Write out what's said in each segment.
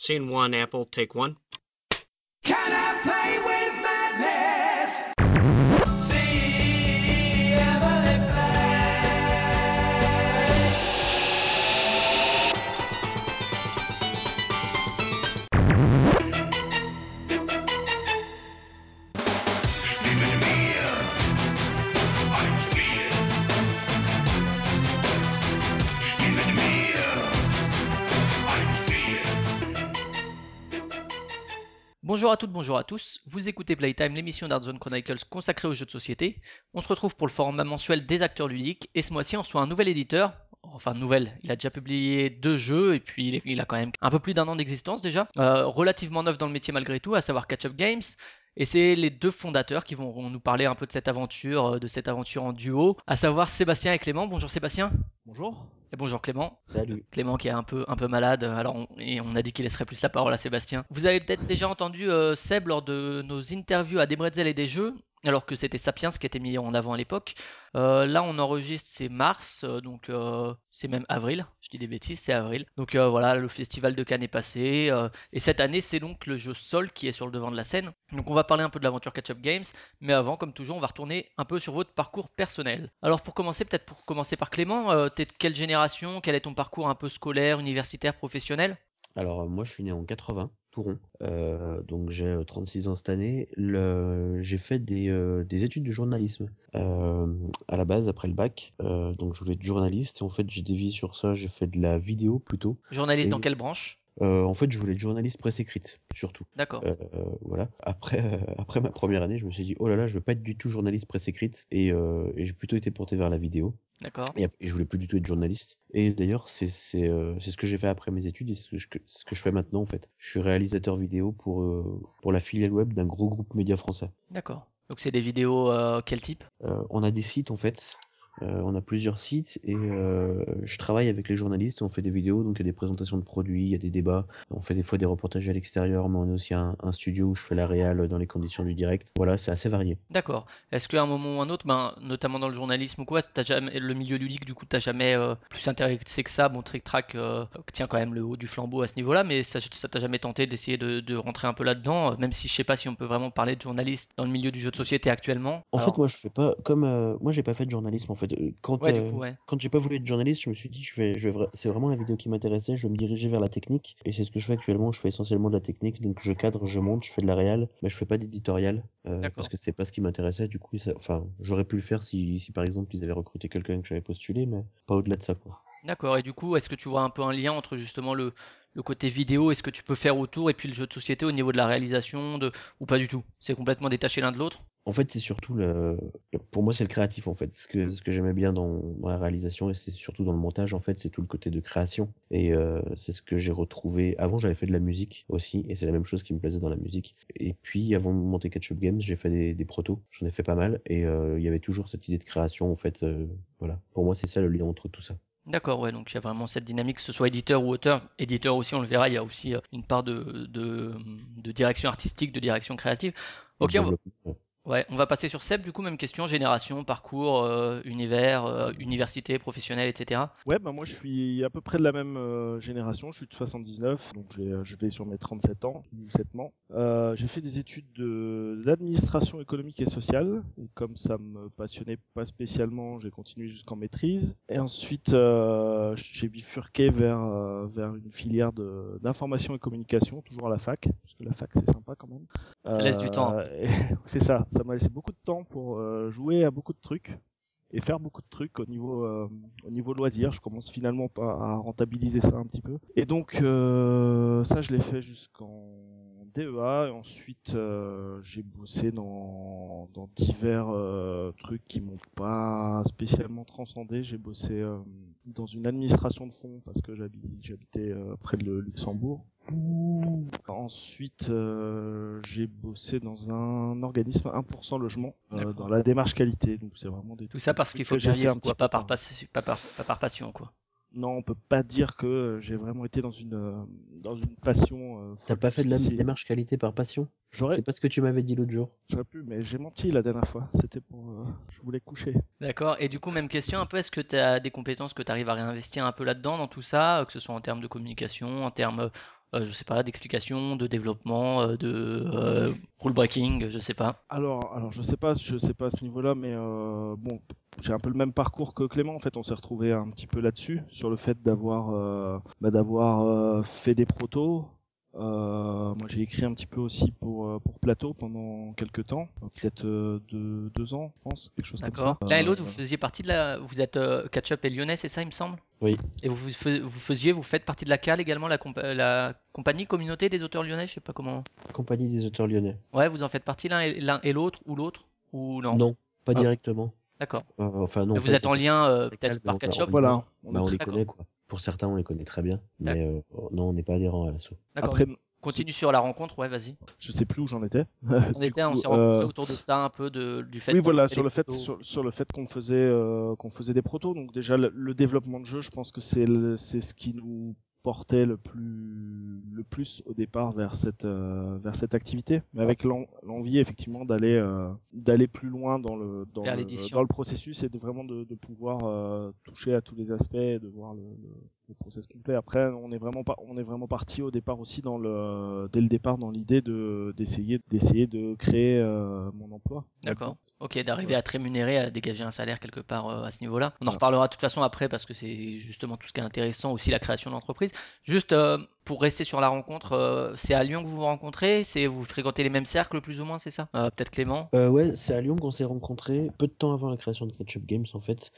Scene one, Apple, take one. Can I play Bonjour à toutes, bonjour à tous. Vous écoutez Playtime, l'émission d'Art Zone Chronicles consacrée aux jeux de société. On se retrouve pour le format mensuel des acteurs ludiques et ce mois-ci on reçoit un nouvel éditeur. Enfin nouvelle, il a déjà publié deux jeux et puis il a quand même un peu plus d'un an d'existence déjà. Euh, relativement neuf dans le métier malgré tout, à savoir Catch Up Games. Et c'est les deux fondateurs qui vont nous parler un peu de cette aventure, euh, de cette aventure en duo, à savoir Sébastien et Clément. Bonjour Sébastien. Bonjour. Et bonjour Clément. Salut. Clément qui est un peu, un peu malade, alors on, et on a dit qu'il laisserait plus la parole à Sébastien. Vous avez peut-être déjà entendu euh, Seb lors de nos interviews à des bretzels et des jeux, alors que c'était Sapiens qui était mis en avant à l'époque. Euh, là on enregistre, c'est mars, euh, donc euh, c'est même avril, je dis des bêtises, c'est avril. Donc euh, voilà, le festival de Cannes est passé, euh, et cette année c'est donc le jeu Sol qui est sur le devant de la scène. Donc on va parler un peu de l'aventure Catch Up Games, mais avant, comme toujours, on va retourner un peu sur votre parcours personnel. Alors pour commencer, peut-être pour commencer par Clément, euh, t'es de quelle génération? Quel est ton parcours un peu scolaire, universitaire, professionnel? Alors, euh, moi, je suis né en 80, tout rond. Euh, donc, j'ai euh, 36 ans cette année. Le... J'ai fait des, euh, des études de journalisme euh, à la base, après le bac. Euh, donc, je voulais être journaliste. Et en fait, j'ai dévié sur ça. J'ai fait de la vidéo plutôt. Journaliste Et- dans quelle branche? Euh, en fait, je voulais être journaliste presse écrite, surtout. D'accord. Euh, euh, voilà. Après, après ma première année, je me suis dit, oh là là, je veux pas être du tout journaliste presse écrite. Et, et j'ai plutôt été porté vers la vidéo. D'accord. Et, je voulais plus du tout être journaliste. Et d'ailleurs, c'est c'est c'est ce que j'ai fait après mes études et ce que, je, que- ce que je fais maintenant en fait. Je suis réalisateur vidéo pour pour la filiale web d'un gros groupe média français. D'accord. Donc c'est des vidéos quel type? On a des sites en fait. Euh, on a plusieurs sites et euh, je travaille avec les journalistes. On fait des vidéos, donc il y a des présentations de produits, il y a des débats. On fait des fois des reportages à l'extérieur, mais on a aussi un, un studio où je fais la réal dans les conditions du direct. Voilà, c'est assez varié. D'accord. Est-ce qu'à un moment ou un autre, ben, notamment dans le journalisme ou quoi, t'as jamais, le milieu ludique, du coup, t'as jamais euh, plus intéressé que ça Bon, Trick Track euh, tient quand même le haut du flambeau à ce niveau-là, mais ça ça t'a jamais tenté d'essayer de, de rentrer un peu là-dedans, même si je sais pas si on peut vraiment parler de journaliste dans le milieu du jeu de société actuellement? En Alors, fait, moi, je fais pas comme euh, moi, j'ai pas fait de journalisme en fait. Euh, Quand ouais, euh, ouais. quand j'ai pas voulu être journaliste, je me suis dit, je vais, je vais c'est vraiment la vidéo qui m'intéressait, je vais me diriger vers la technique. Et c'est ce que je fais actuellement, je fais essentiellement de la technique, donc je cadre, je monte, je fais de la réal, mais je fais pas d'éditorial, euh, parce que c'est pas ce qui m'intéressait. Du coup, ça- enfin, j'aurais pu le faire si, si par exemple ils avaient recruté quelqu'un que j'avais postulé, mais pas au-delà de ça, quoi. D'accord, et du coup, est-ce que tu vois un peu un lien entre justement le, le côté vidéo et ce que tu peux faire autour, et puis le jeu de société au niveau de la réalisation, de... ou pas du tout? C'est complètement détaché l'un de l'autre? En fait, c'est surtout le, pour moi, c'est le créatif, en fait. Ce que, ce que j'aimais bien dans, dans la réalisation, et c'est surtout dans le montage, en fait, c'est tout le côté de création. Et euh, c'est ce que j'ai retrouvé. Avant, j'avais fait de la musique aussi, et c'est la même chose qui me plaisait dans la musique. Et puis, avant de monter Ketchup Games, j'ai fait des, des protos. J'en ai fait pas mal, et euh, il y avait toujours cette idée de création, en fait. euh, voilà. Pour moi, c'est ça le lien entre tout ça. D'accord, ouais, donc il y a vraiment cette dynamique, que ce soit éditeur ou auteur. Éditeur aussi, on le verra, il y a aussi une part de, de, de direction artistique, de direction créative. Ok, on va. Ouais, on va passer sur Seb, du coup, même question, génération, parcours, euh, univers, euh, université, professionnelle, etc. Ouais, bah moi je suis à peu près de la même euh, génération, je suis de 79, donc j'ai- je vais sur mes 37 ans, 17 ans. Euh, j'ai fait des études de- d'administration économique et sociale, et comme ça me passionnait pas spécialement, j'ai continué jusqu'en maîtrise. Et ensuite, euh, j'ai bifurqué vers, euh, vers une filière d'information et communication, toujours à la fac, parce que la fac c'est sympa quand même. Ça laisse du temps. Euh, c'est ça, ça m'a laissé beaucoup de temps pour euh, jouer à beaucoup de trucs et faire beaucoup de trucs au niveau euh, au niveau loisir. Je commence finalement à rentabiliser ça un petit peu. Et donc euh, ça, je l'ai fait jusqu'en DEA et ensuite euh, j'ai bossé dans dans divers euh, trucs qui m'ont pas spécialement transcendé. J'ai bossé dans une administration de fonds parce que j'habitais près de le Ensuite, euh, j'ai bossé dans un organisme 1% logement euh, dans la démarche qualité. Donc c'est vraiment des Tout ça parce qu'il faut que j'ai fait vivre, un quoi, petit pas peu par, passi- pas, par, pas par passion, quoi. Non, on peut pas dire que euh, j'ai vraiment été dans une dans une passion. euh, T'as pas fait de la démarche qualité par passion? J'aurais, C'est pas ce que tu m'avais dit l'autre jour. j'aurais pu, mais j'ai menti la dernière fois. C'était pour, euh, je voulais coucher. D'accord. Et du coup, même question un peu, est-ce que tu as des compétences que tu arrives à réinvestir un peu là-dedans, dans tout ça, que ce soit en termes de communication, en termes euh, je sais pas, d'explication, de développement, euh, de euh, rule breaking, je sais pas. Alors, alors je sais pas, je sais pas à ce niveau-là, mais bon, j'ai un peu le même parcours que Clément. En fait, on s'est retrouvé un petit peu là-dessus, sur le fait d'avoir, bah, d'avoir fait des protos. Euh, moi, j'ai écrit un petit peu aussi pour euh, pour Plateau pendant quelques temps, peut-être euh, deux, deux ans, je pense, quelque chose comme ça. D'accord. L'un et l'autre, vous faisiez partie de la. Vous êtes euh, Catch-up et Lyonnais, c'est ça, il me semble? Oui. Et vous, vous fais- vous faisiez, vous faites partie de la CAL également, la, compa- la compagnie communauté des auteurs lyonnais, je sais pas comment. Compagnie des auteurs lyonnais. Ouais, vous en faites partie l'un et, l'un et l'autre ou l'autre Ou non, pas Ah. directement. D'accord. Euh, enfin non. Mais vous fait, êtes en lien euh, peut-être par Catch-up Voilà. on Bah, on les connaît quoi. Pour certains, on les connaît très bien, mais euh, non, on n'est pas adhérent à l'assaut. D'accord. Après, Continue sur la rencontre, ouais, vas-y. je sais plus où j'en étais. On était, on s'est rencontrés euh, autour de ça un peu de, du fait oui, qu'on voilà, sur le fait, sur, sur le fait qu'on faisait, euh, qu'on faisait des protos. Donc déjà, le, le développement de jeu, je pense que c'est le- c'est ce qui nous portait le plus, le plus au départ vers cette, euh, vers cette activité, mais avec l'en- l'envie effectivement d'aller, euh, d'aller plus loin dans le, dans le, dans le processus et de vraiment de, de pouvoir euh, toucher à tous les aspects, et de voir le, le, le process complet. Après, on est vraiment pas, on est vraiment parti au départ aussi dans le, dès le départ dans l'idée de, d'essayer, d'essayer de créer mon emploi. D'accord. Ok, d'arriver à te rémunérer, à dégager un salaire quelque part euh, à ce niveau-là. On en reparlera de toute façon après parce que c'est justement tout ce qui est intéressant, aussi la création d'entreprise. Juste euh, pour rester sur la rencontre, euh, c'est à Lyon que vous vous rencontrez, c'est vous fréquentez les mêmes cercles plus ou moins, c'est ça? Peut-être Clément? Ouais, c'est à Lyon qu'on s'est rencontrés, peu de temps avant la création de Ketchup Games en fait,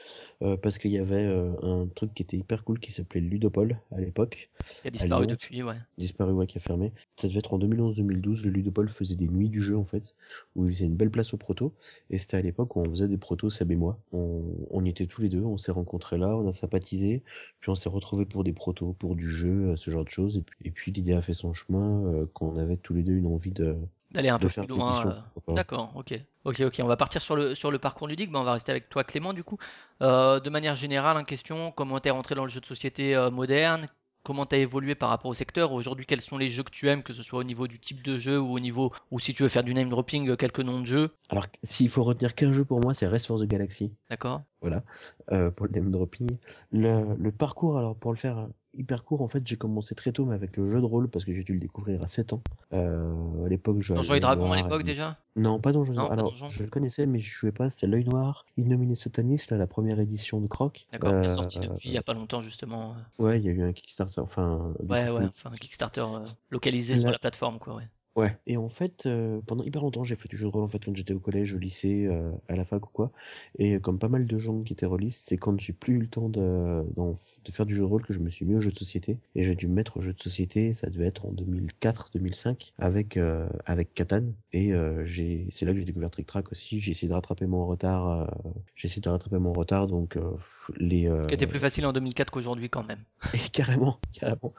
parce qu'il y avait un truc qui était hyper cool qui s'appelait Ludopol à l'époque, qui a disparu Lyon. depuis, ouais. disparu ouais qui a fermé. Ça devait être en 2011-2012, le Ludopol faisait des nuits du jeu en fait, où il faisait une belle place aux protos, et c'était à l'époque où on faisait des protos, Seb et moi. On, on y était tous les deux, on s'est rencontrés là, on a sympathisé, puis on s'est retrouvés pour des protos, pour du jeu, euh, ce genre de choses, et puis, et puis l'idée a fait son chemin euh, quand on avait tous les deux une envie de, D'aller un de peu plus loin. euh. D'accord, ok. Ok, ok. On va partir sur le, sur le parcours ludique. Ben, on va rester avec toi, Clément, du coup. Euh, de manière générale, en question, comment t'es rentré dans le jeu de société euh, moderne? Comment t'as évolué par rapport au secteur? Aujourd'hui, quels sont les jeux que tu aimes, que ce soit au niveau du type de jeu ou au niveau, ou si tu veux faire du name dropping, euh, quelques noms de jeux? Alors, s'il faut retenir qu'un jeu pour moi, c'est Race for the Galaxy. D'accord? Voilà, euh, pour le name dropping. Le, le parcours, alors pour le faire hyper court, en fait, j'ai commencé très tôt mais avec le jeu de rôle parce que j'ai dû le découvrir à 7 ans. Euh, à l'époque, je Donjons et Dragons à l'époque et- déjà? Non, pas Donjons pas Alors, je le connaissais, mais je jouais pas. C'est l'œil noir, Innominé Sataniste, là, la première édition de Croc. D'accord, Euh, sorti depuis il y a pas longtemps, justement. euh. Ouais, il y a eu un Kickstarter, enfin, Ouais, ouais, enfin, un Kickstarter euh, localisé sur La- la plateforme, quoi, ouais. Ouais. Et en fait, euh, pendant hyper longtemps, j'ai fait du jeu de rôle en fait quand j'étais au collège, au lycée, euh, à la fac ou quoi. Et comme pas mal de gens qui étaient rôlistes, c'est quand j'ai plus eu le temps de, d'en- de faire du jeu de rôle que je me suis mis au jeu de société. Et j'ai dû me mettre au jeu de société, ça devait être en 2004-2005, avec euh, avec Catan. Et euh, j'ai, c'est là que j'ai découvert Trick Track aussi. J'ai essayé de rattraper mon retard. euh, j'ai essayé de rattraper mon retard, donc euh, les. euh, Ce qui était plus facile en 2004 qu'aujourd'hui, quand même. et carrément, carrément.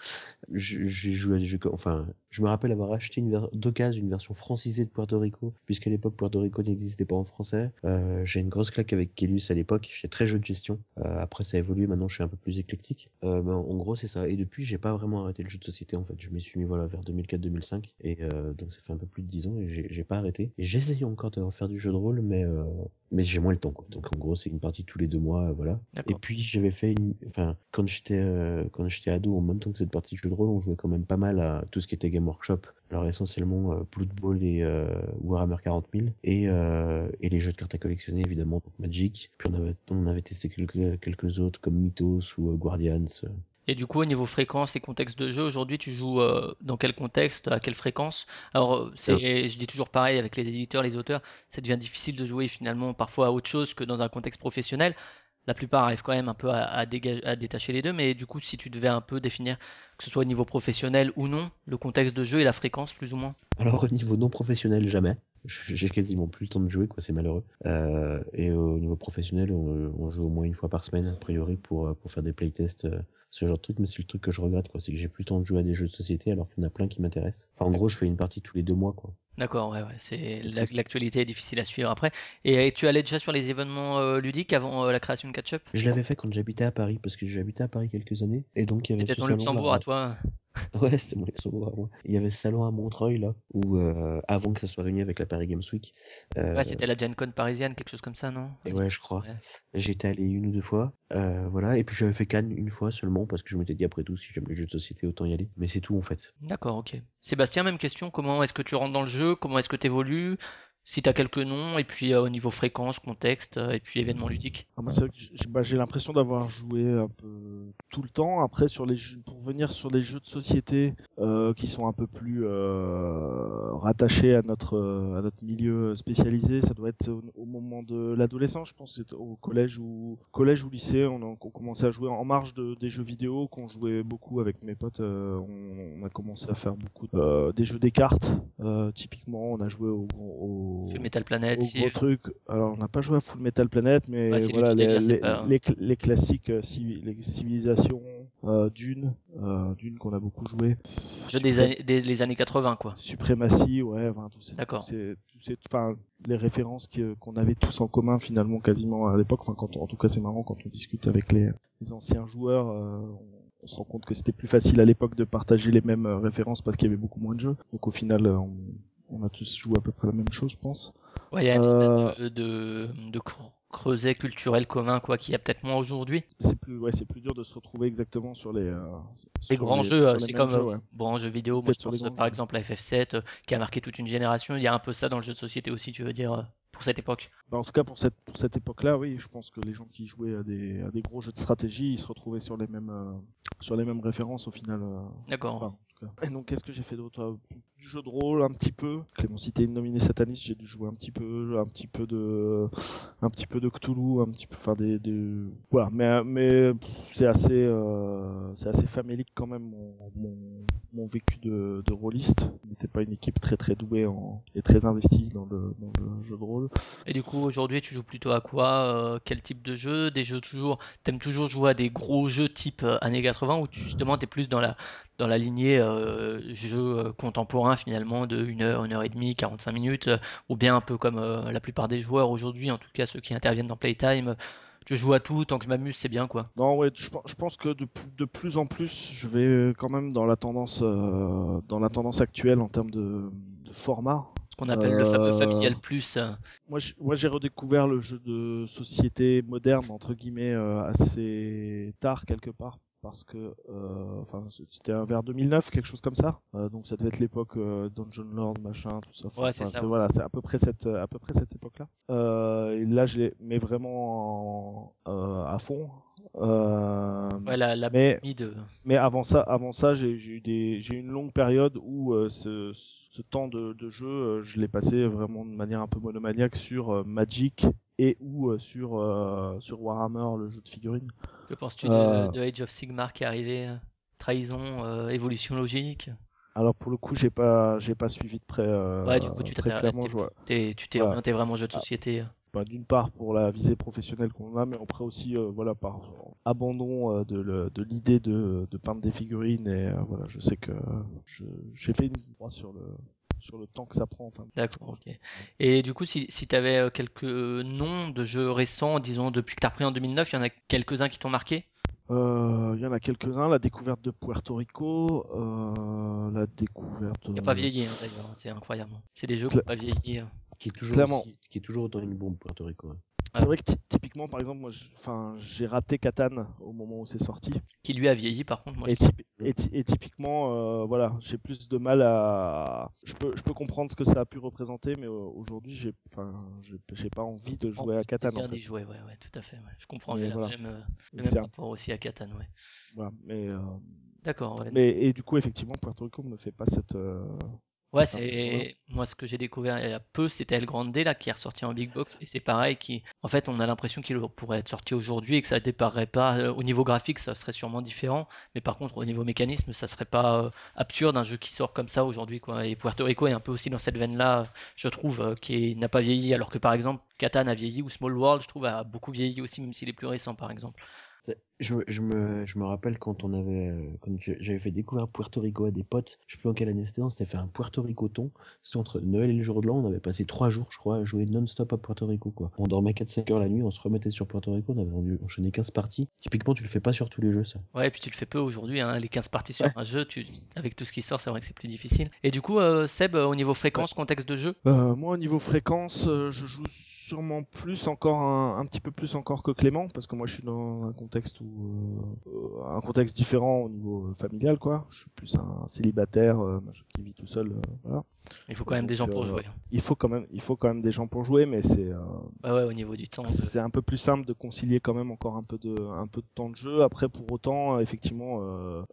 J'ai joué à des jeux enfin, je me rappelle avoir acheté une d'occasion une version francisée de Puerto Rico, puisqu'à l'époque Puerto Rico n'existait pas en français. Euh, j'ai une grosse claque avec Kelus à l'époque, j'étais très jeu de gestion. Euh, après ça a évolué, maintenant je suis un peu plus éclectique. Euh, mais en, en gros c'est ça. Et depuis j'ai pas vraiment arrêté le jeu de société en fait. Je m'y suis mis voilà vers 2004-2005 et euh, donc ça fait un peu plus de 10 ans et j'ai pas arrêté. Et j'essaye encore de refaire du jeu de rôle, mais euh, mais j'ai moins le temps quoi. Donc en gros c'est une partie tous les deux mois, euh, voilà. Et puis j'avais fait une, enfin quand j'étais euh, quand j'étais ado en même temps que cette partie de jeu de rôle, on jouait quand même pas mal à tout ce qui était Game Workshop. Alors essentiellement euh, Blood Bowl et euh, Warhammer 40 000 et euh, et les jeux de cartes à collectionner évidemment donc Magic. Puis on avait on avait testé quelques quelques autres comme Mythos ou Guardians. Euh. Et du coup, au niveau fréquence et contexte de jeu, aujourd'hui, tu joues euh, dans quel contexte, à quelle fréquence? Alors, euh, c'est, je dis toujours pareil avec les éditeurs, les auteurs, ça devient difficile de jouer finalement parfois à autre chose que dans un contexte professionnel. La plupart arrivent quand même un peu à, à détacher les deux, mais du coup, si tu devais un peu définir, que ce soit au niveau professionnel ou non, le contexte de jeu et la fréquence, plus ou moins? Alors au niveau non professionnel jamais. J'ai quasiment plus le temps de jouer quoi, c'est malheureux. Euh, et au niveau professionnel, on, on joue au moins une fois par semaine a priori pour euh, pour faire des playtests, euh, ce genre de truc. Mais c'est le truc que je regrette quoi, c'est que j'ai plus le temps de jouer à des jeux de société alors qu'il y en a plein qui m'intéressent. Enfin en gros, je fais une partie tous les deux mois quoi. D'accord, ouais, ouais, c'est l'actualité est difficile à suivre après. Et, et tu allais déjà sur les événements euh, ludiques avant euh, la création de Catch-up? Je l'avais fait quand j'habitais à Paris parce que j'habitais à Paris quelques années et donc il y avait ton salon Luxembourg à toi? Ouais, c'était mon Luxembourg à moi. Il y avait ce salon à Montreuil, là, où, euh, avant que ça soit réuni avec la Paris Games Week. euh, Ouais, c'était la Gen Con parisienne, quelque chose comme ça, non? Et ouais, je crois. Ouais. J'étais allé une ou deux fois, euh, voilà. Et puis j'avais fait Cannes une fois seulement, parce que je m'étais dit, après tout, si j'aime les jeux de société, autant y aller. Mais c'est tout, en fait. D'accord, ok. Sébastien, même question, comment est-ce que tu rentres dans le jeu? Comment est-ce que tu évolues Si tu as quelques noms, et puis euh, au niveau fréquence, contexte, euh, et puis événement ludique. Ah, que j'ai bah, l'impression d'avoir joué un peu tout le temps. Après, sur les jeux, pour venir sur les jeux de société euh, qui sont un peu plus euh, rattachés à notre euh, à notre milieu spécialisé, ça doit être au, au moment de l'adolescence, je pense, c'est au collège ou collège ou lycée, on a on commençait à jouer en marge de, des jeux vidéo, qu'on jouait beaucoup avec mes potes. euh, on, on a commencé à faire beaucoup euh, des jeux des cartes. Euh, typiquement, on a joué au, au, Full Metal Planet, au gros truc. Alors, on n'a pas joué à Full Metal Planet, mais Ouais, voilà, les, les, pas- les, cl- les classiques euh, les civilisations, euh, Dune, euh, Dune qu'on a beaucoup joué. jeux des, années- des les années 80, quoi. Suprématie, ouais, enfin, tout ces- D'accord. tous ces- tous enfin, les références que- qu'on avait tous en commun finalement quasiment à l'époque. Enfin, quand on- en tout cas, c'est marrant quand on discute avec les, les anciens joueurs. euh, on, on se rend compte que c'était plus facile à l'époque de partager les mêmes euh, références parce qu'il y avait beaucoup moins de jeux. Donc au final, euh, on, on a tous joué à peu près la même chose, je pense. Ouais, il y a une Euh, espèce de, de, de cre- creuset culturel commun, quoi, qu'il y a peut-être moins aujourd'hui. c'est plus ouais c'est plus dur de se retrouver exactement sur les euh, Les sur grands les- jeux, sur euh, les c'est comme jeux, euh, ouais. bon, jeux vidéo, moi je pense euh, par jeux. exemple à FF7 euh, qui a marqué toute une génération. Il y a un peu ça dans le jeu de société aussi, tu veux dire, euh, pour cette époque. Bah, en tout cas pour cette pour cette époque-là oui je pense que les gens qui jouaient à des à des gros jeux de stratégie ils se retrouvaient sur les mêmes euh, sur les mêmes références au final euh, D'accord. enfin, Et donc qu'est-ce que j'ai fait d'autre Euh, du jeu de rôle un petit peu. Clément cité une nominée sataniste j'ai dû jouer un petit peu un petit peu de un petit peu de Cthulhu un petit peu enfin des, des... voilà. Mais mais c'est assez euh, c'est assez famélique quand même mon, mon, mon vécu de, de rôliste n'était pas une équipe très très douée en, et très investie dans le, dans le jeu de rôle Et du coup, aujourd'hui, tu joues plutôt à quoi euh, Quel type de jeu? Des jeux toujours T'aimes toujours jouer à des gros jeux type euh, années 80 ou tu, justement t'es plus dans la dans la lignée euh, jeux euh, contemporains finalement de 1 heure, 1 heure et demie, 45 minutes ou bien un peu comme la plupart des joueurs aujourd'hui, en tout cas ceux qui interviennent dans Playtime. Euh, Je joue à tout tant que je m'amuse, c'est bien quoi. Non, ouais, je, pen- je pense que de, plus- de plus en plus, je vais quand même dans la tendance, euh, dans la tendance actuelle en termes de, de format. Ce qu'on appelle le fameux Euh, familial plus. euh, moi, j'ai redécouvert le jeu de société moderne entre guillemets euh, assez tard quelque part parce que, euh, enfin, c'était vers 2009, quelque chose comme ça. Euh, donc, ça devait être l'époque euh, Dungeon Lord, machin, tout ça. Enfin, Ouais, c'est ça. Voilà, c'est à peu près cette, à peu près cette époque-là. Euh, et là, je l'ai, mais vraiment en- euh, à fond. Euh, Ouais, la, la mais de. mais avant ça, avant ça, j'ai j'ai eu des, j'ai eu une longue période où euh, ce, ce temps de, de jeu, euh, je l'ai passé vraiment de manière un peu monomaniaque sur Magic et ou sur euh, sur Warhammer, le jeu de figurines. Que penses-tu de, Euh, de Age of Sigmar qui est arrivé euh, Trahison, euh, évolution logique? Alors pour le coup, j'ai pas, j'ai pas suivi de près. euh, Ouais, du coup, tu t'es tu Voilà. orienté vraiment jeu de Ah. société. Bah, d'une part pour la visée professionnelle qu'on a, mais après aussi, euh, voilà, par abandon euh, de, l'idée de, de peindre des figurines et voilà, je sais que je- j'ai fait une croix sur le sur le temps que ça prend. Enfin, D'accord, ok. Et du coup, si, si tu avais quelques noms de jeux récents, disons depuis que tu as repris en 2009, il y en a quelques-uns qui t'ont marqué? Euh, Il y en a quelques-uns. La découverte de Puerto Rico, euh, la découverte. Qui n'ont pas euh, vieilli hein, d'ailleurs, c'est incroyable. C'est des jeux qui n'ont pas vieilli. hein. Qui est toujours, Clairement. aussi- qui est toujours autant une bombe, Puerto Rico. C'est vrai que ty- typiquement, par exemple, moi, j'ai raté Catan au moment où c'est sorti. Qui lui a vieilli par contre, moi Et, typi- et ty- et typiquement, euh, voilà, j'ai plus de mal à. Je peux, je peux comprendre ce que ça a pu représenter, mais euh, aujourd'hui, j'ai, enfin, j'ai j'ai pas envie de jouer à Catan. Plaisir En fait. jouer, ouais, ouais, tout à fait. ouais. Je comprends, j'ai voilà. même, euh, le même rapport aussi à Catan, ouais. voilà, mais, euh, D'accord, ouais. mais et du coup, effectivement, Puerto Rico me fait pas cette. Ouais, c'est moi ce que j'ai découvert il y a peu, c'était El Grande là qui est ressorti en big box et c'est pareil qui en fait, on a l'impression qu'il pourrait être sorti aujourd'hui et que ça déparerait pas euh, au niveau graphique, ça serait sûrement différent, mais par contre au niveau mécanisme, ça serait pas euh, absurde un jeu qui sort comme ça aujourd'hui quoi. Et Puerto Rico est un peu aussi dans cette veine-là, je trouve euh, qui n'a pas vieilli alors que par exemple Catan a vieilli ou Small World, je trouve a beaucoup vieilli aussi même s'il est plus récent par exemple. Je, me- je, me, je me rappelle quand on avait, euh, quand j'avais fait découvrir Puerto Rico à des potes, je sais plus en quelle année c'était, on s'était fait un Puerto Rico ton. C'était entre Noël et le jour de l'an, on avait passé trois jours, je crois, à jouer non-stop à Puerto Rico, quoi. On dormait 4-5 heures la nuit, on se remettait sur Puerto Rico, on avait enchaîné 15 parties. Typiquement, tu le fais pas sur tous les jeux, ça. Ouais, et puis tu le fais peu aujourd'hui, hein, les 15 parties sur Ouais. un jeu, tu... avec tout ce qui sort, c'est vrai que c'est plus difficile. Et du coup, euh, Seb, euh, au niveau fréquence, contexte de jeu, Euh, moi, au niveau fréquence, euh, je joue sûrement plus encore un, un petit peu plus encore que Clément parce que moi je suis dans un contexte où euh, un contexte différent au niveau euh, familial quoi. Je suis plus un célibataire euh, qui vit tout seul. euh, voilà. il faut quand même des gens pour euh, jouer. Il faut quand même il faut quand même des gens pour jouer, mais c'est euh, Ouais, au niveau du temps. c'est un peu plus simple de concilier quand même encore un peu de un peu de temps de jeu. Après pour autant effectivement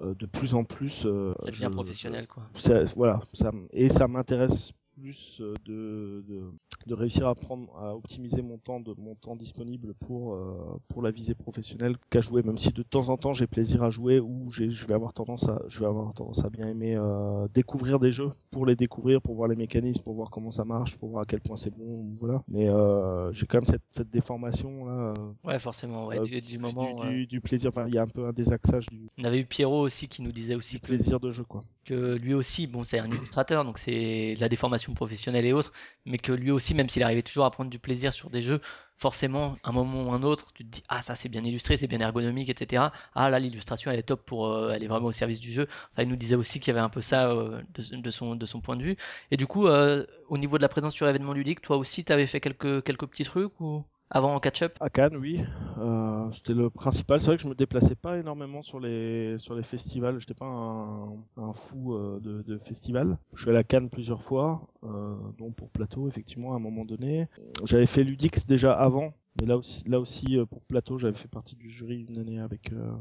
de plus en plus Ça je- devient professionnel, quoi. ça, voilà, ça, et ça m'intéresse plus euh, de, de, de réussir à prendre, à optimiser mon temps, de, mon temps disponible pour, euh, pour la visée professionnelle qu'à jouer, même si de temps en temps j'ai plaisir à jouer ou je vais avoir tendance à, je vais avoir tendance à bien aimer euh, découvrir des jeux pour les découvrir, pour voir les mécanismes, pour voir comment ça marche, pour voir à quel point c'est bon, voilà. Mais euh, j'ai quand même cette, cette déformation là, Ouais, forcément, ouais, du, du moment. du, plaisir. Enfin, il y a un peu un désaxage du, On avait eu Pierrot aussi qui nous disait aussi que, plaisir de jeu, quoi. que lui aussi, bon, c'est un illustrateur, donc c'est la déformation professionnelle et autres, mais que lui aussi, même s'il arrivait toujours à prendre du plaisir sur des jeux, forcément, un moment ou un autre, tu te dis, ah, ça c'est bien illustré, c'est bien ergonomique, etc. Ah, là, l'illustration, elle est top pour, euh, elle est vraiment au service du jeu. Il nous disait aussi qu'il y avait un peu ça euh, de, son, de son point de vue. Et du coup, euh, au niveau de la présence sur événements ludiques, toi aussi, t'avais fait quelques, quelques petits trucs ou? Avant en catch-up? À Cannes, oui. Euh, c'était le principal. C'est vrai que je me déplaçais pas énormément sur les sur les festivals. J'étais pas un, un fou euh, de, de festivals. Je suis allé à Cannes plusieurs fois, euh, dont pour Plateau, effectivement, à un moment donné. J'avais fait Ludix déjà avant, mais là aussi, là aussi euh, pour Plateau, j'avais fait partie du jury une année avec euh,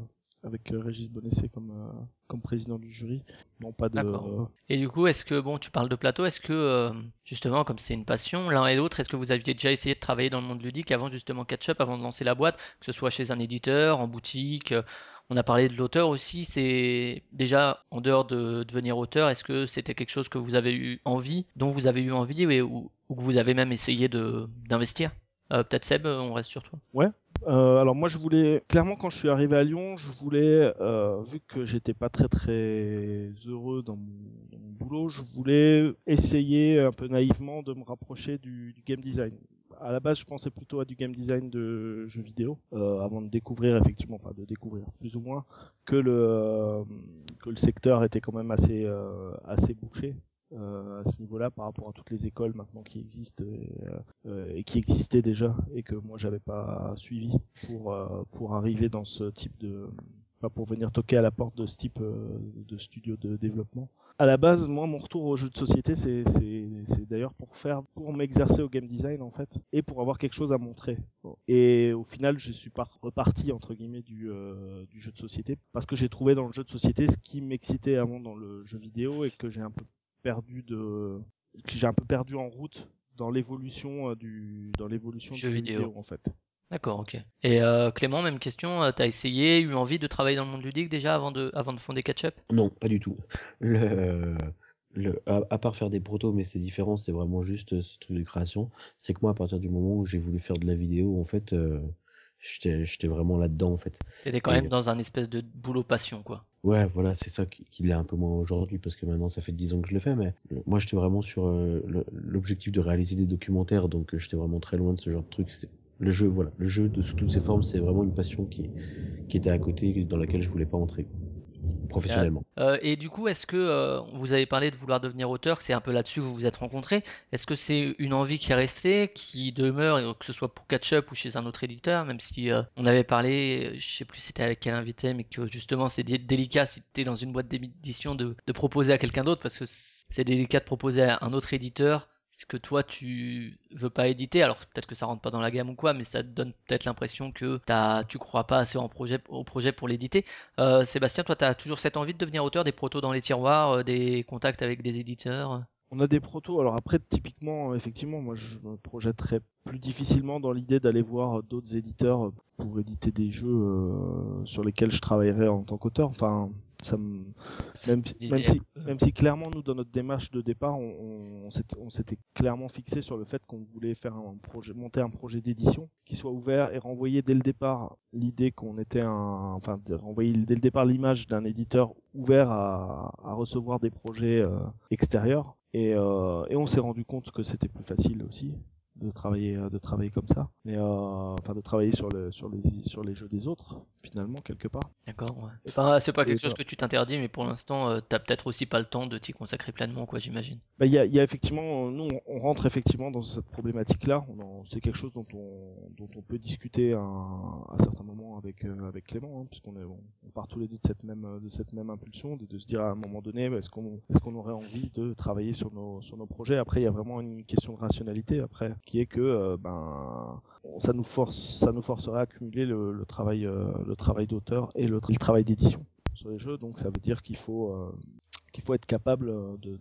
avec euh, Régis Bonessé comme euh, comme président du jury. Non, pas de. D'accord. Et du coup, est-ce que, bon, tu parles de plateau, est-ce que, euh, justement, comme c'est une passion, l'un et l'autre, est-ce que vous aviez déjà essayé de travailler dans le monde ludique avant justement Catch-up, avant de lancer la boîte, que ce soit chez un éditeur, en boutique euh, On a parlé de l'auteur aussi, c'est déjà en dehors de devenir auteur, est-ce que c'était quelque chose que vous avez eu envie, dont vous avez eu envie, ouais, ou, ou que vous avez même essayé d'investir? Euh, Peut-être Seb, on reste sur toi. Euh, alors moi je voulais clairement quand je suis arrivé à Lyon, je voulais euh, vu que j'étais pas très très heureux dans mon, boulot, je voulais essayer un peu naïvement de me rapprocher du, du game design. À la base, je pensais plutôt à du game design de jeux vidéo euh, avant de découvrir effectivement, enfin de découvrir plus ou moins que le euh, que le secteur était quand même assez euh, assez bouché à ce niveau-là par rapport à toutes les écoles maintenant qui existent et, euh, et qui existaient déjà et que moi j'avais pas suivi pour euh, pour arriver dans ce type de pour venir toquer à la porte de ce type euh, de studio de développement. À la base, moi mon retour au jeu de société c'est c'est c'est d'ailleurs pour faire pour m'exercer au game design en fait et pour avoir quelque chose à montrer. Et au final, je suis reparti entre guillemets du euh, du jeu de société parce que j'ai trouvé dans le jeu de société ce qui m'excitait avant dans le jeu vidéo et que j'ai un peu perdu de que j'ai un peu perdu en route dans l'évolution euh, du dans l'évolution Jeu du jeu vidéo. vidéo. en fait. D'accord, ok. Et euh, Clément, même question, euh, t'as essayé, eu envie de travailler dans le monde ludique déjà avant de, avant de fonder Catch-up Non, pas du tout. Le, le, à, à part faire des protos, mais c'est différent, c'est vraiment juste ce truc de création. C'est que moi, à partir du moment où j'ai voulu faire de la vidéo, en fait, euh, j'étais j'étais vraiment là-dedans, en fait. T'étais quand Et- même dans un espèce de boulot passion, quoi. Ouais, voilà, c'est ça qui, qui l'est un peu moins aujourd'hui, parce que maintenant, ça fait 10 ans que je le fais, mais moi, j'étais vraiment sur euh, l'objectif de réaliser des documentaires, donc euh, j'étais vraiment très loin de ce genre de truc. Le jeu, voilà, le jeu de sous toutes ses formes, c'est vraiment une passion qui, qui était à côté, dans laquelle je voulais pas entrer professionnellement. Euh, et du coup, est-ce que euh, vous avez parlé de vouloir devenir auteur, c'est un peu là-dessus que vous vous êtes rencontrés Est-ce que c'est une envie qui est restée, qui demeure, que ce soit pour Catch-up ou chez un autre éditeur, même si euh, on avait parlé, je sais plus c'était avec quel invité, mais que justement c'est dé- délicat si tu es dans une boîte d'édition de proposer à quelqu'un d'autre, parce que c'est délicat de proposer à un autre éditeur ce que toi tu veux pas éditer. Alors peut-être que ça rentre pas dans la gamme ou quoi, mais ça te donne peut-être l'impression que t'as, tu crois pas assez au projet pour l'éditer. Euh, Sébastien, toi, tu as toujours cette envie de devenir auteur, des protos dans les tiroirs, euh, des contacts avec des éditeurs? On a des protos. Alors après, typiquement, effectivement, moi, je me projetterais plus difficilement dans l'idée d'aller voir d'autres éditeurs pour éditer des jeux euh, sur lesquels je travaillerais en tant qu'auteur. Enfin, ça me, C'est même, si, euh, même si clairement nous dans notre démarche de départ, on, on, s'était- on s'était clairement fixé sur le fait qu'on voulait faire un projet, monter un projet d'édition qui soit ouvert et renvoyer dès le départ l'idée qu'on était un, enfin de renvoyer dès le départ l'image d'un éditeur ouvert à, à recevoir des projets euh, extérieurs. Et, euh, et on s'est rendu compte que c'était plus facile aussi de travailler euh, de travailler comme ça mais euh, enfin de travailler sur le sur les sur les jeux des autres finalement quelque part D'accord, ouais. Enfin, c'est pas quelque Et chose ça- que tu t'interdis, mais pour l'instant, euh, t'as peut-être aussi pas le temps de t'y consacrer pleinement, quoi, j'imagine. Bah, il y, a, y a effectivement, nous, on- rentre effectivement dans cette problématique-là. On en- C'est quelque chose dont on, dont on peut discuter à, un- à certains moments avec, euh, avec Clément, hein, puisqu'on est, on, on part tous les deux de cette même, de cette même impulsion, de, de se dire à un moment donné, bah, est-ce qu'on, est-ce qu'on aurait envie de travailler sur nos, sur nos projets? Après, il y a vraiment une question de rationalité après, qui est que, euh, ben, ça nous force, ça nous forcerait à accumuler le, le travail, euh, le travail d'auteur et le, tra- le travail d'édition sur les jeux. Donc, ça veut dire qu'il faut, euh, qu'il faut être capable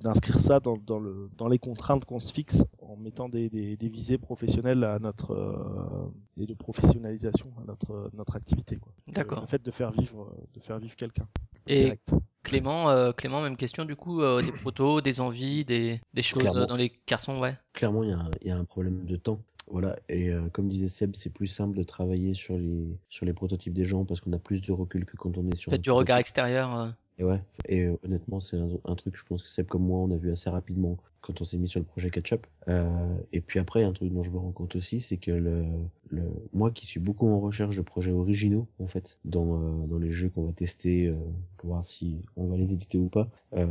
d'inscrire ça dans, dans, le, dans les contraintes qu'on se fixe en mettant des, des, des visées professionnelles à notre euh, et de professionnalisation à notre notre activité quoi. D'accord. Le fait de faire vivre de faire vivre quelqu'un. Et direct. Clément, euh, Clément, même question du coup, euh, des protos, des envies, des, des choses Clairement. euh, dans les cartons, ouais. clairement, il y, a un- il y a un problème de temps. Voilà, et euh, comme disait Seb, c'est plus simple de travailler sur les, sur les prototypes des gens parce qu'on a plus de recul que quand on est sur un du regard extérieur. euh, Et ouais, et euh, honnêtement, c'est un, un truc, je pense que Seb comme moi, on a vu assez rapidement quand on s'est mis sur le projet Ketchup. Euh, et puis après, un truc dont je me rends compte aussi, c'est que le, le, moi qui suis beaucoup en recherche de projets originaux, en fait, dans, euh, dans les jeux qu'on va tester, euh, pour voir si on va les éditer ou pas, euh,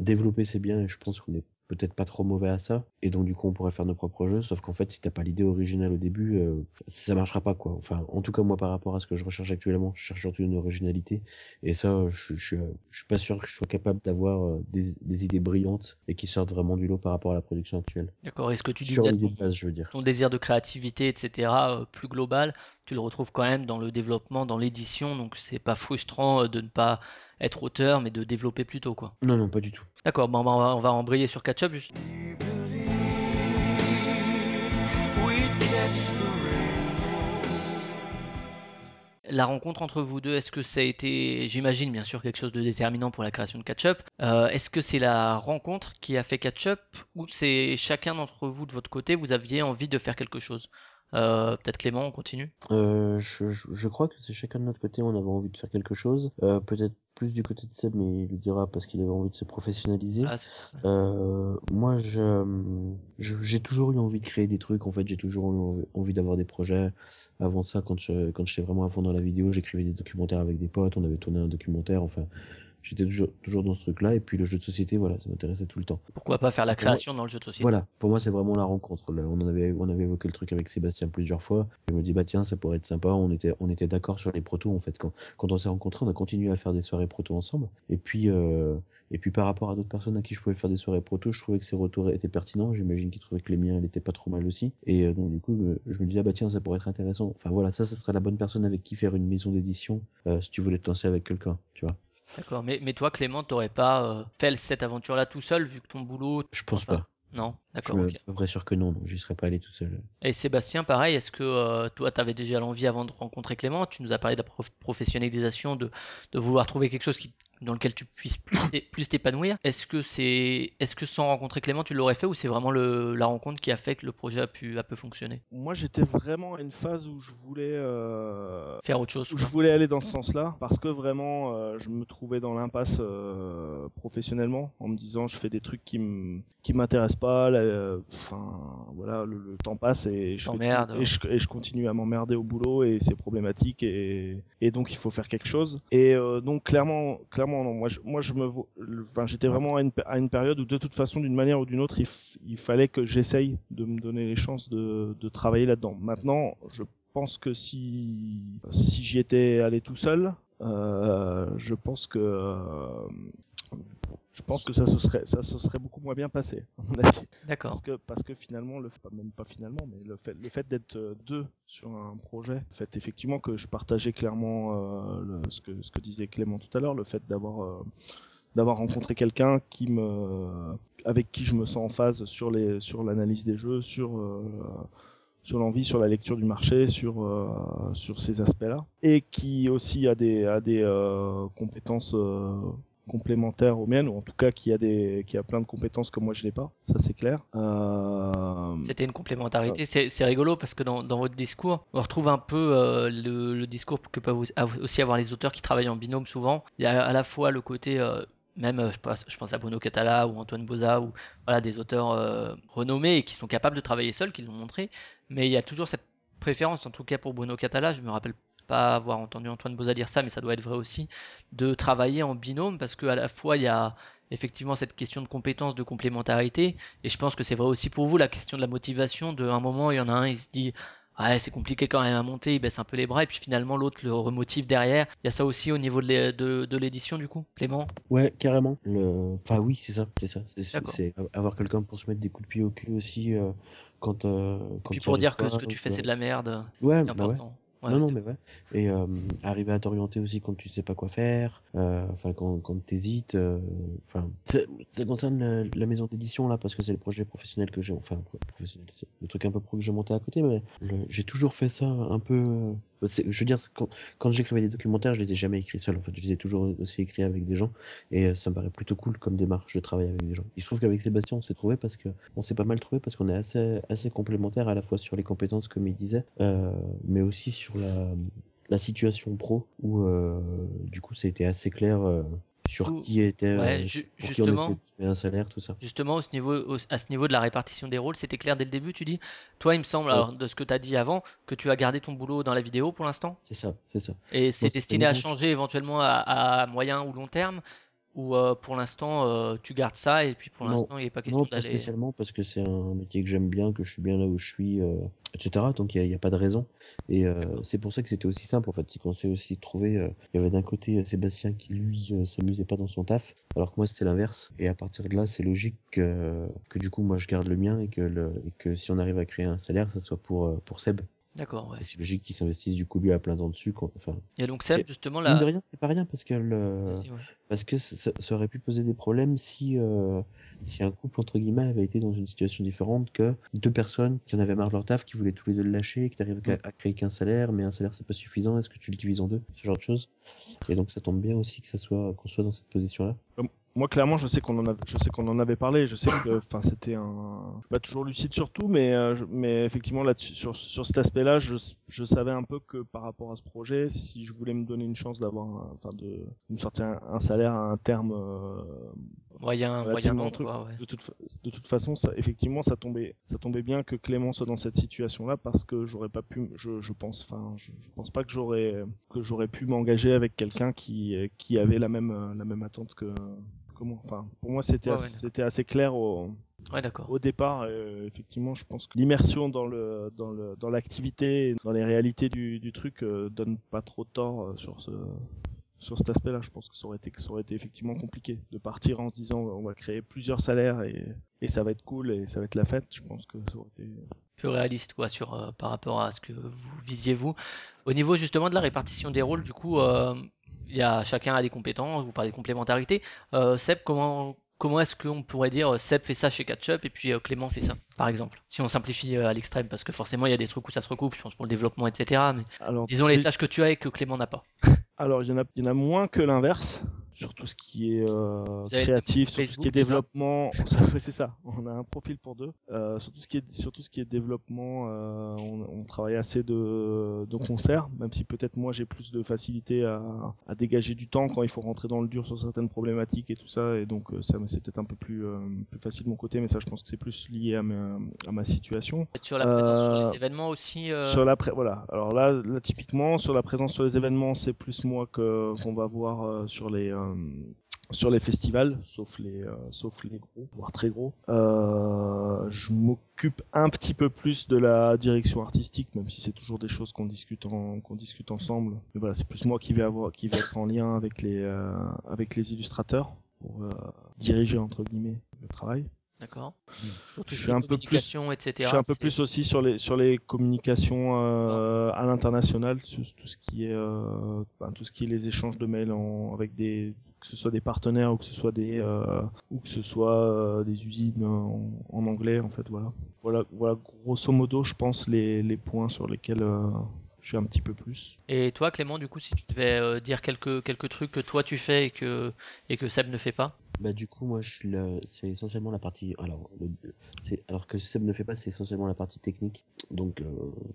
développer c'est bien et je pense qu'on est peut-être pas trop mauvais à ça et donc du coup on pourrait faire nos propres jeux sauf qu'en fait si t'as pas l'idée originale au début euh, ça marchera pas quoi enfin en tout cas moi par rapport à ce que je recherche actuellement je cherche surtout une originalité et ça je, je, je suis pas sûr que je sois capable d'avoir euh, des, des idées brillantes et qui sortent vraiment du lot par rapport à la production actuelle D'accord. Est-ce que tu sur disais l'idée ton, de base je veux dire ton désir de créativité, etc., euh, plus global, tu le retrouves quand même dans le développement, dans l'édition, donc c'est pas frustrant euh, de ne pas être auteur, mais de développer plutôt, quoi. non non pas du tout D'accord, bon, on va, on va embrayer sur Catch-Up juste. Catch. La rencontre entre vous deux, est-ce que ça a été, j'imagine bien sûr, quelque chose de déterminant pour la création de Catch-Up Euh, Est-ce que c'est la rencontre qui a fait Catch-Up ou c'est chacun d'entre vous de votre côté, vous aviez envie de faire quelque chose? Euh, Peut-être Clément, on continue Euh, je, je, je crois que c'est chacun de notre côté, on avait envie de faire quelque chose. Euh, Peut-être plus du côté de Seb, mais il le dira parce qu'il avait envie de se professionnaliser. C'est- Euh, moi, je- j'ai toujours eu envie de créer des trucs. En fait, j'ai toujours eu envie d'avoir des projets. Avant ça, quand je, quand j'étais vraiment à fond dans la vidéo, j'écrivais des documentaires avec des potes. On avait tourné un documentaire. Enfin, j'étais toujours, toujours dans ce truc-là. Et puis le jeu de société, voilà, ça m'intéressait tout le temps. Pourquoi pas faire la moi- création dans le jeu de société Voilà, pour moi c'est vraiment la rencontre. Là, on en avait, on avait évoqué le truc avec Sébastien plusieurs fois. Je me dis bah tiens ça pourrait être sympa. On était, on était d'accord sur les protos en fait. Quand, quand on s'est rencontrés, on a continué à faire des soirées protos ensemble. Et puis, euh, et puis par rapport à d'autres personnes à qui je pouvais faire des soirées protos, je trouvais que ces retours étaient pertinents. J'imagine qu'ils trouvaient que les miens n'étaient pas trop mal aussi. Et euh, donc du coup je me, je me disais ah bah tiens ça pourrait être intéressant. Enfin voilà, ça ça serait la bonne personne avec qui faire une maison d'édition euh, si tu voulais te lancer avec quelqu'un, tu vois. D'accord, mais, mais toi Clément, t'aurais pas euh, fait cette aventure-là tout seul vu que ton boulot... Je pense pas. Non, Je d'accord, suis à peu près sûr que non. Donc j'y serais pas allé tout seul. Et Sébastien, pareil, est-ce que euh, toi, tu avais déjà l'envie avant de rencontrer Clément? Tu nous as parlé de la prof- professionnalisation, de, de vouloir trouver quelque chose qui, dans lequel tu puisses plus t'é- plus t'épanouir. Est-ce que c'est, est-ce que sans rencontrer Clément, tu l'aurais fait ou c'est vraiment le, la rencontre qui a fait que le projet a pu, a pu fonctionner? Moi j'étais vraiment à une phase où je voulais euh, Faire autre chose où je voulais aller dans ce sens-là parce que vraiment euh, je me trouvais dans l'impasse euh, professionnellement en me disant je fais des trucs qui me qui m'intéressent pas enfin voilà le, le temps passe et je, tout- et je et je continue à m'emmerder au boulot et c'est problématique et et donc il faut faire quelque chose. Et donc clairement clairement non. Moi je, moi je me enfin j'étais vraiment à une, période où de toute façon d'une manière ou d'une autre il, fallait que j'essaye de me donner les chances de de travailler là-dedans. Maintenant je pense que si si j'y étais allé tout seul, euh, je pense que euh, je pense que ça se serait ça se serait beaucoup moins bien passé à mon avis. D'accord. Parce que parce que finalement le même pas finalement mais le fait le fait d'être euh, deux sur un projet, le fait effectivement que je partageais clairement euh, le- ce que ce que disait Clément tout à l'heure, le fait d'avoir euh, d'avoir rencontré quelqu'un qui me avec qui je me sens en phase sur les sur l'analyse des jeux, sur euh, sur l'envie, sur la lecture du marché, sur euh, sur ces aspects-là, et qui aussi a des a des euh, compétences euh, complémentaires aux miennes, ou en tout cas qui a des qui a plein de compétences que moi je n'ai pas, ça c'est clair. Euh, C'était une complémentarité. C'est c'est rigolo parce que dans, dans votre discours, on retrouve un peu euh, le, le discours que peuvent aussi avoir les auteurs qui travaillent en binôme souvent. Il y a à la fois le côté, euh, même euh, je pense, je pense à Bruno Catala ou Antoine Boza, ou voilà, des auteurs euh, renommés et qui sont capables de travailler seuls, qui l'ont montré. Mais il y a toujours cette préférence, en tout cas pour Bruno Catala, je me rappelle pas avoir entendu Antoine Boza dire ça, mais ça doit être vrai aussi, de travailler en binôme parce qu'à la fois il y a effectivement cette question de compétence, de complémentarité, et je pense que c'est vrai aussi pour vous la question de la motivation, de un moment il y en a un, il se dit ouais c'est compliqué quand même à monter, il baisse un peu les bras, et puis finalement l'autre le remotive derrière. Il y a ça aussi au niveau de l'é- de- de l'édition du coup, Clément? Ouais, carrément. Le... Enfin, oui, c'est ça, c'est ça. C'est avoir quelqu'un pour se mettre des coups de pied au cul aussi euh, quand, euh, quand Puis pour dire que ce que tu fais c'est de la merde, Ouais, c'est bah ouais. Non, non, mais ouais. Et euh, arriver à t'orienter aussi quand tu sais pas quoi faire, euh, enfin quand, quand t'hésites. euh, Enfin, ça, ça concerne la, la maison d'édition là parce que c'est le projet professionnel que j'ai, enfin pro- professionnel, c'est le truc un peu pro que j'ai monté à côté, mais j'ai toujours fait ça un peu. Je veux dire, quand, j'écrivais des documentaires, je les ai jamais écrits seul. En fait, je les ai toujours aussi écrits avec des gens, et euh, ça me paraît plutôt cool comme démarche de travailler avec des gens. Il se trouve qu'avec Sébastien, on s'est trouvé parce que on s'est pas mal trouvé parce qu'on est assez assez complémentaires à la fois sur les compétences comme il disait, euh, mais aussi sur la situation pro où euh, du coup été assez clair sur Ou- qui était ouais, euh, ju- pour qui on justement. était un salaire tout ça. Justement, au ce niveau, au- à ce niveau de la répartition des rôles, c'était clair dès le début, tu dis. Toi, il me semble, Ouais. alors, de ce que tu as dit avant, que tu as gardé ton boulot dans la vidéo pour l'instant? C'est ça, c'est ça. Et c'est Moi, c'est destiné à changer éventuellement à, à moyen ou long terme. Ou euh, pour l'instant, euh, tu gardes ça et puis pour Non, l'instant, il n'est pas question Non, pas d'aller. spécialement parce que c'est un métier que j'aime bien, que je suis bien là où je suis, euh, etc. Donc il n'y a, pas de raison. Et c'est pour ça que c'était aussi simple en fait. C'est qu'on s'est aussi trouvé. il y avait d'un côté Sébastien qui lui s'amusait pas dans son taf, alors que moi c'était l'inverse. Et à partir de là, c'est logique que, que du coup moi je garde le mien et que, le, et que si on arrive à créer un salaire, ça soit pour, pour Seb. D'accord, ouais. C'est logique qu'il s'investisse du coup lui à plein temps dessus. quoi. Enfin, Et donc, Seb, justement, mine de là. rien, c'est pas rien parce que le, ouais. parce que ça, ça- ça aurait pu poser des problèmes si, euh, si un couple, entre guillemets, avait été dans une situation différente que deux personnes qui en avaient marre de leur taf, qui voulaient tous les deux le lâcher, qui n'arrivent Mm. à créer qu'un salaire, mais un salaire c'est pas suffisant, est-ce que tu le divises en deux? Ce genre de choses. Et donc ça tombe bien aussi que ça soit, qu'on soit dans cette position-là. Moi, clairement, je sais qu'on en a, je sais qu'on en avait parlé. Je sais que, enfin, c'était un, je suis pas toujours lucide sur tout, mais, euh, mais effectivement là sur sur cet aspect-là, je, je savais un peu que par rapport à ce projet, si je voulais me donner une chance d'avoir, enfin, de, de me sortir un, un salaire à un terme euh, Moyen, moyen relativement long, truc. quoi, ouais. De toute, de toute façon, ça, effectivement, ça tombait, ça tombait bien que Clément soit dans cette situation-là parce que j'aurais pas pu, je, je pense, enfin, je, je pense pas que j'aurais, que j'aurais pu m'engager avec quelqu'un qui, qui avait la même, euh, la même attente que, que moi. Enfin, pour moi, c'était, Ouais, assez, ouais, c'était assez clair au, Ouais, d'accord. au départ. euh, effectivement, je pense que l'immersion dans le, dans le, dans l'activité, dans les réalités du, du truc, euh, donne pas trop tort euh, sur ce, sur cet aspect-là, je pense que ça aurait été, ça aurait été effectivement compliqué de partir en se disant on va créer plusieurs salaires et, et ça va être cool et ça va être la fête. Je pense que ça aurait été. plus réaliste quoi sur euh, par rapport à ce que vous visiez vous. Au niveau justement de la répartition des rôles, du coup, euh, il y a chacun a des compétences. Vous parlez de complémentarité. Euh, Seb, comment comment est-ce qu'on pourrait dire euh, Seb fait ça chez Catchup et puis euh, Clément fait ça, par exemple, si on simplifie euh, à l'extrême, parce que forcément il y a des trucs où ça se recoupe, je pense pour le développement, etc. Mais Alors, disons les tâches que tu as et que Clément n'a pas. alors il y en a, il y en a moins que l'inverse. Sur tout ce qui est euh, créatif, sur tout ce qui est développement, c'est ça. On a un profil pour deux. Euh, sur tout ce qui est, sur tout ce qui est développement, euh, on, on travaille assez de, de concert, même si peut-être moi j'ai plus de facilité à, à dégager du temps quand il faut rentrer dans le dur sur certaines problématiques et tout ça, et donc euh, ça c'est peut-être un peu plus, euh, plus facile de mon côté, mais ça je pense que c'est plus lié à ma, à ma situation. Sur la présence sur Euh, les événements aussi. euh, Sur la pré- voilà. Alors là, là, typiquement sur la présence sur les événements, c'est plus moi que qu'on va voir euh, sur les euh, sur les festivals, sauf les euh, sauf les gros, voire très gros. Euh, je m'occupe un petit peu plus de la direction artistique, même si c'est toujours des choses qu'on discute discute ensemble. Mais voilà, c'est plus moi qui vais avoir qui vais être en lien avec les euh, avec les illustrateurs pour euh, diriger entre guillemets le travail. D'accord. Mm. Tout Je suis un peu plus- etc. Je suis un peu plus aussi sur les sur les communications euh, à l'international, tout ce qui est euh, ben, tout ce qui est les échanges de mails en, avec des que ce soit des partenaires ou que ce soit des euh, ou que ce soit des usines en, en anglais en fait voilà voilà voilà grosso modo je pense les, les points sur lesquels je suis un petit peu plus Et toi, Clément, du coup, si tu devais dire quelques, quelques trucs que toi tu fais et que, et que Seb ne fait pas? Bah du coup moi je suis c'est essentiellement la partie alors le- c'est alors que Seb ne fait pas c'est essentiellement la partie technique. Donc euh,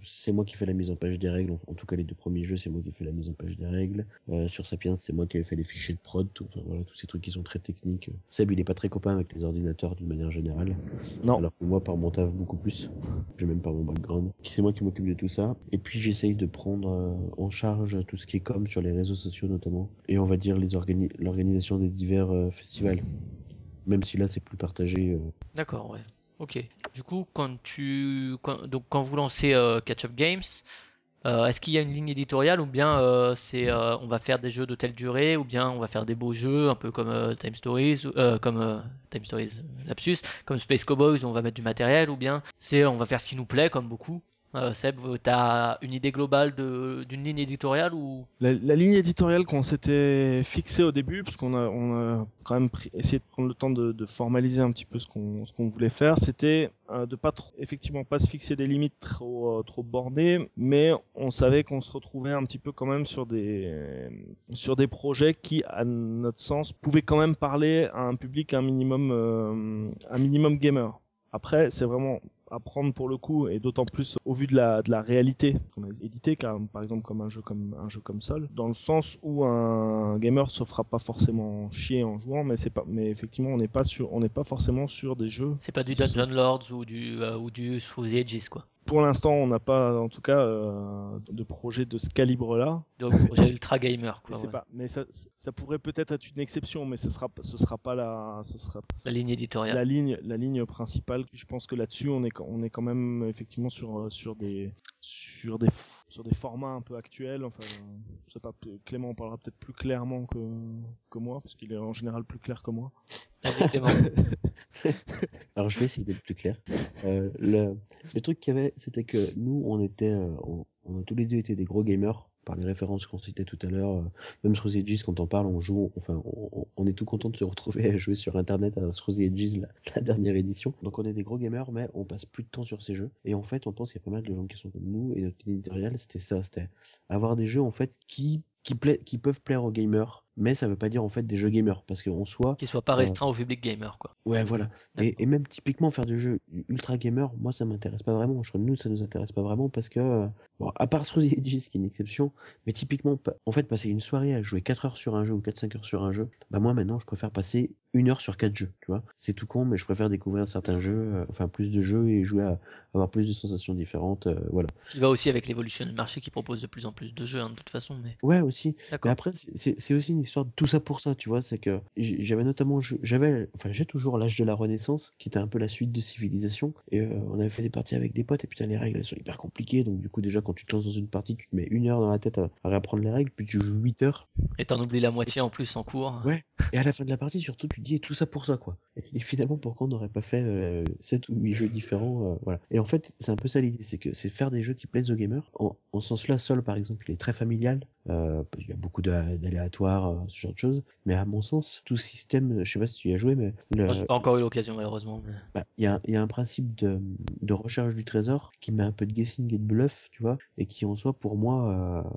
c'est moi qui fais la mise en page des règles. En, en tout cas les deux premiers jeux c'est moi qui fais la mise en page des règles. Euh, sur Sapiens c'est moi qui ai fait les fichiers de prod. Tout, enfin, voilà tous ces trucs qui sont très techniques. Seb il est pas très copain avec les ordinateurs d'une manière générale. Non. Alors que moi par mon taf beaucoup plus. Puis même par mon background. C'est moi qui m'occupe de tout ça. Et puis j'essaye de prendre euh, en charge tout ce qui est com sur les réseaux sociaux notamment. Et on va dire les organi- l'organisation des divers euh, festivals même si là c'est plus partagé euh, D'accord, ouais. Ok. Du coup, quand tu, quand, donc quand vous lancez euh, Catch Up Games, euh, est-ce qu'il y a une ligne éditoriale ou bien euh, c'est, euh, on va faire des jeux de telle durée ou bien on va faire des beaux jeux un peu comme euh, Time Stories, euh, comme euh, Time Stories, euh, lapsus, comme Space Cowboys on va mettre du matériel ou bien c'est on va faire ce qui nous plaît comme beaucoup. Euh, Seb, t'as une idée globale d'une ligne éditoriale ou? La, la ligne éditoriale qu'on s'était fixée au début, parce qu'on a, on a quand même essayé de prendre le temps de, de formaliser un petit peu ce qu'on, qu'on voulait faire, c'était euh, de pas trop, effectivement pas se fixer des limites trop, euh, trop bordées, mais on savait qu'on se retrouvait un petit peu quand même sur des, sur des projets qui, à notre sens, pouvaient quand même parler à un public un minimum, euh, un minimum gamer. Après, c'est vraiment à prendre pour le coup et d'autant plus au vu de la de la réalité qu'on a édité par exemple comme un jeu comme un jeu comme Sol dans le sens où un gamer se fera pas forcément chier en jouant mais c'est pas mais effectivement on n'est pas sur on n'est pas forcément sur des jeux c'est pas du Dungeon Lords ou du euh, ou du Edges quoi. Pour l'instant on n'a pas en tout cas euh, de projet de ce calibre là Donc projet ultra gamer quoi. ouais. pas mais ça ça pourrait peut-être être une exception mais ce sera ce sera pas la ce sera La ligne éditoriale. la ligne la ligne principale je pense que là-dessus on est on est quand même effectivement sur euh, sur des sur des sur des formats un peu actuels enfin je sais pas Clément en parlera peut-être plus clairement que que moi parce qu'il est en général plus clair que moi Clément. Alors je vais essayer d'être plus clair. Euh, le, le truc qu'il y avait, c'était que nous, on était, euh, on, on a tous les deux été des gros gamers par les références qu'on citait tout à l'heure. euh, Même The Edges, quand on parle, on joue, enfin, on, est tout content de se retrouver à jouer sur Internet à The Edges, la, dernière édition. Donc on est des gros gamers, mais on passe plus de temps sur ces jeux. Et en fait, on pense qu'il y a pas mal de gens qui sont comme nous. Et notre éditoriale, c'était ça, c'était avoir des jeux en fait qui qui, pla- qui peuvent plaire aux gamers, mais ça veut pas dire en fait des jeux gamers, parce qu'en soi, Qui soit pas restreint au public gamer quoi. Ouais, voilà. Et, et même typiquement faire des jeux ultra gamer, moi ça m'intéresse pas vraiment. Je crois que nous ça nous intéresse pas vraiment parce que, euh, bon, à part the Edges qui est une exception, mais typiquement, en fait, passer une soirée à jouer 4 heures sur un jeu ou 4-5 heures sur un jeu, bah moi maintenant je préfère passer une heure sur 4 jeux, tu vois. C'est tout con, mais je préfère découvrir certains jeux, euh, enfin plus de jeux et jouer à avoir plus de sensations différentes, euh, voilà. Qui va aussi avec l'évolution du marché qui propose de plus en plus de jeux hein, de toute façon. Mais Ouais, aussi. Mais après, c'est- aussi une histoire de tout ça pour ça, tu vois. C'est que j'avais notamment, j'avais, enfin, j'ai toujours l'âge de la Renaissance, qui était un peu la suite de Civilisation. Et euh, on avait fait des parties avec des potes, et putain, les règles, elles sont hyper compliquées. Donc, du coup, déjà, quand tu te lances dans une partie, tu te mets une heure dans la tête à, à réapprendre les règles, puis tu joues 8 heures. Et t'en oublies la moitié en plus en cours. Ouais. Et à la fin de la partie, surtout, tu te dis, et tout ça pour ça, quoi. Et finalement, pourquoi on n'aurait pas fait euh, 7 ou 8 jeux différents, euh, voilà. Et en fait, c'est un peu ça l'idée, c'est que c'est faire des jeux qui plaisent aux gamers. En, en ce sens-là, Sol, par exemple, il est très familial. Euh, il y a beaucoup d'a- d'aléatoires, euh, ce genre de choses. Mais à mon sens, tout système, je sais pas si tu y as joué, mais le- j'ai pas encore eu l'occasion malheureusement. mais- bah, il y, a, il y a un principe de, de recherche du trésor qui met un peu de guessing et de bluff, tu vois, et qui en soi, pour moi, euh,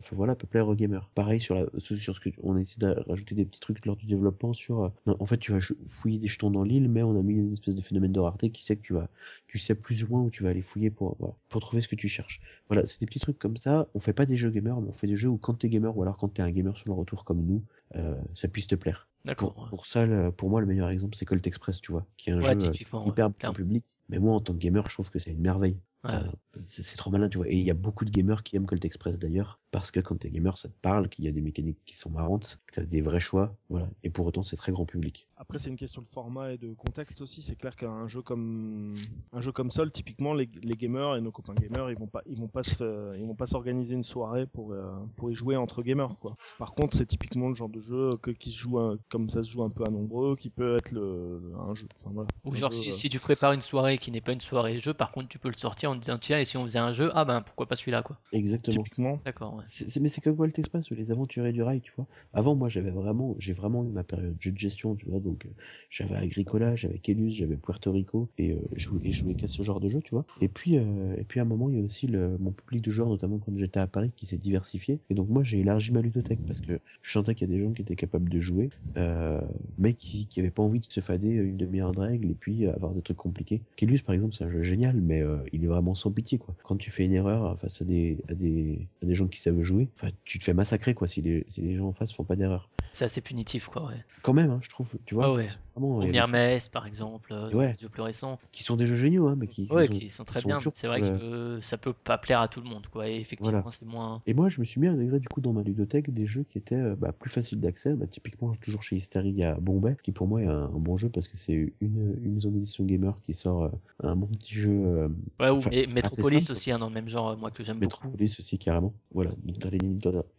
enfin voilà, peut plaire aux gamers. Pareil sur, la, sur ce que on a essayé de rajouter des petits trucs lors du développement sur, euh, non, en fait, tu vas fouiller des jetons dans l'île, mais on a mis une espèce de phénomène de rareté qui sait que tu vas, tu sais plus ou moins où tu vas aller fouiller pour, voilà, pour trouver ce que tu cherches. Voilà, c'est des petits trucs comme ça. On fait pas des jeux gamers, mais on fait des jeux où quand t'es gamer ou alors quand t'es un gamer sur le retour comme nous, euh, ça puisse te plaire. D'accord. Pour, pour ça, le- pour moi, le meilleur exemple, c'est Colt Express, tu vois, qui est un Ouais, jeu euh, ouais, hyper bon public. Mais moi, en tant que gamer, je trouve que c'est une merveille. Ouais, Enfin, c'est c'est trop malin, tu vois. Et il y a beaucoup de gamers qui aiment Colt Express d'ailleurs, parce que quand t'es gamer, ça te parle, qu'il y a des mécaniques qui sont marrantes, que t'as des vrais choix, voilà. Et pour autant, c'est très grand public. Après, c'est une question de format et de contexte aussi. C'est clair qu'un jeu comme un jeu comme Sol, typiquement, les, les gamers et nos copains gamers, ils vont pas, ils vont pas se, ils vont pas s'organiser une soirée pour euh, pour y jouer entre gamers, quoi. Par contre, c'est typiquement le genre de jeu que qui se joue un- comme ça se joue un peu à nombreux, qui peut être le un jeu. Enfin, voilà, Ou un genre jeu, si, euh, si tu prépares une soirée qui n'est pas une soirée jeu, par contre tu peux le sortir en disant tiens, et si on faisait un jeu, ah ben pourquoi pas celui-là, quoi. Exactement. Typiquement. D'accord, ouais. C'est- c'est- mais c'est comme Walt Express, les aventuriers du rail, tu vois. Avant, moi, j'avais vraiment, j'ai vraiment eu ma période jeu de gestion, tu vois. Donc, euh, j'avais Agricola, j'avais Kelus, j'avais Puerto Rico, et euh, je jouais, je jouais qu'à ce genre de jeu, tu vois. Et puis, euh, et puis à un moment, il y a aussi le, mon public de joueurs, notamment quand j'étais à Paris, qui s'est diversifié. Et donc, moi, j'ai élargi ma ludothèque parce que je sentais qu'il y a des gens qui étaient capables de jouer, euh, mais qui, qui avaient pas envie de se fader une demi-heure de règles et puis avoir des trucs compliqués. Kelus, par exemple, c'est un jeu génial, mais euh, il est vraiment sans pitié, quoi. Quand tu fais une erreur face à des, à des, à des gens qui savent jouer, enfin, tu te fais massacrer, quoi, si les, si les gens en face font pas d'erreur. C'est assez punitif, quoi, ouais. Quand même, hein, je trouve, tu vois. Ah ouais. Vraiment, Ou par exemple, euh, Ouais. les jeux plus récents. qui sont des jeux géniaux, hein, mais qui, sont- qui sont très bien. C'est vrai que ça peut pas plaire à tout le monde, quoi. Et effectivement, Voilà. c'est moins. Et moi, je me suis mis à intégrer du coup dans ma ludothèque des jeux qui étaient euh, bah, plus faciles d'accès. Bah, typiquement, toujours chez Hysteri, il y a Bombay, qui pour moi est un, bon jeu parce que c'est une, une maison d'édition gamer qui sort euh, un bon petit jeu. euh, Ouais, Enfin, assez Metropolis simple. aussi, hein, dans le même genre, euh, moi, que j'aime beaucoup. Metropolis aussi carrément. Voilà, dans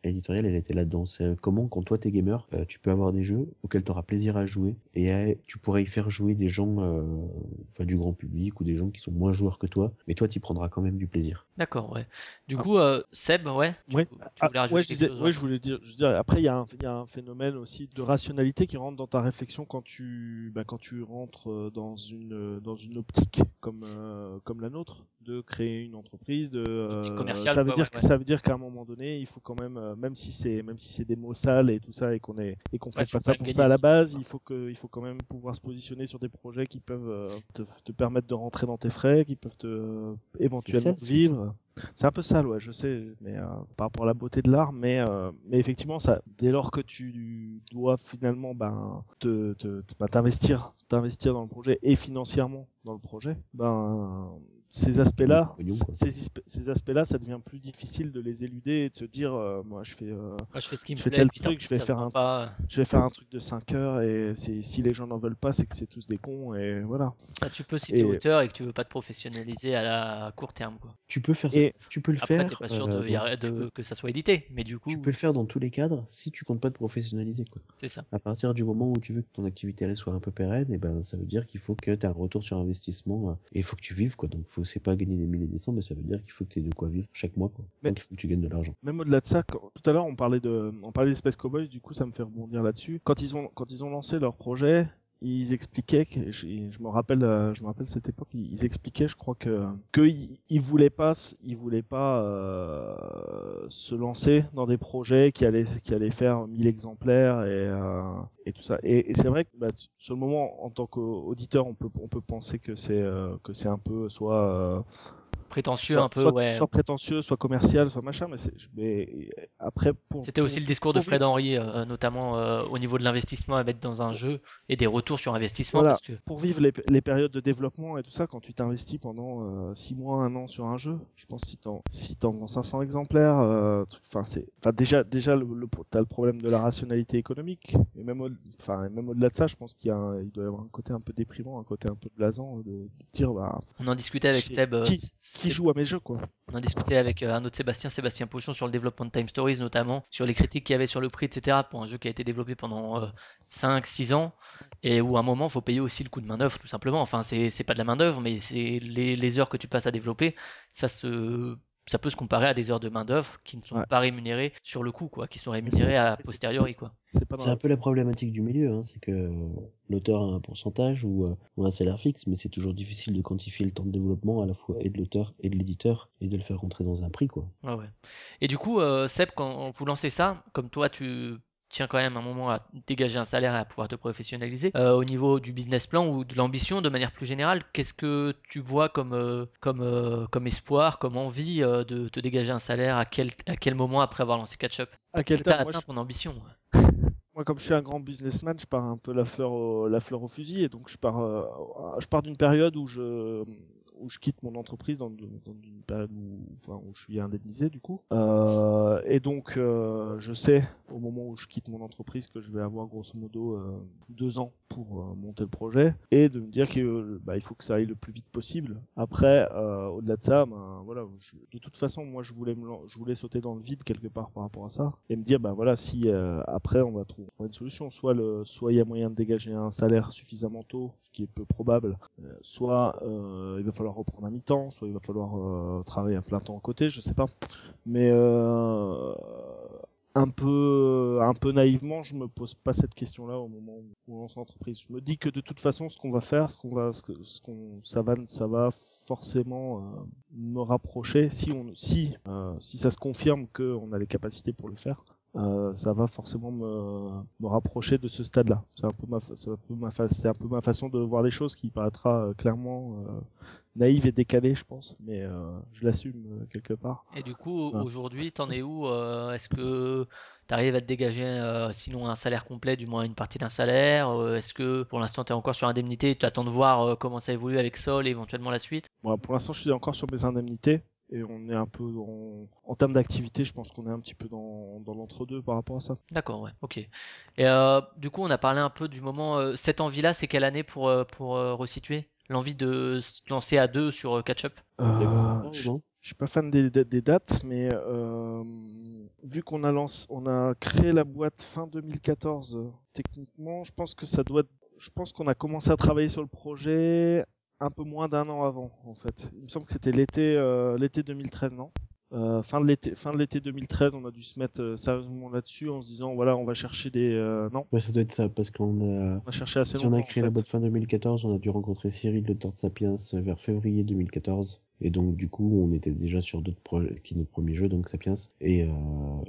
éditoriales, elle était là-dedans. C'est euh, comment quand toi t'es gamer, euh, tu peux avoir des jeux auxquels tu auras plaisir à jouer et tu pourrais y faire jouer des gens, euh, enfin du grand public ou des gens qui sont moins joueurs que toi, mais toi tu prendras quand même du plaisir. D'accord, ouais. Du Ah. coup, euh, Seb, ouais. Tu, Ouais. tu Ah, voulais rajouter ouais, je quelque disais, chose, ouais, hein je voulais dire, je veux dire, après il y, a un- il y a un phénomène aussi de rationalité qui rentre dans ta réflexion quand tu, bah, quand tu rentres euh, dans une, euh, dans une optique comme, euh, comme la nôtre, de créer une entreprise, de, euh, ça veut quoi, dire ouais, que ouais. ça veut dire qu'à un moment donné, il faut quand même, euh, même si c'est, même si c'est des mots sales et tout ça et qu'on est, et qu'on Ouais, fait pas ça pour ça à la base, il faut que, il faut quand même pouvoir se positionner sur des projets qui peuvent euh, te, te permettre de rentrer dans tes frais, qui peuvent te euh, éventuellement sale, vivre. C'est un peu sale, ouais, je sais, mais euh, par rapport à la beauté de l'art, mais euh, mais effectivement, ça, dès lors que tu dois finalement ben te ben, t'investir, t'investir dans le projet et financièrement dans le projet, ben ces aspects-là, ces, aspects-là, ça devient plus difficile de les éluder et de se dire, euh, moi, je fais, euh, Moi, je fais ce qui me je fais plaît, tel puis truc, je vais faire un- pas. je vais faire un truc de 5 heures et si les gens n'en veulent pas, c'est que c'est tous des cons et voilà. Ah, tu peux si t'es Et- auteur et que tu veux pas te professionnaliser à, la... à court terme, quoi. Tu peux faire, Et tu peux le Après, faire. t'es pas sûr euh, de, y a- dans- tu de- peux- que ça soit édité, mais du coup, Tu peux le faire dans tous les cadres si tu comptes pas te professionnaliser. Quoi. c'est ça. À partir du moment où tu veux que ton activité elle soit un peu pérenne, et ben ça veut dire qu'il faut que tu aies un retour sur investissement euh, et il faut que tu vives quoi. Donc faut c'est pas gagner des milliers des cents, mais ça veut dire qu'il faut que tu aies de quoi vivre chaque mois quoi. Mais- Donc il faut que tu gagnes de l'argent. Même au-delà de ça, quand- tout à l'heure on parlait de, on parlait des Space Cowboys, du coup ça me fait rebondir là-dessus. Quand ils ont, quand ils ont lancé leur projet, ils expliquaient je, me rappelle, euh, je me rappelle cette époque, ils, expliquaient, je crois que, que ils, ils voulaient pas, ils voulaient pas euh, se lancer dans des projets qui allaient, qui allaient faire 1000 exemplaires et, euh, et tout ça. Et, et c'est vrai que bah, sur le moment, en tant qu'auditeur, on peut, on peut penser que c'est, euh, que c'est un peu soit euh, Prétentieux soit, un peu, soit- ouais. soit prétentieux, soit commercial, soit machin, mais, mais après pour C'était aussi le discours de Fred Henry, euh, notamment euh, au niveau de l'investissement à mettre dans un jeu et des retours sur investissement, Voilà. parce que Pour vivre les, les périodes de développement et tout ça, quand tu t'investis pendant 6 mois, un an sur un jeu, je pense si t'en si t'en vends 500 exemplaires, euh, enfin c'est, enfin déjà déjà le, le, t'as le problème de la rationalité économique, et même enfin même au-delà de ça, je pense qu'il y a un- il doit y avoir un côté un peu déprimant, un côté un peu blasant de, de dire bah on en discutait avec Seb. euh, qui- qui joue à mes jeux quoi. On en discutait avec euh, un autre Sébastien, Sébastien Pochon, sur le développement de Time Stories notamment, sur les critiques qu'il y avait sur le prix, etc. pour un jeu qui a été développé pendant 5-6 ans et où à un moment il faut payer aussi le coût de main-d'œuvre tout simplement. Enfin, c'est c'est pas de la main-d'œuvre, mais c'est les, les heures que tu passes à développer, ça se. Ça peut se comparer à des heures de main-d'œuvre qui ne sont Ouais. pas rémunérées sur le coup, quoi, qui sont rémunérées à posteriori, quoi. C'est un peu la problématique du milieu, hein, c'est que euh, l'auteur a un pourcentage ou, euh, ou un salaire fixe, mais c'est toujours difficile de quantifier le temps de développement à la fois et de l'auteur et de l'éditeur et de le faire rentrer dans un prix quoi. Ouais, ouais. Et du coup, euh, Seb, quand vous lancez ça, comme toi, tu tiens quand même un moment à dégager un salaire et à pouvoir te professionnaliser, euh, au niveau du business plan ou de l'ambition de manière plus générale, qu'est-ce que tu vois comme, euh, comme, euh, comme espoir, comme envie de te dégager un salaire? À quel, à quel moment après avoir lancé Catch-up à quel moi, atteint ton ambition. Moi, comme je suis un grand businessman, je pars un peu la fleur au, la fleur au fusil, et donc je pars, je pars d'une période où je, où je quitte mon entreprise dans, une période où, je suis indemnisé du coup. Euh, et donc, euh, je sais au moment où je quitte mon entreprise que je vais avoir grosso modo euh, deux ans pour monter le projet, et de me dire euh, bah, faut que ça aille le plus vite possible. Après, au-delà de ça, ben, voilà, de toute façon, moi, je voulais je voulais sauter dans le vide quelque part par rapport à ça, et me dire, bah voilà, si après on va trouver une solution, soit le, soit il y a moyen de dégager un salaire suffisamment tôt, ce qui est peu probable, soit il va falloir reprendre à mi-temps, soit il va falloir euh, travailler à plein temps à côté, je sais pas. Mais euh, un peu, un peu naïvement, je me pose pas cette question-là au moment où on lance l'entreprise. Je me dis que de toute façon, ce qu'on va faire, ce qu'on va, ce, qu'on, ça va, ça va forcément euh, me rapprocher. Si on, si, si ça se confirme qu'on a les capacités pour le faire, ça va forcément me, me rapprocher de ce stade-là. C'est un peu ma, façon de voir les choses qui paraîtra clairement naïve et décalée, je pense, mais euh, je l'assume euh, quelque part. Et du coup, Ouais. aujourd'hui, t'en es où euh, Est-ce que t'arrives à te dégager sinon un salaire complet, du moins une partie d'un salaire Est-ce que pour l'instant t'es encore sur indemnité Tu attends de voir comment ça évolue avec Sol et éventuellement la suite? Bon, pour l'instant, je suis encore sur mes indemnités. Et on est un peu en, en termes d'activité, je pense qu'on est un petit peu dans, dans l'entre-deux par rapport à ça. D'accord, ouais, ok. Et euh, du coup, on a parlé un peu du moment. euh, cette envie-là, c'est quelle année pour, euh, pour resituer? L'envie de se lancer à deux sur euh, Catch Up. Euh, je, je suis pas fan des, des- des dates, mais euh, vu qu'on a lancé, on a créé la boîte fin 2014, euh, techniquement, je pense que ça doit, je pense qu'on a commencé à travailler sur le projet un peu moins d'un an avant, en fait. Il me semble que c'était l'été, euh, l'été 2013, non? Euh, fin de l'été, fin de l'été 2013, on a dû se mettre euh, sérieusement là-dessus en se disant voilà, on va chercher des, euh, non, Ouais, ça doit être ça, parce qu'on a. on va chercher assez Si on a créé en la boîte fin 2014, on a dû rencontrer Cyril de Tort Sapiens vers février 2014. Et donc, du coup, on était déjà sur d'autres projets, qui est notre premier jeu, donc Sapiens. Et, euh,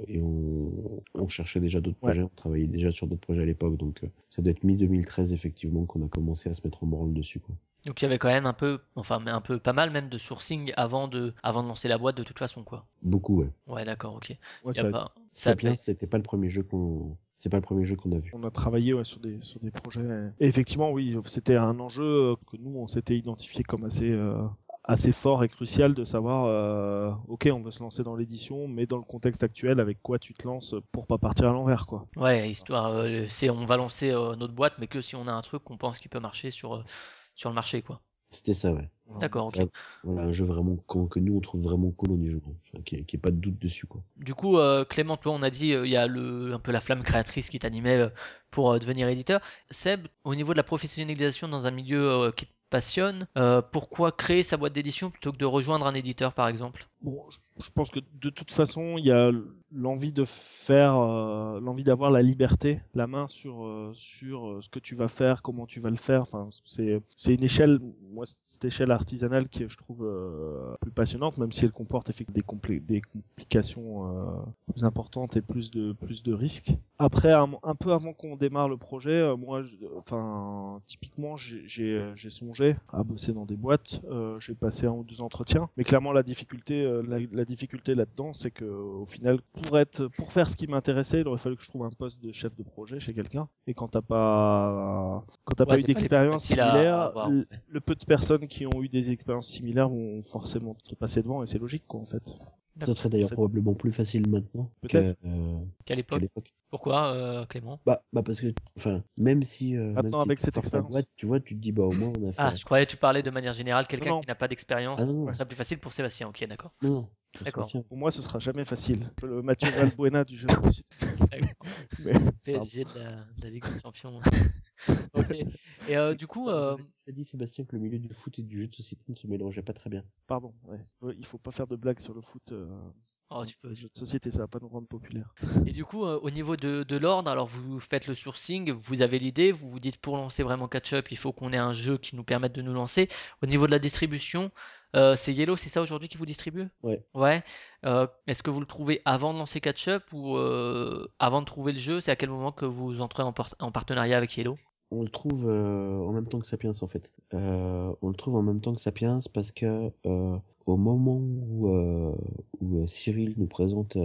et on, on cherchait déjà d'autres Ouais. projets, on travaillait déjà sur d'autres projets à l'époque. Donc, euh, ça doit être mi-2013, effectivement, qu'on a commencé à se mettre en branle dessus, quoi. Donc il y avait quand même un peu, enfin mais un peu pas mal même de sourcing avant de, avant de lancer la boîte de toute façon quoi. Beaucoup, ouais. Ouais, d'accord, ok. Ouais, ça- pas- c'était pas le premier jeu qu'on, c'est pas le premier jeu qu'on a vu. On a travaillé ouais, sur des sur des projets. Et effectivement, oui, c'était un enjeu euh, que nous on s'était identifié comme assez euh, assez fort et crucial de savoir. euh, ok, on veut se lancer dans l'édition, mais dans le contexte actuel, avec quoi tu te lances pour pas partir à l'envers, quoi. Ouais, histoire, euh, c'est on va lancer euh, notre boîte, mais que si on a un truc qu'on pense qu'il peut marcher sur, euh, sur le marché, quoi. C'était ça, ouais. D'accord, ok. Voilà, un jeu vraiment qu'on- que nous on trouve vraiment cool en y jouant, enfin, qui, qui est pas de doute dessus, quoi. Du coup, euh, Clément, toi, on a dit, euh, il y a le, un peu la flamme créatrice qui t'animait euh, pour euh, devenir éditeur. Seb, au niveau de la professionnalisation dans un milieu euh, qui te passionne, euh, pourquoi créer sa boîte d'édition plutôt que de rejoindre un éditeur, par exemple? Bon, je, je pense que de toute façon, il y a l'envie de faire, euh, l'envie d'avoir la liberté, la main sur euh, sur euh, ce que tu vas faire, comment tu vas le faire. Enfin, c'est c'est une échelle, moi, cette échelle artisanale qui je trouve euh, plus passionnante, même si elle comporte effectivement des, complé- des complications euh, plus importantes et plus de plus de risques. Après, un, peu avant qu'on démarre le projet, moi, enfin, typiquement, j'ai- j'ai songé à bosser dans des boîtes. J'ai passé un ou deux entretiens, mais clairement, la difficulté, la, la difficulté là-dedans, c'est que au final, pour être, pour faire ce qui m'intéressait, il aurait fallu que je trouve un poste de chef de projet chez quelqu'un. Et quand t'as pas, quand t'as Ouais, pas eu d'expérience à similaire, le, peu de personnes qui ont eu des expériences similaires vont forcément te passer devant, et c'est logique, quoi, en fait. Ça serait d'ailleurs probablement plus facile maintenant euh, Qu'à l'époque. Pourquoi, euh, Clément? Bah, bah parce que, enfin, même si, euh, Maintenant, même si avec tu cette expérience. boîte, tu vois, tu te dis, bah au moins on a fait. Ah, je croyais que tu parlais de manière générale, quelqu'un qui n'a pas d'expérience, Ah, ce serait plus facile pour Sébastien, ok, d'accord. Non, D'accord. Pour moi, ce sera jamais facile. Le Mathieu Valbuena du jeu de société. Mais- PSG de la, de la Ligue des Champions. ok. Et euh, du coup, euh, Ça dit Sébastien que le milieu du foot et du jeu de société ne se mélangeait pas très bien. Pardon, ouais. Il faut pas faire de blagues sur le foot. Euh, oh, tu peux, les jeux de société, ça va pas nous rendre populaires. Et du coup, euh, au niveau de, de l'ordre, alors vous faites le sourcing, vous avez l'idée, vous vous dites pour lancer vraiment Catch-up, il faut qu'on ait un jeu qui nous permette de nous lancer. Au niveau de la distribution, euh, c'est Yellow, c'est ça aujourd'hui qui vous distribue? Ouais. Ouais. Euh, Est-ce que vous le trouvez avant de lancer Catch-up ou euh, avant de trouver le jeu? C'est à quel moment que vous entrez en, en partenariat avec Yellow? On le trouve en même temps que Sapiens en fait. On le trouve en même temps que Sapiens parce que au moment où, où Cyril nous présente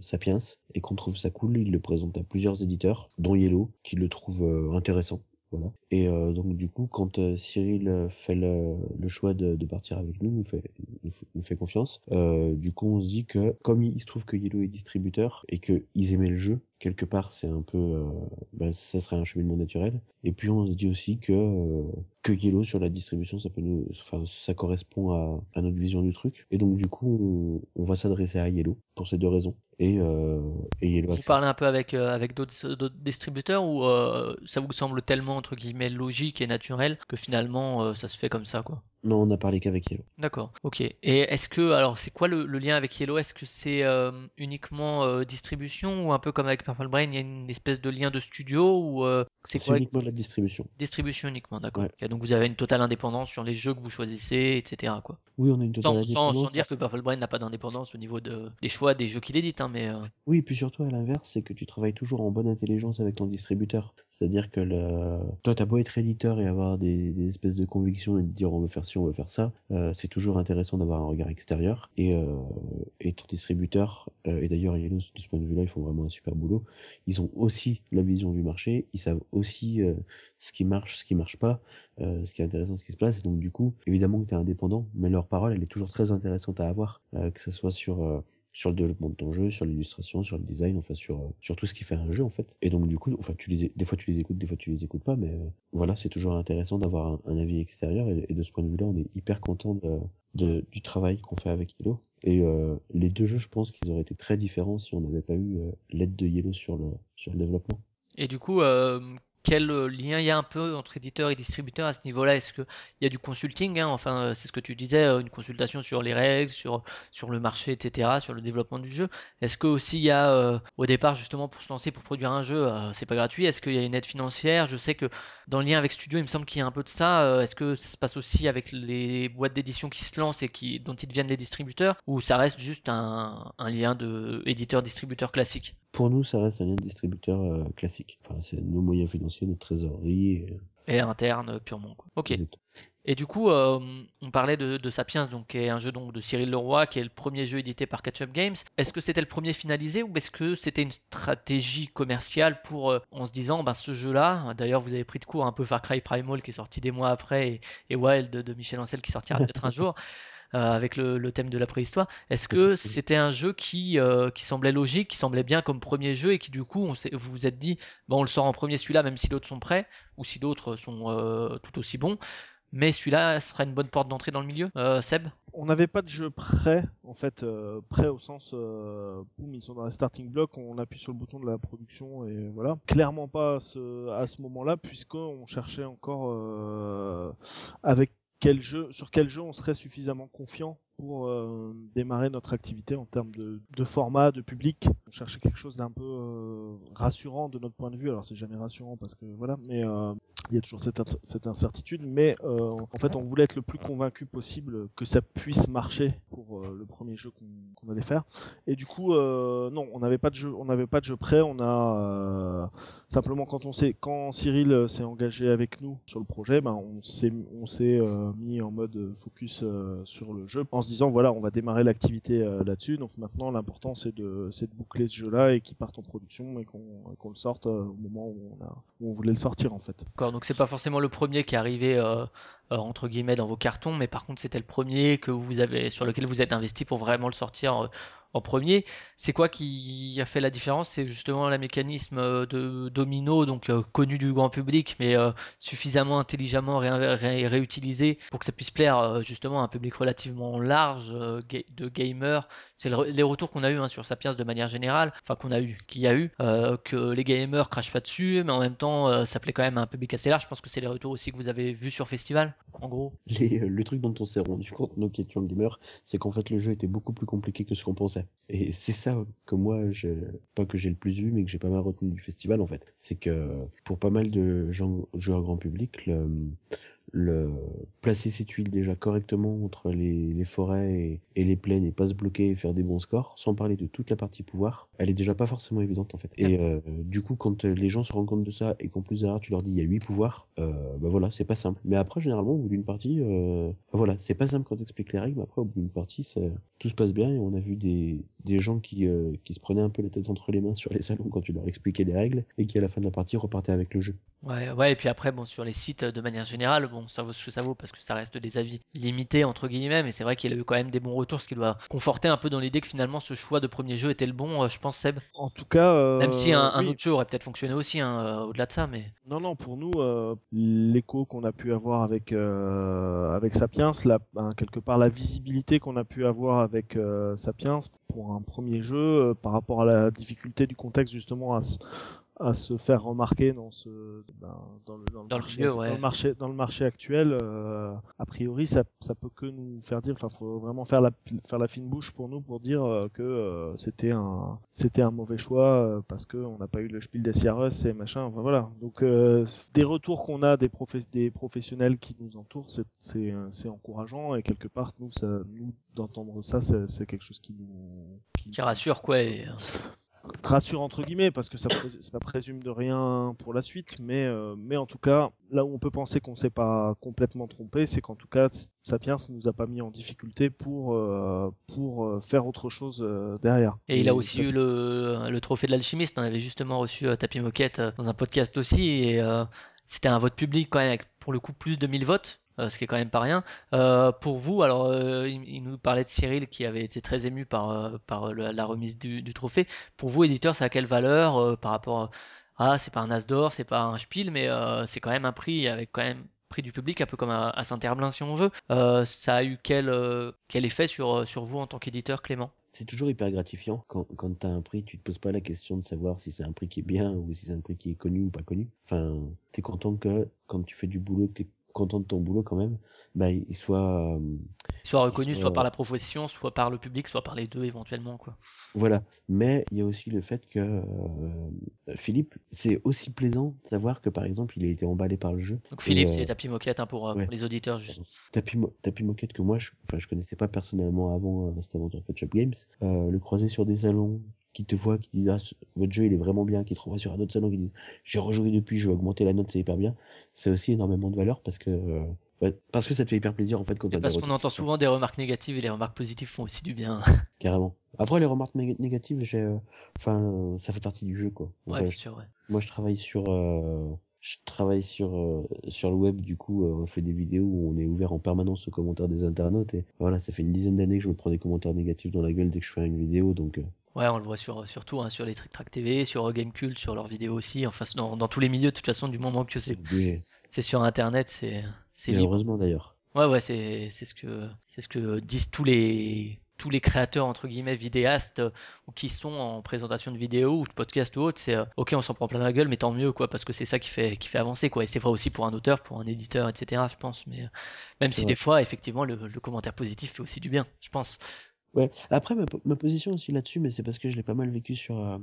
Sapiens et qu'on trouve ça cool, il le présente à plusieurs éditeurs, dont Yellow, qui le trouvent euh, intéressant. Voilà. Et euh, donc du coup, quand euh, Cyril euh, fait le, le choix de, de partir avec nous, nous fait, nous fait, confiance. Euh, du coup, on se dit que comme il, il se trouve que Yellow est distributeur et que ils aimaient le jeu, quelque part c'est un peu euh, bah, ça serait un cheminement naturel et puis on se dit aussi que euh, que Yellow sur la distribution ça peut nous enfin ça correspond à, à notre vision du truc et donc du coup on, on va s'adresser à Yellow pour ces deux raisons et, euh, et Yellow Vous parlez un peu avec, euh, avec d'autres distributeurs ou ça vous semble tellement entre guillemets logique et naturel que finalement ça se fait comme ça quoi? non on a parlé qu'avec Yellow D'accord, ok. Et est-ce que, alors c'est quoi le, le lien avec Yellow? Est-ce que c'est uniquement distribution ou un peu comme avec Brain, il y a une espèce de lien de studio ou euh, c'est quoi? uniquement de la distribution Distribution uniquement, d'accord. Ouais. Donc vous avez une totale indépendance sur les jeux que vous choisissez, etc. quoi. oui on a une totale Sans, sans, sans indépendance dire que Purple Brain n'a pas d'indépendance au niveau de, des choix des jeux qu'il édite, hein, mais euh, Oui, et puis surtout à l'inverse, c'est que tu travailles toujours en bonne intelligence avec ton distributeur. C'est-à-dire que le... toi, t'as beau être éditeur et avoir des, des espèces de convictions et te dire on veut faire ci, on veut faire ça, euh, c'est toujours intéressant d'avoir un regard extérieur. Et, et ton distributeur, et d'ailleurs Yellow, de ce point de vue-là, ils font vraiment un super boulot. Ils ont aussi la vision du marché, ils savent aussi euh, ce qui marche, ce qui marche pas, euh, ce qui est intéressant, ce qui se passe. Et donc du coup, évidemment que tu es indépendant, mais leur parole, elle est toujours très intéressante à avoir, euh, que ce soit sur sur le développement de ton jeu, sur l'illustration, sur le design, enfin sur euh, sur tout ce qui fait un jeu en fait. Et donc du coup, enfin tu les des fois tu les écoutes, des fois tu les écoutes pas, mais euh, voilà, c'est toujours intéressant d'avoir un, avis extérieur et, de ce point de vue-là, on est hyper content de, du travail qu'on fait avec Yellow. Et euh, les deux jeux, je pense qu'ils auraient été très différents si on n'avait pas eu l'aide de Yellow sur le sur le développement. Et du coup, quel euh, lien il y a un peu entre éditeur et distributeur à ce niveau-là? Est-ce qu'il y a du consulting, hein, enfin, euh, c'est ce que tu disais, euh, une consultation sur les règles, sur, le marché, etc., sur le développement du jeu. Est-ce que aussi il y a, au départ, justement, pour se lancer, pour produire un jeu, c'est pas gratuit? Est-ce qu'il y a une aide financière? Je sais que dans le lien avec Studio, il me semble qu'il y a un peu de ça. Est-ce que ça se passe aussi avec les boîtes d'édition qui se lancent et qui, dont ils deviennent les distributeurs? Ou ça reste juste un, un lien de éditeur-distributeur classique? Pour nous, ça reste un lien de distributeur euh, classique. Enfin, c'est nos moyens financiers, notre trésorerie. Et, Et interne, purement, quoi. Ok. Exact. Et du coup, euh, on parlait de, de Sapiens, donc qui est un jeu donc de Cyril Leroy, qui est le premier jeu édité par Catch-Up Games. Est-ce que c'était le premier finalisé ou est-ce que c'était une stratégie commerciale pour, euh, en se disant, ben ce jeu-là, d'ailleurs vous avez pris de court un peu Far Cry Primal qui est sorti des mois après et, et Wild de, de Michel Ancel qui sortira peut-être un jour. Euh, avec le, le thème de la préhistoire. Est-ce que c'était un jeu qui, euh, qui semblait logique, qui semblait bien comme premier jeu et qui du coup on vous vous êtes dit bon on le sort en premier celui-là même si d'autres sont prêts ou si d'autres sont euh, tout aussi bons mais celui-là serait une bonne porte d'entrée dans le milieu euh, Seb? On n'avait pas de jeu prêt, en fait, euh, prêt au sens, euh, boum, ils sont dans les starting blocks, on appuie sur le bouton de la production et voilà. Clairement pas à ce, à ce moment-là, puisqu'on cherchait encore euh, avec quel jeu, sur quel jeu on serait suffisamment confiant pour euh, démarrer notre activité en termes de, de format, de public? On cherchait quelque chose d'un peu euh, rassurant de notre point de vue. Alors c'est jamais rassurant parce que voilà, mais euh, il y a toujours cette, cette incertitude. Mais euh, en fait, on voulait être le plus convaincu possible que ça puisse marcher pour euh, le premier jeu qu'on allait faire. Et du coup, euh, non, on n'avait pas de jeu, on n'avait pas de jeu prêt. On a euh, simplement quand on s'est, quand Cyril euh, s'est engagé avec nous sur le projet, ben on s'est, on s'est mis en mode focus sur le jeu en se disant voilà, on va démarrer l'activité là-dessus. Donc maintenant, l'important c'est de, c'est de boucler ce jeu-là et qu'il parte en production et qu'on, qu'on le sorte au moment où on a, où on voulait le sortir en fait. Donc c'est pas forcément le premier qui est arrivé euh, entre guillemets dans vos cartons, mais par contre c'était le premier que vous avez sur lequel vous êtes investi pour vraiment le sortir euh, en premier. C'est quoi qui a fait la différence? C'est justement le mécanisme euh, de domino, donc euh, connu du grand public, mais euh, suffisamment intelligemment ré- ré- réutilisé pour que ça puisse plaire euh, justement à un public relativement large euh, de gamers. C'est le- les retours qu'on a eu hein, sur Sapiens de manière générale, enfin qu'on a eu, qu'il y a eu, euh, que les gamers crachent pas dessus, mais en même temps euh, ça plaît quand même à un public assez large. Je pense que c'est les retours aussi que vous avez vus sur festival, en gros. Les, euh, le truc dont on s'est rendu compte, nous qui étions gamers, c'est qu'en fait le jeu était beaucoup plus compliqué que ce qu'on pensait. Et c'est ça que moi, je, pas que j'ai le plus vu, mais que j'ai pas mal retenu du festival en fait. C'est que pour pas mal de gens, joueurs grand public, le, le placer ses tuiles déjà correctement entre les, les forêts et, et les plaines et pas se bloquer et faire des bons scores, sans parler de toute la partie pouvoir, elle est déjà pas forcément évidente en fait. Et euh, du coup, quand les gens se rendent compte de ça et qu'en plus derrière tu leur dis il y a huit pouvoirs, euh, bah voilà, c'est pas simple. Mais après, généralement, au bout d'une partie, euh, voilà, c'est pas simple quand t'expliques les règles, mais après, au bout d'une partie, ça- tout se passe bien et on a vu des, des gens qui, euh, qui se prenaient un peu la tête entre les mains sur les salons quand tu leur expliquais les règles et qui à la fin de la partie repartaient avec le jeu. Ouais, ouais, et puis après, bon, sur les sites, euh, de manière générale, bon, ça vaut ce que ça vaut parce que ça reste des avis limités, entre guillemets, mais c'est vrai qu'il a eu quand même des bons retours, ce qui doit conforter un peu dans l'idée que finalement ce choix de premier jeu était le bon, euh, je pense, Seb. En tout cas, euh, Même si un, autre jeu aurait peut-être fonctionné aussi, hein, euh, au-delà de ça, mais. Non, non, pour nous, euh, l'écho qu'on a pu avoir avec euh, avec Sapiens, la, ben, quelque part la visibilité qu'on a pu avoir avec euh, Sapiens pour un premier jeu, euh, par rapport à la difficulté du contexte justement à, se- à se faire remarquer dans ce ben, dans le, dans le Dans le marché, milieu, ouais. dans le marché dans le marché actuel. euh, a priori, ça ça peut que nous faire dire, enfin, faut vraiment faire la faire la fine bouche pour nous pour dire euh, que euh, c'était un c'était un mauvais choix euh, parce que on n'a pas eu le Spiel des et machin. Enfin, voilà. Donc euh, des retours qu'on a des profes- des professionnels qui nous entourent, c'est c'est c'est encourageant et quelque part nous ça nous d'entendre ça c'est quelque chose qui nous Qui rassure, quoi. Et, rassure entre guillemets parce que ça, pré- ça présume de rien pour la suite mais euh, mais en tout cas là où on peut penser qu'on s'est pas complètement trompé c'est qu'en tout cas Sapiens nous a pas mis en difficulté pour euh, pour euh, faire autre chose derrière Et il a aussi eu le, le trophée de l'alchimiste. On avait justement reçu Tapis Moquette dans un podcast aussi. Et c'était un vote public quand même, avec pour le coup plus de 1000 votes, ce qui est quand même pas rien. Euh, pour vous, alors euh, il, nous parlait de Cyril qui avait été très ému par, euh, par la remise du, trophée. Pour vous, éditeur, ça a quelle valeur euh, par rapport à. Ah, c'est pas un As d'or, c'est pas un Spiel, mais euh, c'est quand même un prix avec quand même prix du public, un peu comme à, à Saint-Herblain si on veut. Euh, ça a eu quel, euh, quel effet sur, euh, sur vous en tant qu'éditeur, Clément? C'est toujours hyper gratifiant quand, quand tu as un prix, tu te poses pas la question de savoir si c'est un prix qui est bien ou si c'est un prix qui est connu ou pas connu. Enfin, tu es content que quand tu fais du boulot, que tu content de ton boulot quand même, bah, il soit. euh, soit reconnu soit- soit par la profession, soit par le public, soit par les deux éventuellement quoi. Voilà. Mais il y a aussi le fait que euh, Philippe, c'est aussi plaisant de savoir que par exemple, il a été emballé par le jeu. Donc Philippe, euh, c'est tapis moquette hein, pour, euh, ouais. pour les auditeurs juste. Tapis, Mo- Tapis Moquette que moi, je, je connaissais pas personnellement avant cette aventure Pet Shop Games. Le croiser sur des salons qui te voient, qui disent ah, votre jeu il est vraiment bien, qui te renvoient sur un autre salon qui disent j'ai rejoué depuis, je vais augmenter la note, c'est hyper bien. C'est aussi énormément de valeur parce que euh, ouais, parce que ça te fait hyper plaisir en fait quand Et parce qu'on entend souvent des remarques négatives et les remarques positives font aussi du bien. carrément. Après les remarques néga- négatives, j'ai, euh, enfin, euh, ça fait partie du jeu quoi. ouais, bien je- sûr, ouais. Moi, je travaille sur, euh, je travaille sur, euh, sur le web. Du coup, euh, on fait des vidéos où on est ouvert en permanence aux commentaires des internautes. Et voilà, ça fait une dizaine d'années que je me prends des commentaires négatifs dans la gueule dès que je fais une vidéo. Donc, euh, Ouais, on le voit sur, surtout hein, sur les Trick Track TV, sur Gamecult, sur leurs vidéos aussi. Enfin, dans, dans tous les milieux, de toute façon, du moment que c'est sur Internet, c'est c'est Et libre. heureusement d'ailleurs. Ouais, ouais, c'est ce que c'est ce que disent tous les tous les créateurs entre guillemets vidéastes euh, ou qui sont en présentation de vidéos ou de podcasts ou autre, c'est euh, ok, on s'en prend plein la gueule, mais tant mieux quoi, parce que c'est ça qui fait qui fait avancer quoi. Et c'est vrai aussi pour un auteur, pour un éditeur, etc. Je pense, mais euh, même si vrai. des fois effectivement le, le commentaire positif fait aussi du bien, je pense. Ouais. Après, ma, ma position aussi là-dessus, mais c'est parce que je l'ai pas mal vécu sur, euh,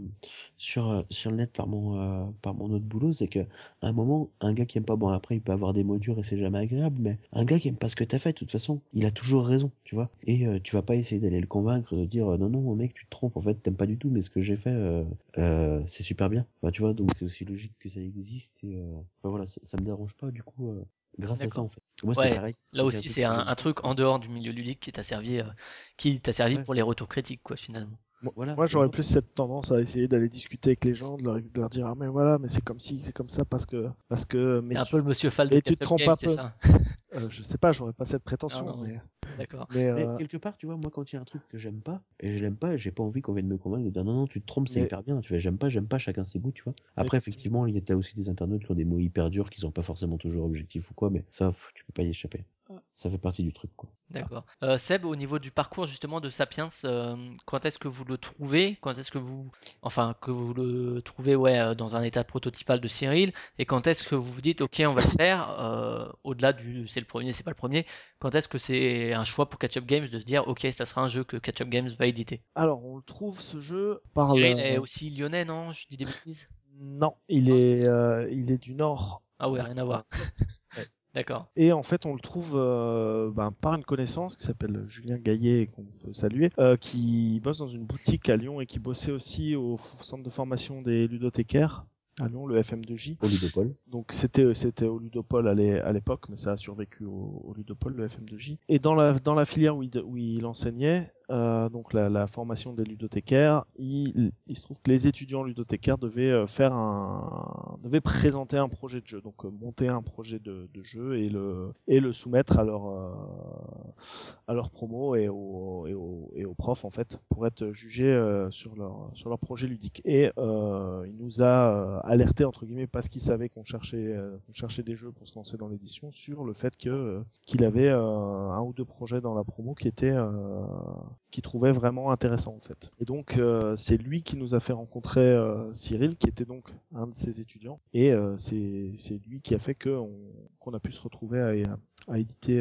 sur, euh, sur le net par mon, euh, par mon autre boulot, c'est que à un moment, un gars qui aime pas, bon après il peut avoir des mots durs et c'est jamais agréable, mais un gars qui aime pas ce que t'as fait, de toute façon, il a toujours raison, tu vois. Et euh, tu vas pas essayer d'aller le convaincre, de dire euh, non non mec tu te trompes, en fait t'aimes pas du tout, mais ce que j'ai fait, euh, euh, c'est super bien. Enfin, tu vois, donc c'est aussi logique que ça existe et euh, enfin, voilà, ça, me dérange pas du coup. euh, Grâce à ça en fait. Moi Ouais, c'est pareil. Là aussi, c'est un, truc en dehors du milieu ludique qui t'a servi, euh, qui t'a servi Ouais. pour les retours critiques, quoi, finalement. Voilà. Moi, j'aurais plus cette tendance à essayer d'aller discuter avec les gens, de leur, de leur dire ah mais voilà, mais c'est comme si, c'est comme ça parce que parce que mais un tu- peu le monsieur Fall de mais tu te trompes un peu. ça euh, je sais pas, j'aurais pas cette prétention, Non, non, mais D'accord. mais, Mais euh, quelque part, tu vois, moi, quand il y a un truc que j'aime pas, et je l'aime pas, et j'ai pas envie qu'on vienne me convaincre de dire non, non, tu te trompes, c'est Mais- hyper bien. Tu vois, j'aime pas, j'aime pas, chacun ses goûts, tu vois. Après, effectivement, il y a aussi des internautes qui ont des mots hyper durs, qui sont pas forcément toujours objectifs ou quoi, mais ça, tu peux pas y échapper. Ça fait partie du truc, quoi. D'accord. Euh, Seb, au niveau du parcours justement de Sapiens, euh, quand est-ce que vous le trouvez? Quand est-ce que vous, enfin, que vous le trouvez, ouais, dans un état prototypal de Cyril? Et quand est-ce que vous vous dites, ok, on va le faire euh, Au-delà du, c'est le premier, c'est pas le premier. Quand est-ce que c'est un choix pour Catch Up Games de se dire, ok, ça sera un jeu que Catch Up Games va éditer alors on le trouve ce jeu par Cyril le- est aussi lyonnais, non? Je dis des bêtises? Non, il Non, est euh, il est du nord Ah ouais, rien à voir. Ouais. D'accord. Et en fait, on le trouve euh, ben, par une connaissance qui s'appelle Julien Gaillet, et qu'on peut saluer, euh, qui bosse dans une boutique à Lyon et qui bossait aussi au centre de formation des ludothécaires. À Lyon, le FM2J. Au Ludopole. Donc c'était c'était au Ludopole à l'époque, mais ça a survécu au, au Ludopole, le FM2J. Et dans la dans la filière où il, où il enseignait, euh, donc la, la formation des ludothécaires, il, il se trouve que les étudiants ludothécaires devaient euh, faire un devaient présenter un projet de jeu, donc euh, monter un projet de, de jeu et le et le soumettre à leur euh, à leur promo et aux et aux, et aux profs en fait pour être jugés euh, sur leur sur leur projet ludique. Et il nous a alerté entre guillemets parce qu'il savait qu'on cherchait qu'on cherchait des jeux pour se lancer dans l'édition sur le fait que qu'il avait un ou deux projets dans la promo qui étaient qui trouvait vraiment intéressant en fait. Et donc euh, c'est lui qui nous a fait rencontrer euh, Cyril qui était donc un de ses étudiants et euh, c'est lui qui a fait que on- qu'on a pu se retrouver à, à éditer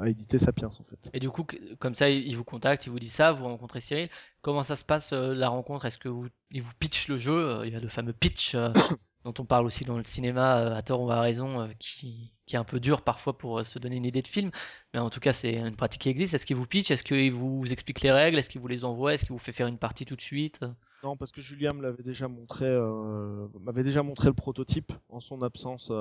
à éditer Sapiens en fait. Et du coup, comme ça, il vous contacte, il vous dit ça, vous rencontrez Cyril. Comment ça se passe la rencontre? Est-ce que vous, il vous pitch le jeu? Il y a le fameux pitch dont on parle aussi dans le cinéma, euh, à tort ou à raison, euh, qui, est un peu dur parfois pour euh, se donner une idée de film. Mais en tout cas, c'est une pratique qui existe. Est-ce qu'il vous pitch Est-ce qu'il vous explique les règles? Est-ce qu'il vous les envoie Est-ce qu'il vous fait faire une partie tout de suite? Non, parce que Julien me déjà m'avait déjà montré le prototype en son absence,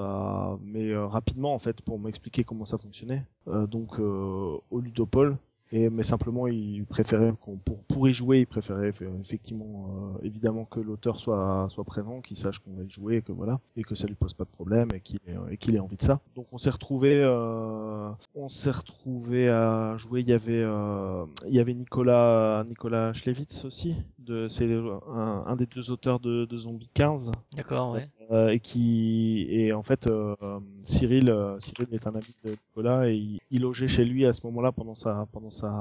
mais rapidement en fait pour m'expliquer comment ça fonctionnait. Donc au Ludopole. Et mais simplement, il préférait qu'on pour pour y jouer, il préférait euh, effectivement euh, évidemment que l'auteur soit présent, qu'il sache qu'on va y jouer, et que voilà, et que ça lui pose pas de problème et qu'il ait, et qu'il ait envie de ça. Donc on s'est retrouvé, euh, on s'est retrouvé à jouer. Il y avait euh, il y avait Nicolas Nicolas Schlevitz aussi, de c'est un, un des deux auteurs de, de Zombie 15 D'accord, ouais. euh, et qui et en fait euh, Cyril euh, Cyril est un ami de Nicolas et il, il logeait chez lui à ce moment-là pendant sa pendant sa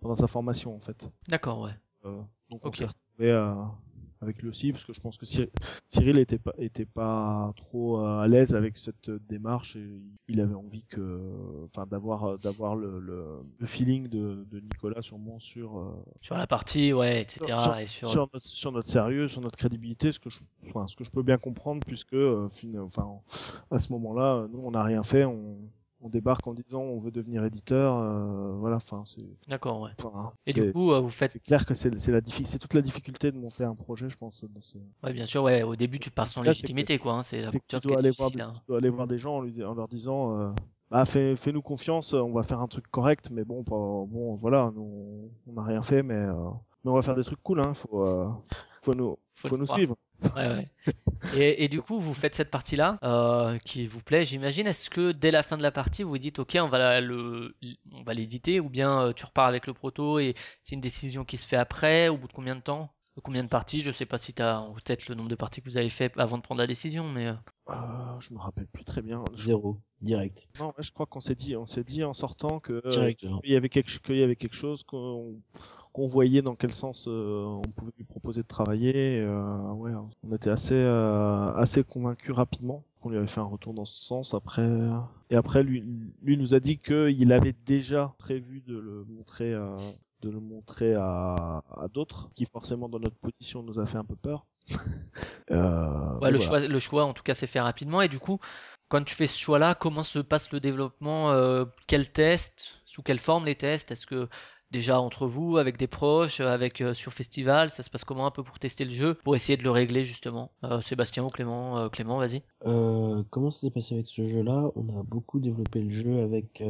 pendant sa formation en fait. D'accord, ouais. Donc Ok. on s'est retrouvé avec lui aussi parce que je pense que Cyr- Cyril était pas était pas trop euh, à l'aise avec cette démarche et il avait envie que enfin d'avoir euh, d'avoir le, le, le feeling de, de Nicolas sûrement sur euh, Sur la partie, ouais, etc. Sur- et sur... sur notre sur notre sérieux, sur notre crédibilité, ce que je enfin, ce que je peux bien comprendre puisque fin- enfin à ce moment-là, nous on n'a rien fait, on on débarque en disant on veut devenir éditeur, euh, voilà, enfin c'est D'accord, ouais. enfin, Et du coup, euh, vous faites- C'est clair que c'est c'est la c'est toute la difficulté de monter un projet, je pense. dans ce- Ouais, bien sûr, ouais. Au début, tu pars sans là, légitimité, quoi. hein, C'est la que tu dois est aller voir, hein. tu dois aller voir des gens en, lui- en leur disant euh, bah fais, fais-nous confiance, on va faire un truc correct, mais bon, pas, bon voilà, nous, on n'a rien fait, mais, euh, mais on va faire des trucs cool, hein, faut, euh, faut nous, Faut faut nous croire. suivre. Ouais, ouais. Et, et du coup, vous faites cette partie-là euh, qui vous plaît, j'imagine. Est-ce que dès la fin de la partie, vous vous dites, ok, on va le, on va l'éditer, ou bien euh, tu repars avec le proto et c'est une décision qui se fait après, au bout de combien de temps? Combien de parties? Je sais pas si tu as peut-être le nombre de parties que vous avez fait avant de prendre la décision, mais euh, Euh, je me rappelle plus très bien. Zéro, direct. non, ouais, je crois qu'on s'est dit, on s'est dit en sortant que euh, Direct. alors. il y avait quelque, qu'il y avait quelque chose qu'on qu'on voyait dans quel sens euh, on pouvait lui proposer de travailler. euh, ouais, on était assez euh, assez convaincus rapidement. On lui avait fait un retour dans ce sens. Après et après lui lui nous a dit qu'il avait déjà prévu de le montrer. euh, de le montrer à, à d'autres qui forcément dans notre position nous a fait un peu peur. Euh, ouais, le, voilà. choix, le choix, en tout cas, s'est fait rapidement. Et du coup, quand tu fais ce choix-là, comment se passe le développement euh, Quels tests Sous quelle forme les tests? Est-ce que déjà entre vous, avec des proches, avec euh, sur festival, ça se passe comment un peu pour tester le jeu, pour essayer de le régler justement? Euh, Sébastien ou Clément Euh, Clément, vas-y. Comment ça s'est passé avec ce jeu-là? On a beaucoup développé le jeu avec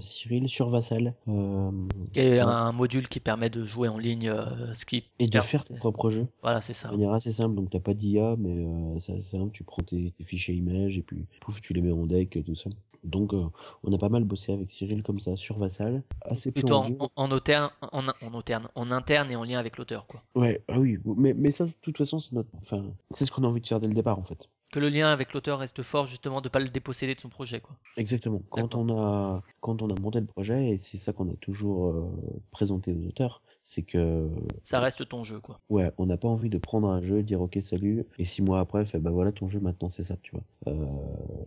Cyril sur Vassal. Et un, module qui permet de jouer en ligne, ce qui Et de faire tes propres jeux. Voilà, c'est ça. De manière assez simple, donc t'as pas d'IA, mais c'est assez simple, tu prends tes, tes fichiers images et puis pouf, tu les mets en deck, tout ça. Donc on a pas mal bossé avec Cyril comme ça sur Vassal, assez peu en interne, en, en interne, en interne et en lien avec l'auteur, quoi. Ouais, ah oui, mais, mais ça, de toute façon, c'est notre, enfin, c'est ce qu'on a envie de faire dès le départ, en fait. Que le lien avec l'auteur reste fort, justement, de pas le déposséder de son projet, quoi. Exactement. Quand D'accord. on a, quand on a monté le projet, et c'est ça qu'on a toujours euh, présenté aux auteurs, c'est que, Ça reste ton jeu, quoi. ouais, on n'a pas envie de prendre un jeu, dire ok salut, et six mois après, fait bah voilà ton jeu maintenant c'est ça, tu vois. Euh,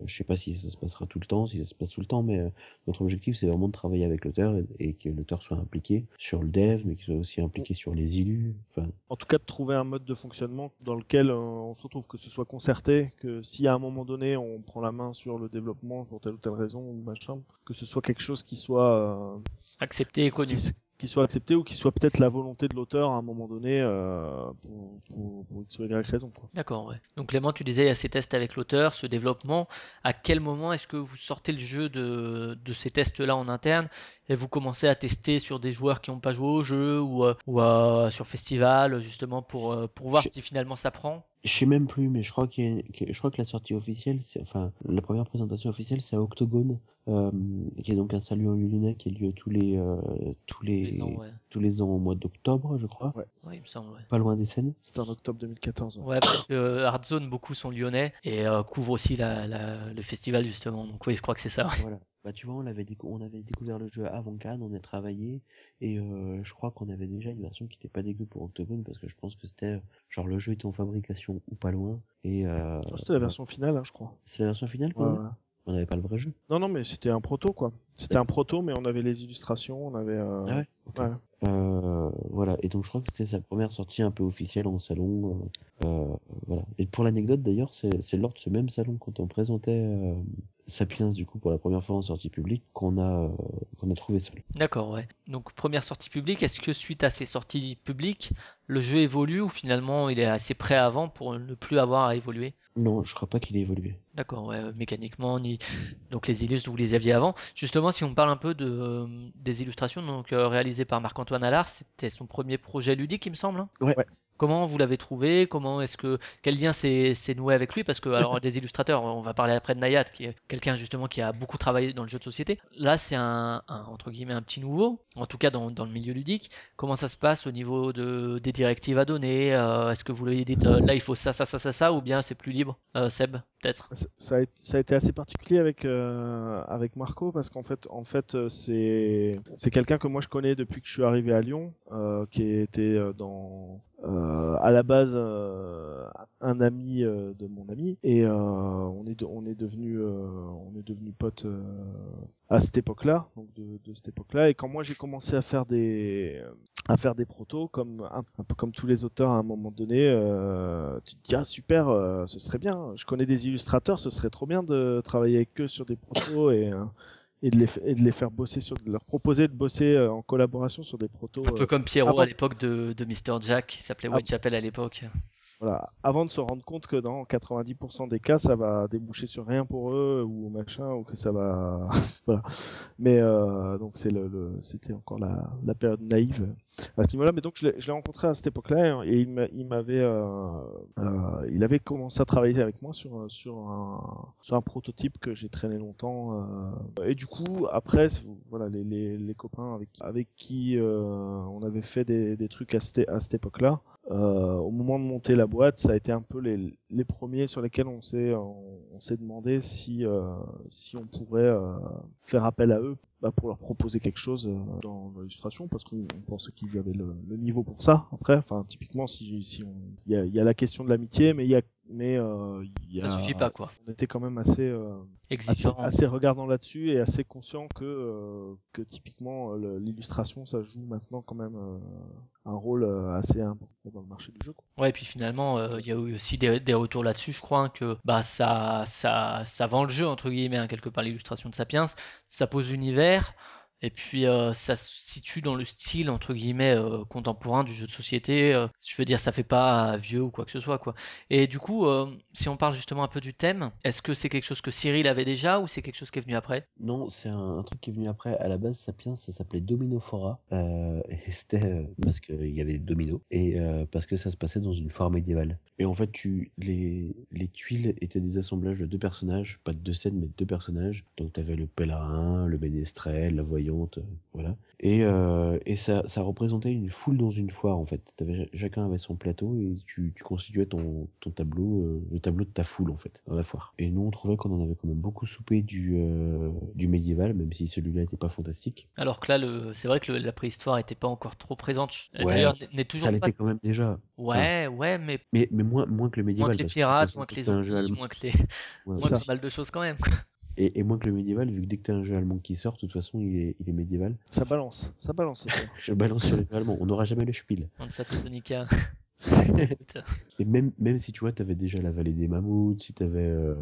je sais pas si ça se passera tout le temps, si ça se passe tout le temps, mais euh, notre objectif c'est vraiment de travailler avec l'auteur et, et que l'auteur soit impliqué sur le dev, mais qu'il soit aussi impliqué sur les élus. Enfin, en tout cas de trouver un mode de fonctionnement dans lequel euh, on se retrouve, que ce soit concerté, que si à un moment donné on prend la main sur le développement pour telle ou telle raison ou machin, que ce soit quelque chose qui soit euh, Accepté et connu. Qui, soit accepté ou qui soit peut-être la volonté de l'auteur à un moment donné euh, pour, pour, pour raison. D'accord, ouais. Donc Clément, tu disais il y a ces tests avec l'auteur, ce développement. À quel moment est-ce que vous sortez le jeu de, de ces tests-là en interne et vous commencez à tester sur des joueurs qui n'ont pas joué au jeu ou, euh, ou euh, sur festival justement pour, euh, pour voir Je- si finalement ça prend Je sais même plus, mais je crois, qu'il y a- que, je crois que la sortie officielle, c'est enfin la première présentation officielle, c'est à Octogone, euh, qui est donc un salut en lyonnais qui a lieu tous les euh, tous les, les ans, ouais. tous les ans au mois d'octobre, je crois, Ouais. Ouais, il me semble, ouais. pas loin des scènes. C'était en octobre 2014. ouais. Ouais, parce que Hardzone, beaucoup sont lyonnais et euh, couvrent aussi la, la- le festival justement. Donc oui, je crois que c'est ça. ouais. Voilà. Bah tu vois, on décou- on avait découvert le jeu avant Cannes, on a travaillé et euh, je crois qu'on avait déjà une version qui était pas dégueu pour Octogone parce que je pense que c'était genre le jeu était en fabrication ou pas loin et euh, C'était la version finale, hein, je crois. c'est la version finale quoi. ouais. On n'avait pas le vrai jeu. Non, non, mais c'était un proto, quoi. C'était un proto, mais on avait les illustrations, on avait. euh, Ah ouais. Euh, voilà, et donc je crois que c'était sa première sortie un peu officielle en salon. euh, euh, voilà. Et pour l'anecdote d'ailleurs, c'est lors de ce même salon quand on présentait euh, Sapiens du coup pour la première fois en sortie publique qu'on a euh, qu'on a trouvé ça. D'accord, ouais. Donc première sortie publique, est-ce que suite à ces sorties publiques, le jeu évolue ou finalement il est assez prêt avant pour ne plus avoir à évoluer? Non, je crois pas qu'il ait évolué. D'accord, ouais, euh, mécaniquement, ni... donc les illustres, vous les aviez avant. Justement, si on parle un peu de, euh, des illustrations donc, euh, réalisées par Marc-Antoine Allard, c'était son premier projet ludique, il me semble. hein? Ouais. Comment vous l'avez trouvé Comment est-ce que quel lien s'est noué avec lui? Parce que alors des illustrateurs, on va parler après de Nayat, qui est quelqu'un justement qui a beaucoup travaillé dans le jeu de société. Là, c'est un, un, entre guillemets un petit nouveau, en tout cas dans, dans le milieu ludique. Comment ça se passe au niveau de des directives à donner? Euh, Est-ce que vous lui dites euh, là il faut ça ça ça ça ça ou bien c'est plus libre? Euh, Seb, peut-être Ça- Ça a, été- ça a été assez particulier avec euh, avec Marco parce qu'en fait en fait euh, c'est c'est quelqu'un que moi je connais depuis que je suis arrivé à Lyon euh, qui était dans euh, à la base euh, un ami euh, de mon ami et euh, on est on est devenu on est devenu potes euh, à cette époque-là donc de, de cette époque-là. Et quand moi j'ai commencé à faire des à faire des protos comme un, peu comme tous les auteurs à un moment donné euh, tu te dis ah super euh, ce serait bien. Je connais des illustrateurs ce serait trop bien de travailler avec eux sur des protos et euh, et de les et de les faire bosser sur de leur proposer de bosser euh, en collaboration sur des protos Un peu euh, comme Pierrot à l'époque de, de Mr. Jack, qui s'appelait Ah. Whitechapel à l'époque. Voilà. Avant de se rendre compte que dans 90% des cas ça va déboucher sur rien pour eux ou machin ou que ça va voilà. Mais euh, donc c'est le, le- c'était encore la, la période naïve à ce niveau-là. Mais donc je l'ai rencontré à cette époque-là et il m'a- il m'avait euh, euh, il avait commencé à travailler avec moi sur sur un sur un prototype que j'ai traîné longtemps euh, et du coup après voilà les, les, les copains avec avec qui euh, on avait fait des, des trucs à cette à cette époque-là euh, au moment de monter la boîte, ça a été un peu les, premiers sur lesquels on s'est on, on s'est demandé si euh, si on pourrait euh, faire appel à eux bah, pour leur proposer quelque chose euh, dans l'illustration parce qu'on on pensait qu'ils avaient le, niveau pour ça. Après, enfin typiquement si si il y a, y a la question de l'amitié, mais il y a mais euh, y a, Ça suffit pas, quoi. On était quand même assez euh, assez, regardant là-dessus et assez conscient que euh, que typiquement euh, l'illustration ça joue maintenant quand même euh, un rôle euh, assez important dans le marché du jeu. Quoi. Ouais, et puis finalement, euh, il y a eu aussi des, des retours là-dessus, je crois, hein, que bah ça, ça, ça vend le jeu, entre guillemets, hein, quelque part, l'illustration de Sapiens. Ça pose l'univers, et puis euh, ça se situe dans le style, entre guillemets, euh, contemporain du jeu de société. euh, je veux dire, ça fait pas vieux ou quoi que ce soit, quoi. Et du coup, si on parle justement un peu du thème, est-ce que c'est quelque chose que Cyril avait déjà, ou c'est quelque chose qui est venu après? Non, c'est un, truc qui est venu après. À la base, Sapiens, ça s'appelait Dominofora. Euh, et c'était parce qu'il y avait des dominos et parce que ça se passait dans une foire médiévale. Et en fait, les, les tuiles étaient des assemblages de deux personnages, pas de deux scènes, mais de deux personnages. Donc, tu avais le pèlerin, le ménestrel, la voyante, euh, voilà. Et, euh, et ça, ça représentait une foule dans une foire, en fait. Chacun avait son plateau et tu, tu constituais ton, ton tableau, euh, le tableau de ta foule, en fait, dans la foire. Et nous, on trouvait qu'on en avait quand même beaucoup soupé du, du médiéval, même si celui-là était pas fantastique. Alors que là, le... c'est vrai que le- la préhistoire était pas encore trop présente. Ouais, D'ailleurs, n'est toujours Ça pas... l'était quand même déjà. Enfin, Ouais, ouais, mais mais, mais moins, moins que le médiéval. moins que les pirates, moins que les zombies, moins que les... ouais, moins que pas mal de choses quand même. Et, et moins que le médiéval, vu que dès que t'as un jeu allemand qui sort, de toute façon, il est, il est médiéval. Ça balance, ça balance. Je balance sur les jeux allemands. On n'aura jamais le spiel. Dans Satotonica. Et même, même si tu vois, t'avais déjà la vallée des mammouths, si t'avais euh,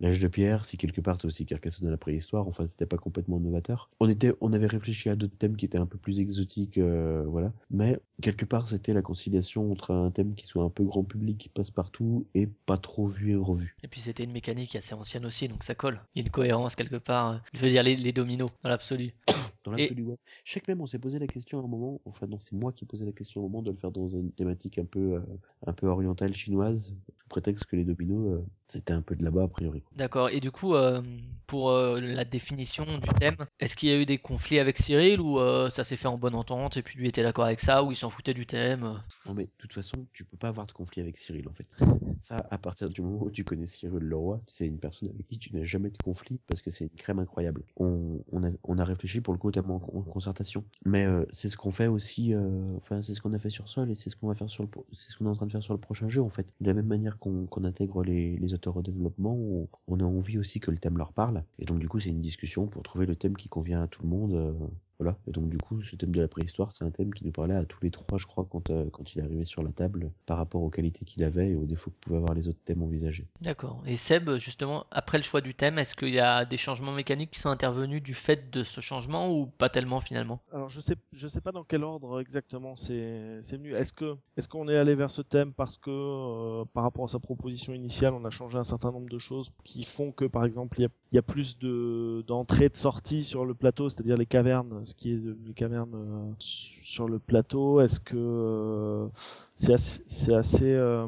l'âge de pierre, si quelque part aussi Carcassonne de la préhistoire, enfin c'était pas complètement novateur. On était, on avait réfléchi à d'autres thèmes qui étaient un peu plus exotiques, euh, voilà. Mais quelque part c'était la conciliation entre un thème qui soit un peu grand public, qui passe partout, et pas trop vu et revu. Et puis c'était une mécanique assez ancienne aussi, donc ça colle. Il y a une cohérence quelque part. Je veux dire les, les dominos, dans l'absolu. Dans l'absolu, ouais. Je sais que même on s'est posé la question à un moment, enfin non, c'est moi qui posais la question à un moment de le faire dans une thématique un peu, euh, un peu orientale chinoise, sous prétexte que les dominos, euh, c'était un peu de là-bas a priori. D'accord. Et du coup, euh, pour euh, la définition du thème, est-ce qu'il y a eu des conflits avec Cyril ou euh, ça s'est fait en bonne entente et puis lui était d'accord avec ça ou il s'en foutait du thème? Non mais de toute façon, tu peux pas avoir de conflit avec Cyril en fait. Ça, à partir du moment où tu connais Cyril Leroy, c'est une personne avec qui tu n'as jamais de conflit parce que c'est une crème incroyable. On, on, a, on a réfléchi pour le coup tellement en, en concertation, mais euh, c'est ce qu'on fait aussi. Enfin, c'est ce qu'on a fait sur Sol et c'est ce qu'on va faire sur le, c'est ce qu'on est en train de faire sur le prochain jeu en fait. De la même manière qu'on intègre les, les auteurs au développement, on, on a envie aussi que le thème leur parle. Et donc du coup, c'est une discussion pour trouver le thème qui convient à tout le monde. Voilà. Et donc du coup, ce thème de la préhistoire, c'est un thème qui nous parlait à tous les trois, je crois, quand, euh, quand il est arrivé sur la table, par rapport aux qualités qu'il avait et aux défauts que pouvaient avoir les autres thèmes envisagés. D'accord. Et Seb, justement, après le choix du thème, est-ce qu'il y a des changements mécaniques qui sont intervenus du fait de ce changement ou pas tellement finalement? Alors je sais je sais pas dans quel ordre exactement c'est c'est venu. Est-ce que est-ce qu'on est allé vers ce thème parce que euh, par rapport à sa proposition initiale, on a changé un certain nombre de choses qui font que par exemple il y a, il y a plus de d'entrées et de sorties sur le plateau, c'est-à-dire les cavernes, ce qui est de- les cavernes euh, sur le plateau. Est-ce que euh, c'est assez c'est assez euh,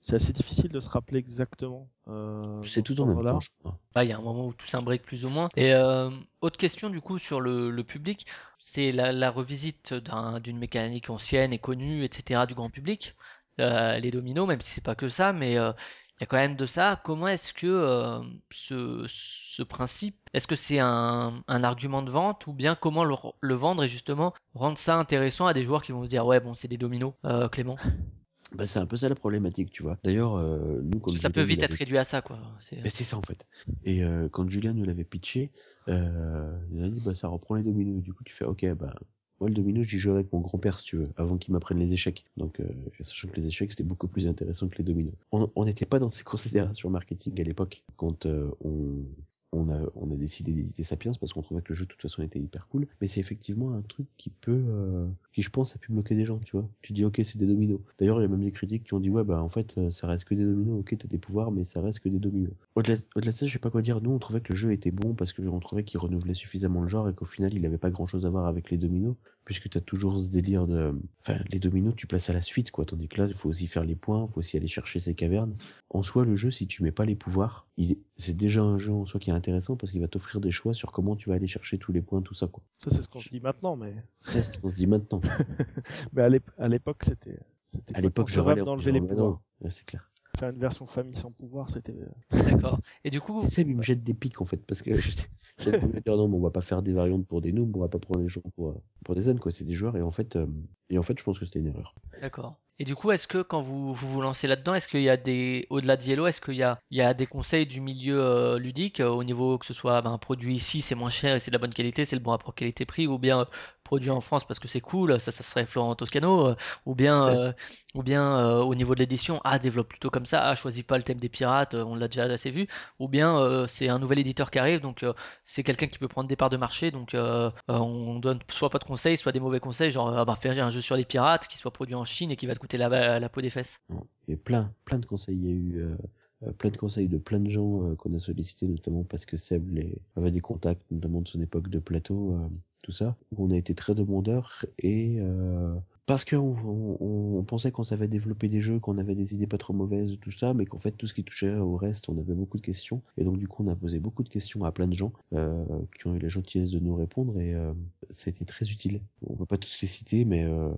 c'est assez difficile de se rappeler exactement. Euh, C'est tout en même temps, je crois. Bah, il y a un moment où tout s'imbrique plus ou moins. Et euh, autre question du coup sur le, le public, c'est la, la revisite d'un- d'une mécanique ancienne et connue, etc. du grand public. Euh, les dominos, même si c'est pas que ça, mais euh, il y a quand même de ça. Comment est-ce que euh, ce, ce principe, est-ce que c'est un, un argument de vente ou bien comment le, le vendre et justement rendre ça intéressant à des joueurs qui vont se dire ouais bon c'est des dominos, euh, Clément? Bah, c'est un peu ça la problématique, tu vois. D'ailleurs, euh, nous, comme ça peut Julien vite être réduit à ça quoi. C'est- Mais c'est ça en fait. Et euh, quand Julien nous l'avait pitché, euh, il a dit bah ça reprend les dominos. Du coup tu fais ok bah moi le domino j'y joue avec mon grand-père si tu veux, avant qu'il m'apprenne les échecs. Donc euh, sachant que les échecs c'était beaucoup plus intéressant que les dominos. On on n'était pas dans ces considérations marketing à l'époque quand euh, on on a, on a décidé d'éditer Sapiens parce qu'on trouvait que le jeu de toute façon était hyper cool, mais c'est effectivement un truc qui peut, euh, qui je pense a pu bloquer des gens, tu vois. Tu dis ok c'est des dominos. D'ailleurs il y a même des critiques qui ont dit ouais bah en fait euh, ça reste que des dominos, ok t'as des pouvoirs mais ça reste que des dominos. Au-delà de ça je sais pas quoi dire, nous on trouvait que le jeu était bon parce que on trouvait qu'il renouvelait suffisamment le genre et qu'au final il avait pas grand chose à voir avec les dominos, puisque t'as toujours ce délire de, enfin les dominos tu places à la suite quoi, tandis que là il faut aussi faire les points, il faut aussi aller chercher ces cavernes. En soi le jeu si tu mets pas les pouvoirs, il est- c'est déjà un jeu en soi qui est intéressant parce qu'il va t'offrir des choix sur comment tu vas aller chercher tous les points, tout ça quoi. Ça c'est ce qu'on se dit maintenant, mais Ça c'est ce qu'on se dit maintenant. mais à l'ép- à l'époque c'était À l'époque je relève d'enlever les pouvoirs. C'est clair. Faire une version famille sans pouvoir, c'était D'accord. Et du coup, C'est il me jette des pics en fait, parce que premier à dire non, mais on va pas faire des variantes pour des noobs, on va pas prendre les gens pour, euh, pour des zen, quoi, c'est des joueurs, et en fait, euh, et en fait, je pense que c'était une erreur. D'accord. Et du coup, est-ce que quand vous vous, vous lancez là-dedans, est-ce qu'il y a des, au-delà de Yellow, est-ce qu'il y a, il y a des conseils du milieu euh, ludique euh, au niveau que ce soit ben, un produit ici, c'est moins cher et c'est de la bonne qualité, c'est le bon rapport qualité-prix, ou bien euh, produit en France parce que c'est cool, ça, ça serait Florent Toscano, euh, ou bien, euh, ou bien euh, au niveau de l'édition, ah développe plutôt comme ça, ah choisis pas le thème des pirates, on l'a déjà assez vu, ou bien euh, c'est un nouvel éditeur qui arrive, donc euh, c'est quelqu'un qui peut prendre des parts de marché, donc on donne soit pas de conseils, soit des mauvais conseils, genre ah bah faire un jeu sur les pirates qui soit produit en Chine et qui va te coûter la, la peau des fesses. Non. Il y a plein, plein de conseils, il y a eu plein de conseils de plein de gens euh, qu'on a sollicités, notamment parce que Seb les, avait des contacts, notamment de son époque de plateau, euh, tout ça, où on a été très demandeurs, et euh, parce qu'on on, on pensait qu'on savait développer des jeux, qu'on avait des idées pas trop mauvaises, tout ça, mais qu'en fait tout ce qui touchait au reste, on avait beaucoup de questions. Et donc du coup on a posé beaucoup de questions à plein de gens euh, qui ont eu la gentillesse de nous répondre et euh, ça a été très utile. On va pas tous les citer, mais euh...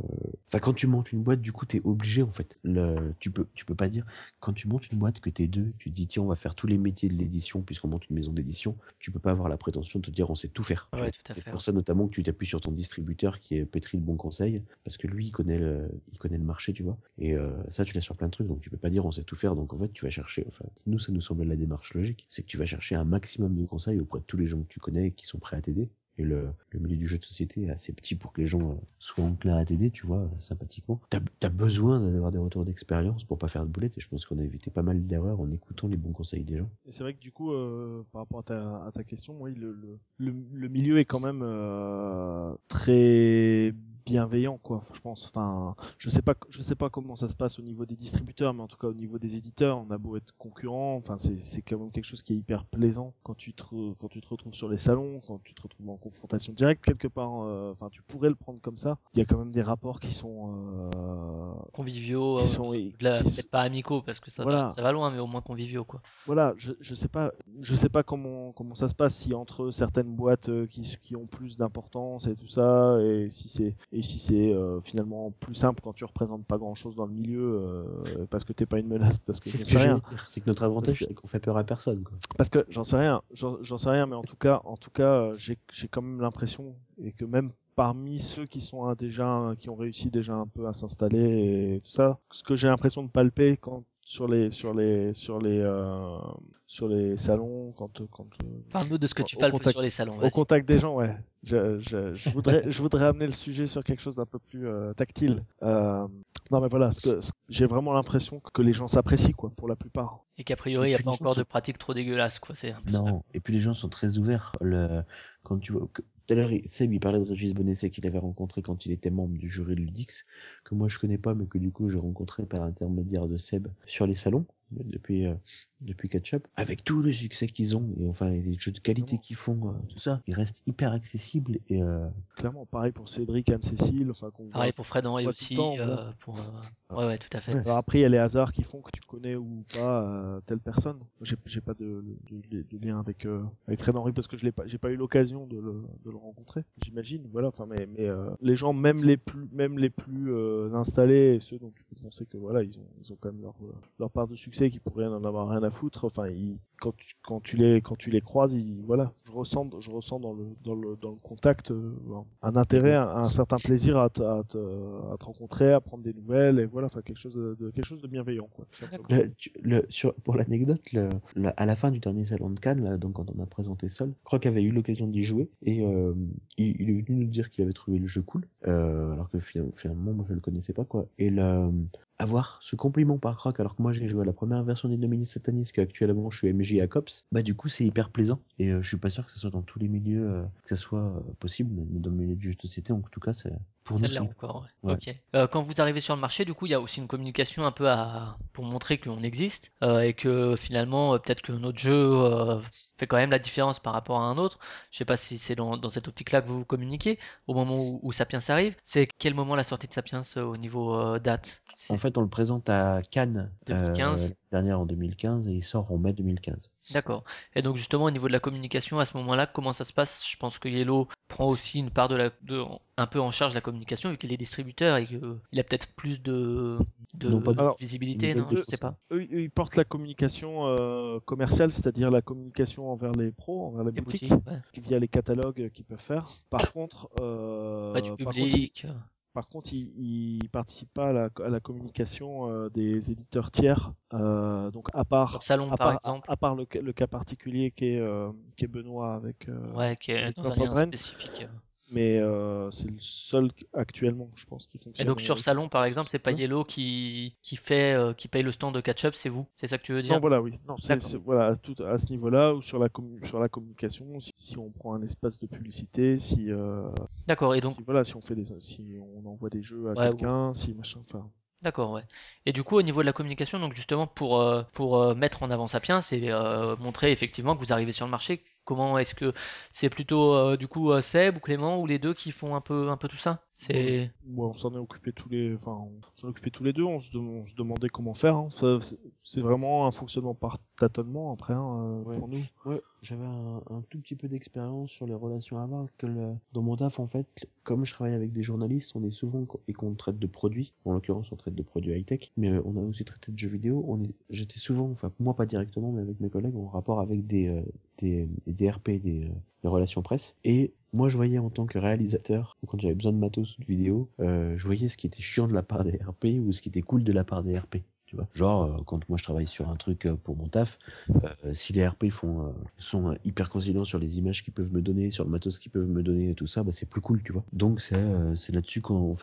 enfin quand tu montes une boîte, du coup t'es obligé en fait. Le... Tu peux tu peux pas dire quand tu montes une boîte que t'es deux, tu te dis tiens on va faire tous les métiers de l'édition puisqu'on monte une maison d'édition. Tu peux pas avoir la prétention de te dire on sait tout faire. Ouais, vois. tout à C'est pour ça notamment que tu t'appuies sur ton distributeur qui est pétri de bons conseils parce que lui il connaît le il connaît le marché tu vois. Et euh, ça tu l'as sur plein de trucs donc tu peux pas dire on sait tout faire. Donc en fait tu vas chercher enfin nous ça nous semble la démarche logique. C'est que tu vas chercher un maximum de conseils auprès de tous les gens que tu connais et qui sont prêts à t'aider. Et le, milieu du jeu de société est assez petit pour que les gens soient enclins à t'aider, tu vois, sympathiquement. T'as as besoin d'avoir des retours d'expérience pour pas faire de boulettes, et je pense qu'on a évité pas mal d'erreurs en écoutant les bons conseils des gens. Et c'est vrai que du coup, euh, par rapport à ta, question, oui, le milieu est quand même euh, très bienveillant quoi je pense enfin je sais pas je sais pas comment ça se passe au niveau des distributeurs mais en tout cas au niveau des éditeurs on a beau être concurrent enfin c'est c'est quand même quelque chose qui est hyper plaisant quand tu te quand tu te retrouves sur les salons quand tu te retrouves en confrontation directe quelque part euh, enfin tu pourrais le prendre comme ça il y a quand même des rapports qui sont euh, Conviviaux, qui euh, sont de la- qui peut-être pas amicaux parce que ça, Voilà. va, ça va loin, mais au moins conviviaux quoi. voilà, je, je sais pas, je sais pas comment comment ça se passe si entre certaines boîtes euh, qui qui ont plus d'importance et tout ça et si c'est et si c'est euh, finalement plus simple quand tu représentes pas grand chose dans le milieu euh, parce que t'es pas une menace parce que C'est ce rien c'est que notre avantage, c'est qu'on fait peur à personne, quoi. parce que j'en sais rien, j'en sais rien mais en tout cas en tout cas euh, j'ai j'ai quand même l'impression et que même parmi ceux qui sont un- déjà qui ont réussi déjà un peu à s'installer et tout ça ce que j'ai l'impression de palper quand sur les sur les sur les euh, sur les salons quand quand euh, Parle-nous de ce que tu Au palpes contact- sur les salons. au contact des gens, ouais. Je, je, je voudrais, je voudrais amener le sujet sur quelque chose d'un peu plus euh, tactile. Euh, non, mais voilà, j'ai vraiment l'impression que les gens s'apprécient, quoi, pour la plupart. Et qu'a priori, il n'y a pas encore de pratiques trop dégueulasses quoi. C'est un peu ça. Non, et puis les gens sont très ouverts. Le... Quand tu vois, que- tout à l'heure, Seb, il parlait de Régis Bonessé qu'il avait rencontré quand il était membre du jury Ludix, que moi je connais pas, mais que du coup j'ai rencontré par intermédiaire de Seb sur les salons depuis euh, depuis Ketchup, avec tout le succès qu'ils ont et enfin les jeux de qualité qu'ils font, euh, tout ça, ils restent hyper accessibles et euh, Clairement, pareil pour Cédric, Anne-Cécile, enfin, qu'on Pareil pour Fred Henry aussi. temps, euh, pour, euh, Ouais, ouais, tout à fait. Ouais. Alors après, il y a les hasards qui font que tu connais ou pas euh, telle personne. J'ai, j'ai pas de, de, de lien avec euh, avec Fred Henry parce que je l'ai pas, j'ai pas eu l'occasion de le, de le rencontrer. J'imagine, voilà. Enfin, mais, mais euh, les gens, même les plus, même les plus euh, installés, et ceux dont tu peux penser que voilà, ils ont, ils ont quand même leur leur part de succès, qui pourraient en avoir rien à foutre. Enfin, quand tu, les croises, voilà, je ressens, dans le contact euh, un intérêt, un, certain plaisir à te, rencontrer, à prendre des nouvelles, et voilà, enfin quelque chose de, bienveillant, pour l'anecdote, à la fin du dernier salon de Cannes, donc quand on a présenté Sol, Croc avait eu l'occasion d'y jouer et euh, il, est venu nous dire qu'il avait trouvé le jeu cool, euh, alors que finalement, finalement, moi je le connaissais pas quoi. Et le, avoir ce compliment par Croc, alors que moi j'ai joué à la première version des Dominis Satanis, qu'actuellement je suis MJ à Cops, bah du coup c'est hyper plaisant et euh, je suis pas sûr que ce soit dans tous les milieux euh, que ça soit euh, possible, mais dans le milieu du jeu de en tout cas c'est pour nous Celle-là c'est encore, ouais. Ouais. Ok. Euh, quand vous arrivez sur le marché, du coup, il y a aussi une communication un peu à pour montrer qu'on existe euh, et que finalement, euh, peut-être que notre jeu fait quand même la différence par rapport à un autre. Je sais pas si c'est dans, dans cette optique-là que vous vous communiquez au moment où, où Sapiens arrive. C'est quel moment la sortie de Sapiens au niveau date? En fait, on le présente à Cannes, 2015. Euh, dernière en 2015, et il sort en mai 2015. D'accord. Et donc justement au niveau de la communication à ce moment-là, comment ça se passe? Je pense que Yellow prend aussi une part de la, de, un peu en charge la communication vu qu'il est distributeur et qu'il a peut-être plus de, de Non, pas de- Alors, visibilité, non? Je sais pas. Eux, eux, ils portent la communication euh, commerciale, c'est-à-dire la communication envers les pros, envers les Les boutiques, boutiques, ouais. via les catalogues euh, qu'ils peuvent faire. Par contre, euh, du par contre, public. Par contre, ils, ils participent pas à la, à la communication euh, des éditeurs tiers. Euh, donc à part, Salon à par part, exemple. à, à part le, cas- le cas particulier qui est, euh, qui est Benoît avec. Ouais, qui est avec dans un lien spécifique. Mais euh, c'est le seul actuellement, je pense, qui Et fonctionne. donc sur Salon par exemple, c'est pas Ouais. Yellow qui, qui fait euh, qui paye le stand de catch-up, c'est vous C'est ça que tu veux dire Non, voilà, oui. Non, c'est voilà, à, tout, à ce niveau-là ou sur la commu- sur la communication, si, si on prend un espace de publicité, si, euh, D'accord, et donc si voilà, si on fait des, si on envoie des jeux à Ouais, quelqu'un, si machin, enfin. D'accord, ouais. Et du coup, au niveau de la communication, donc justement pour euh, pour euh, mettre en avant Sapiens, c'est euh, montrer effectivement que vous arrivez sur le marché. Comment est-ce que c'est plutôt euh, du coup euh, Seb ou Clément ou les deux qui font un peu un peu tout ça? C'est Ouais, on s'en est occupé tous les, enfin, on s'en est occupé tous les deux. On se, dem- on se demandait comment faire. hein. C'est- vraiment un fonctionnement par tâtonnement après hein, euh, Ouais. pour nous. Ouais, j'avais un, un tout petit peu d'expérience sur les relations à avoir. Que le- dans mon taf, en fait, comme je travaille avec des journalistes, on est souvent et qu'on traite de produits. En l'occurrence, on traite de produits high tech, mais on a aussi traité de jeux vidéo. On est, j'étais souvent, enfin moi pas directement, mais avec mes collègues, en rapport avec des euh, des, des, euh, des relations presse. Et moi, je voyais en tant que réalisateur, quand j'avais besoin de matos ou de vidéo, euh, je voyais ce qui était chiant de la part des RP ou ce qui était cool de la part des RP. Tu vois, genre euh, quand moi je travaille sur un truc euh, pour mon taf, si les RP font sont hyper conciliants sur les images qu'ils peuvent me donner, sur le matos qu'ils peuvent me donner et tout ça, bah c'est plus cool, tu vois. Donc c'est là-dessus qu'on,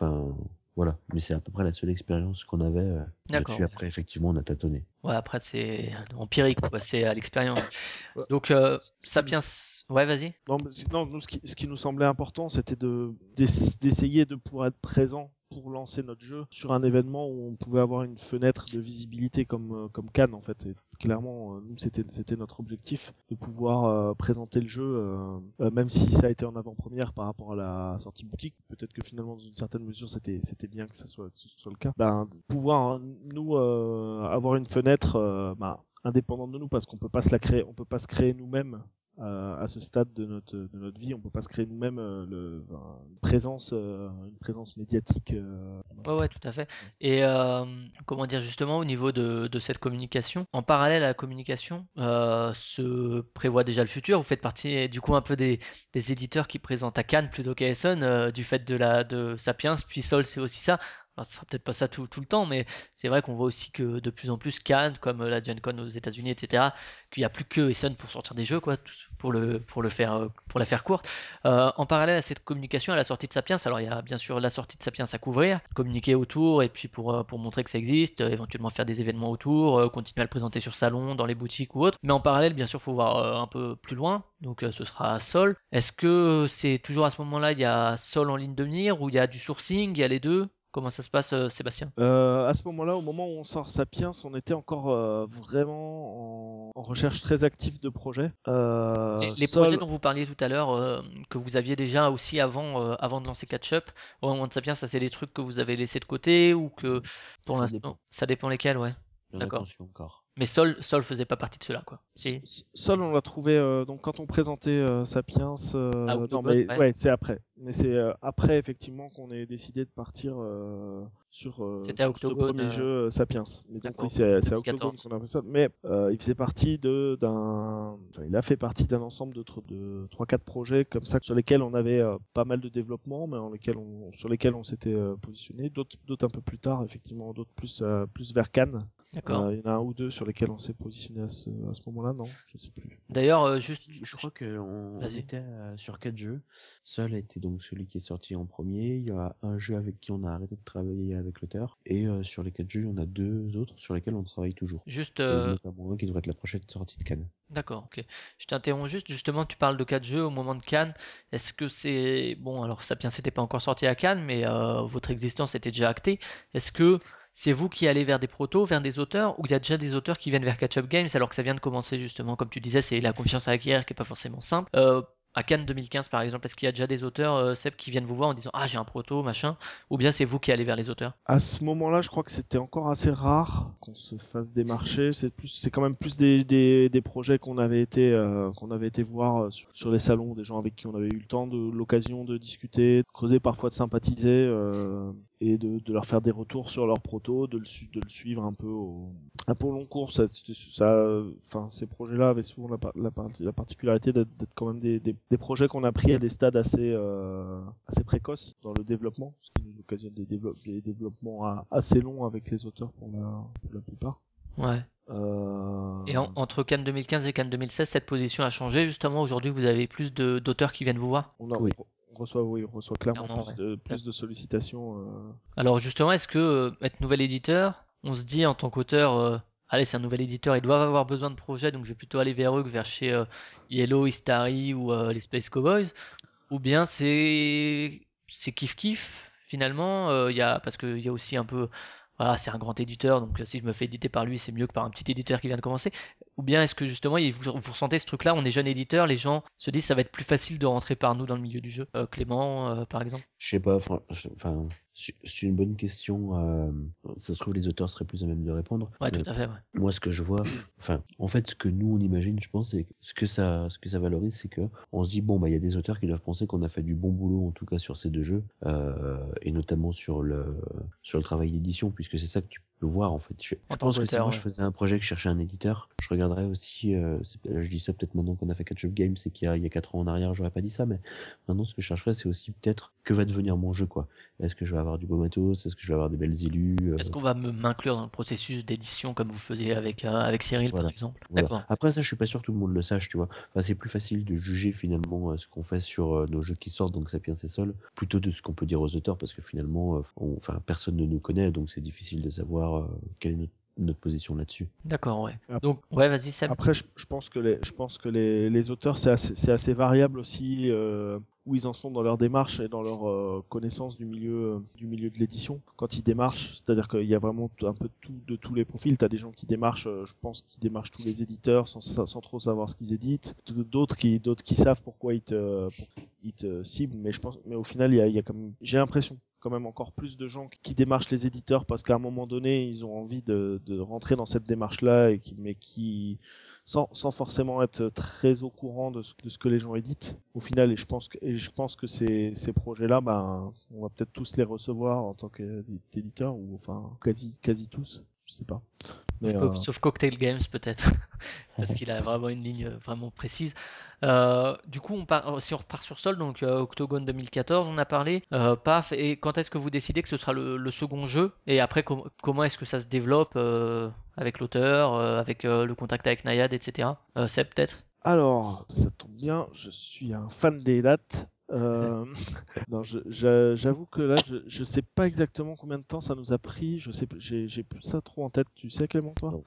voilà, mais c'est à peu près la seule expérience qu'on avait euh, D'accord. Après effectivement on a tâtonné. Ouais, après, c'est empirique, quoi. C'est à l'expérience. Ouais. Donc, euh, Sapiens. Ouais, vas-y. Non, mais c'est- non, nous, ce qui, ce qui nous semblait important, c'était de d'ess- d'essayer de pouvoir être présent pour lancer notre jeu sur un événement où on pouvait avoir une fenêtre de visibilité comme euh, comme Cannes en fait. Et clairement, euh, nous c'était c'était notre objectif de pouvoir euh, présenter le jeu, même si ça a été en avant-première par rapport à la sortie boutique. Peut-être que finalement, dans une certaine mesure, c'était c'était bien que ça soit ce soit le cas. Ben, pouvoir hein, nous avoir une fenêtre, ben, indépendante de nous parce qu'on peut pas se la créer, on peut pas se créer nous-mêmes à ce stade de notre de notre vie, on peut pas se créer nous-mêmes euh, une présence euh, une présence médiatique. euh, Ouais, ouais, tout à fait. Et comment dire, justement, au niveau de, de cette communication, en parallèle à la communication, se prévoit déjà le futur. Vous faites partie, du coup, un peu des, des éditeurs qui présentent à Cannes plutôt qu'à Essen, du fait de la de Sapiens, puis Sol, c'est aussi ça. Alors, ce sera peut-être pas ça tout, le temps, mais c'est vrai qu'on voit aussi que de plus en plus Cannes, comme la Gen aux États-Unis, etc., qu'il n'y a plus que Essen pour sortir des jeux, quoi, pour le pour le faire euh, pour la faire courte. Euh, en parallèle à cette communication, à la sortie de Sapiens, alors il y a bien sûr la sortie de Sapiens à couvrir, communiquer autour et puis pour, euh, pour montrer que ça existe, euh, éventuellement faire des événements autour, euh, continuer à le présenter sur salon, dans les boutiques ou autre. Mais en parallèle, bien sûr, faut voir euh, un peu plus loin, donc euh, ce sera Sol. Est-ce que c'est toujours à ce moment-là, il y a Sol en ligne de mire ou il y a du sourcing, il y a les deux? Comment ça se passe, euh, Sébastien? Euh, à ce moment-là, au moment où on sort Sapiens, on était encore euh, vraiment en, en recherche très active de projets. Euh, Les, projets dont vous parliez tout à l'heure, euh, que vous aviez déjà aussi avant, euh, avant de lancer Catch-up, au moment de Sapiens, ça c'est des trucs que vous avez laissés de côté ou que pour Ça l'instant, dépend. ça dépend lesquels, ouais. D'accord. encore. Mais Sol, Sol faisait pas partie de cela, quoi. Si. Sol, on l'a trouvé euh, donc quand on présentait euh, Sapiens. euh, Ah, non, Octogone, mais ouais. ouais, c'est après. Mais c'est euh, après effectivement qu'on ait décidé de partir euh, sur, euh, ce premier euh, jeu euh, Sapiens. Mais donc oui, c'est à 2014. Octogone qu'on a fait ça. Mais euh, il faisait partie de d'un, enfin, il a fait partie d'un ensemble de de trois quatre projets comme ça sur lesquels on avait euh, pas mal de développement, mais en lesquels on, sur lesquels on s'était euh, positionné. D'autres d'autres un peu plus tard, effectivement, d'autres plus euh, plus vers Cannes. D'accord. Euh, il y en a un ou deux sur lesquels on s'est positionné à ce, à ce moment-là, non Je sais plus. D'ailleurs, euh, juste, je crois que on, était euh, sur quatre jeux. Seul a été donc celui qui est sorti en premier. Il y a un jeu avec qui on a arrêté de travailler avec l'auteur. Et euh, sur les quatre jeux, on a deux autres sur lesquels on travaille toujours. juste, euh, notamment un qui devrait être la prochaine sortie de Cannes. D'accord, ok. Je t'interromps juste, justement, tu parles de 4 jeux au moment de Cannes. Est-ce que c'est... Bon, alors Sapiens c'était pas encore sorti à Cannes, mais euh, votre existence était déjà actée. Est-ce que c'est vous qui allez vers des protos, vers des auteurs, ou il y a déjà des auteurs qui viennent vers Catch Up Games alors que ça vient de commencer justement, comme tu disais, c'est la confiance à acquérir qui est pas forcément simple. Euh, à Cannes 2015 par exemple, est-ce qu'il y a déjà des auteurs, euh, Seb, qui viennent vous voir en disant Ah j'ai un proto, machin, ou bien c'est vous qui allez vers les auteurs? À ce moment-là, je crois que c'était encore assez rare qu'on se fasse démarcher. C'est c'est quand même plus des projets qu'on avait été, euh, qu'on avait été voir euh, sur, sur les salons, des gens avec qui on avait eu le temps de l'occasion de discuter, de creuser parfois de sympathiser euh, et de, de leur faire des retours sur leur proto, de le, su- de le suivre un peu au, un peu au long cours. Ça, enfin, ces projets-là avaient souvent la, par- la, par- la particularité d'être quand même des, des, des projets qu'on a pris à des stades assez, euh, assez précoces dans le développement, ce qui nous occasionne des, développe- des développements assez longs avec les auteurs pour la, pour la plupart. Ouais. Euh... Et en- entre Cannes 2015 et Cannes 2016, cette position a changé. Justement, aujourd'hui, vous avez plus d'auteurs qui viennent vous voir? on, a- Oui. On reçoit, oui, on reçoit clairement Clairement, plus, de, plus de sollicitations. euh, Alors justement, est-ce que euh, être nouvel éditeur, on se dit en tant qu'auteur, euh, allez, c'est un nouvel éditeur, ils doivent avoir besoin de projets, donc je vais plutôt aller vers eux que vers chez euh, Yellow, Istari ou euh, les Space Cowboys, ou bien c'est c'est kiff kiff finalement, euh, il y a parce qu'il y a aussi un peu, voilà, c'est un grand éditeur, donc euh, si je me fais éditer par lui, c'est mieux que par un petit éditeur qui vient de commencer. Ou bien est-ce que justement, vous, ressentez ce truc-là, on est jeune éditeur, les gens se disent ça va être plus facile de rentrer par nous dans le milieu du jeu. Euh, Clément, euh, par exemple? Je sais pas, enfin, c'est une bonne question. euh, ça se trouve, les auteurs seraient plus à même de répondre. Ouais, tout à fait. Ouais. moi, ce que je vois, enfin, en fait, ce que nous on imagine, je pense, c'est ce que ça, ce que ça valorise, c'est que on se dit bon, bah, il y a des auteurs qui doivent penser qu'on a fait du bon boulot, en tout cas sur ces deux jeux, euh, et notamment sur le, sur le travail d'édition, puisque c'est ça que tu voir en fait. Je, pense que si moi je faisais un projet que je cherchais un éditeur, je regarderais aussi, euh, je dis ça peut-être maintenant qu'on a fait Catch Up Games, c'est qu'il y y a 4 ans en arrière, j'aurais pas dit ça, mais maintenant ce que je chercherais, c'est aussi peut-être que va devenir mon jeu, quoi. Est-ce que je vais avoir du beau matos? Est-ce que je vais avoir des belles élus? Euh, Est-ce qu'on va m'inclure dans le processus d'édition comme vous faisiez avec, euh, avec Cyril, Voilà. par exemple? Voilà. D'accord. Après ça, je suis pas sûr que tout le monde le sache, tu vois. Enfin, c'est plus facile de juger finalement euh, ce qu'on fait sur nos jeux qui sortent, donc Sapiens et Sol, plutôt de ce qu'on peut dire aux auteurs, parce que finalement, on- enfin, personne ne nous connaît, donc c'est difficile de savoir euh, quelle est notre, notre position là-dessus. D'accord, ouais. Après- Donc, ouais, vas-y, Seb. Après, je, je pense que les, je pense que les, les auteurs, c'est assez, variable aussi euh, où ils en sont dans leur démarche et dans leur euh, connaissance du milieu, euh, du milieu de l'édition. Quand ils démarchent, c'est-à-dire qu'il y a vraiment un peu de tout, de tous les profils. T'as des gens qui démarchent, euh, je pense, qui démarchent tous les éditeurs sans, sa- sans trop savoir ce qu'ils éditent. D'autres qui, d'autres qui savent pourquoi ils te, pour- ils te ciblent. Mais je pense, mais au final, il y a, il y a quand même, j'ai l'impression quand même encore plus de gens qui démarchent les éditeurs parce qu'à un moment donné, ils ont envie de, de rentrer dans cette démarche-là et qui, mais qui, sans, sans forcément être très au courant de ce, de ce que les gens éditent. Au final, et je pense que, et je pense que ces, ces projets-là, ben, on va peut-être tous les recevoir en tant qu'éditeur ou enfin quasi, quasi tous. Je sais pas. Mais, Sauf, euh, sauf Cocktail Games peut-être, parce qu'il a vraiment une ligne euh, vraiment précise. Euh, du coup, on part, si on repart sur Sol, donc euh, Octogone 2014, on a parlé. Euh, paf, et quand est-ce que vous décidez que ce sera le, le second jeu? Et après, com- comment est-ce que ça se développe euh, avec l'auteur, euh, avec euh, le contact avec Nayad, etc. Euh, Seb peut-être? Alors, ça tombe bien, je suis un fan des dates. Euh, non, je- je- j'avoue que là, je, je sais pas exactement combien de temps ça nous a pris. Je sais, j'ai j'ai plus ça trop en tête. Tu sais, Clément, toi? Non.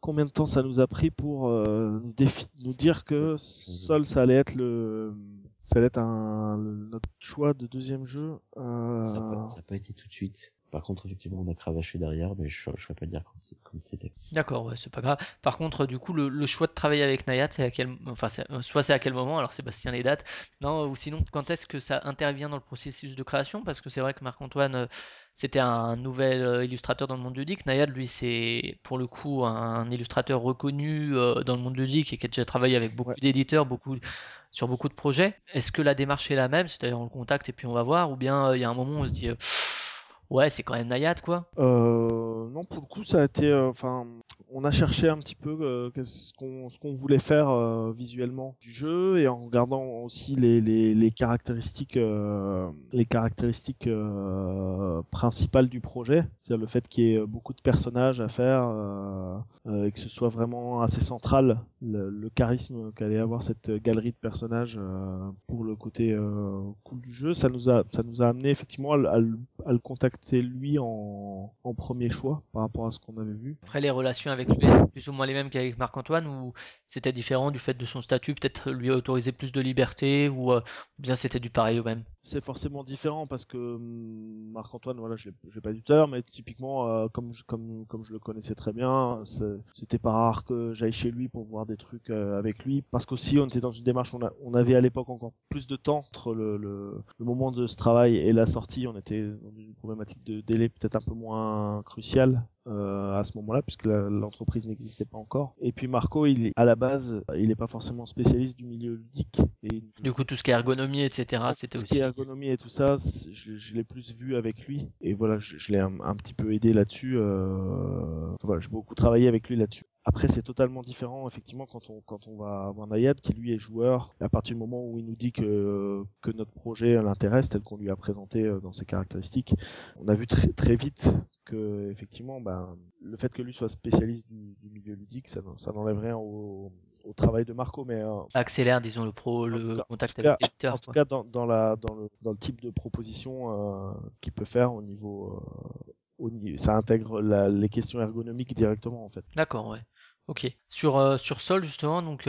Combien de temps ça nous a pris pour euh, nous, défi- nous dire que Sol, ça allait être le, ça allait être un, le- notre choix de deuxième jeu? Euh, Ça n'a pas, pas été tout de suite. Par contre, effectivement, on a cravaché derrière, mais je ne saurais pas dire quand c'était. D'accord, ouais, c'est pas grave. Par contre, du coup, le, le choix de travailler avec Nayad, c'est à quel, enfin, c'est- euh, soit c'est à quel moment, alors Sébastien les dates, non, ou sinon, quand est-ce que ça intervient dans le processus de création? Parce que c'est vrai que Marc-Antoine, euh, c'était un nouvel euh, illustrateur dans le monde ludique. Nayad, lui, c'est pour le coup un illustrateur reconnu dans le monde ludique et qui a déjà travaillé avec beaucoup Ouais. d'éditeurs, beaucoup sur beaucoup de projets. Est-ce que la démarche est la même, c'est-à-dire on le contacte et puis on va voir, ou bien euh, il y a un moment où on se dit, euh, ouais, c'est quand même Nayad, quoi. Euh, non, pour le coup, ça a été. euh, Enfin, on a cherché un petit peu euh, ce qu'on voulait faire euh, visuellement du jeu et en regardant aussi les, caractéristiques les caractéristiques principales du projet, c'est-à-dire le fait qu'il y ait beaucoup de personnages à faire et que ce soit vraiment assez central le, charisme qu'allait avoir cette galerie de personnages pour le côté cool du jeu. Ça nous a ça nous a amené effectivement à, à le contacter lui en, premier choix par rapport à ce qu'on avait vu. Après, les relations avec lui étaient plus ou moins les mêmes qu'avec Marc-Antoine, ou c'était différent du fait de son statut, peut-être lui autoriser plus de liberté, ou euh, ou bien c'était du pareil au même? C'est forcément différent parce que hum, Marc-Antoine, voilà, je l'ai pas dit tout à mais typiquement, euh, comme, je, comme, comme je le connaissais très bien, c'était pas rare que j'aille chez lui pour voir des trucs euh, avec lui. Parce qu'aussi, on était dans une démarche, on, on avait à l'époque encore plus de temps entre le, le, le moment de ce travail et la sortie. On était dans une problématique de délai peut-être un peu moins cruciale euh, à ce moment-là, puisque l'entreprise n'existait pas encore. Et puis Marco, il est, à la base, il n'est pas forcément spécialiste du milieu ludique. Et Du coup, tout ce qui est ergonomie, etc., c'était tout ce qui est aussi. ergonomie et tout ça, je, je l'ai plus vu avec lui. Et voilà, je, je l'ai un, un petit peu aidé là-dessus. Euh... Voilà, j'ai beaucoup travaillé avec lui là-dessus. Après, c'est totalement différent, effectivement, quand on, quand on va voir Nayad, qui lui est joueur, à partir du moment où il nous dit que, que notre projet l'intéresse, tel qu'on lui a présenté euh, dans ses caractéristiques, on a vu très, très vite que, effectivement, ben, le fait que lui soit spécialiste du, du milieu ludique, ça, n'en- ça n'enlève rien au, au travail de Marco, mais euh, Accélère, disons, le pro, le cas- contact avec cas- l'éditeur. en tout cas, dans, dans, la, dans, le, dans le type de proposition euh, qu'il peut faire au niveau, euh, au niveau ça intègre la- les questions ergonomiques directement en fait. D'accord, ouais. Ok. Sur, sur Sol, justement, donc,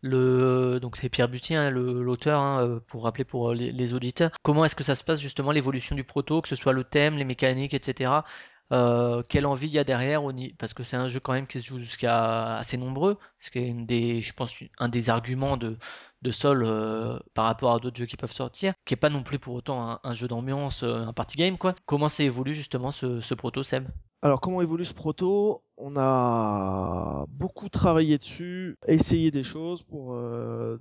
le, donc c'est Pierre Buty, hein, l'auteur, hein, euh, pour rappeler pour euh, les auditeurs. Comment est-ce que ça se passe, justement, l'évolution du proto, que ce soit le thème, les mécaniques, etc. Euh, quelle envie il y a derrière, parce que c'est un jeu quand même qui se joue jusqu'à assez nombreux, ce qui est une des, je pense, un des arguments de, de Sol euh, par rapport à d'autres jeux qui peuvent sortir, qui est pas non plus pour autant un, jeu d'ambiance, euh, un party game, quoi. Comment s'est évolué justement ce, proto, Seb? Alors comment évolue ce proto? On a beaucoup travaillé dessus, essayé des choses pour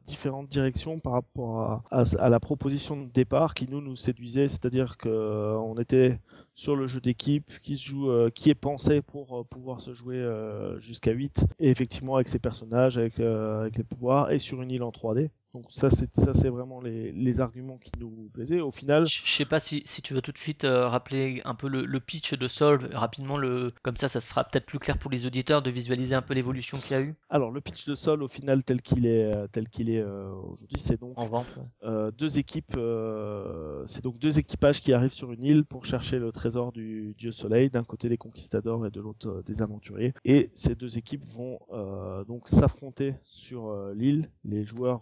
différentes directions par rapport à, à, la proposition de départ qui nous nous séduisait, c'est-à-dire que on était sur le jeu d'équipe qui se joue, euh, qui est pensé pour euh, pouvoir se jouer euh, jusqu'à 8 et effectivement avec ses personnages, avec, avec les pouvoirs et sur une île en 3D. Donc ça c'est ça c'est vraiment les, les arguments qui nous plaisaient. Au final, Je je sais pas si, si tu veux tout de suite euh, rappeler un peu le, le pitch de Sol rapidement le comme ça ça sera peut-être plus clair pour les auditeurs de visualiser un peu l'évolution qu'il y a eu alors le pitch de Sol au final tel qu'il est euh, tel qu'il est euh, aujourd'hui, c'est donc en vente. ouais. euh, deux équipes, c'est donc deux équipages qui arrivent sur une île pour chercher le trésor du dieu soleil, d'un côté les conquistadors et de l'autre des aventuriers. Et ces deux équipes vont donc s'affronter sur l'île, les joueurs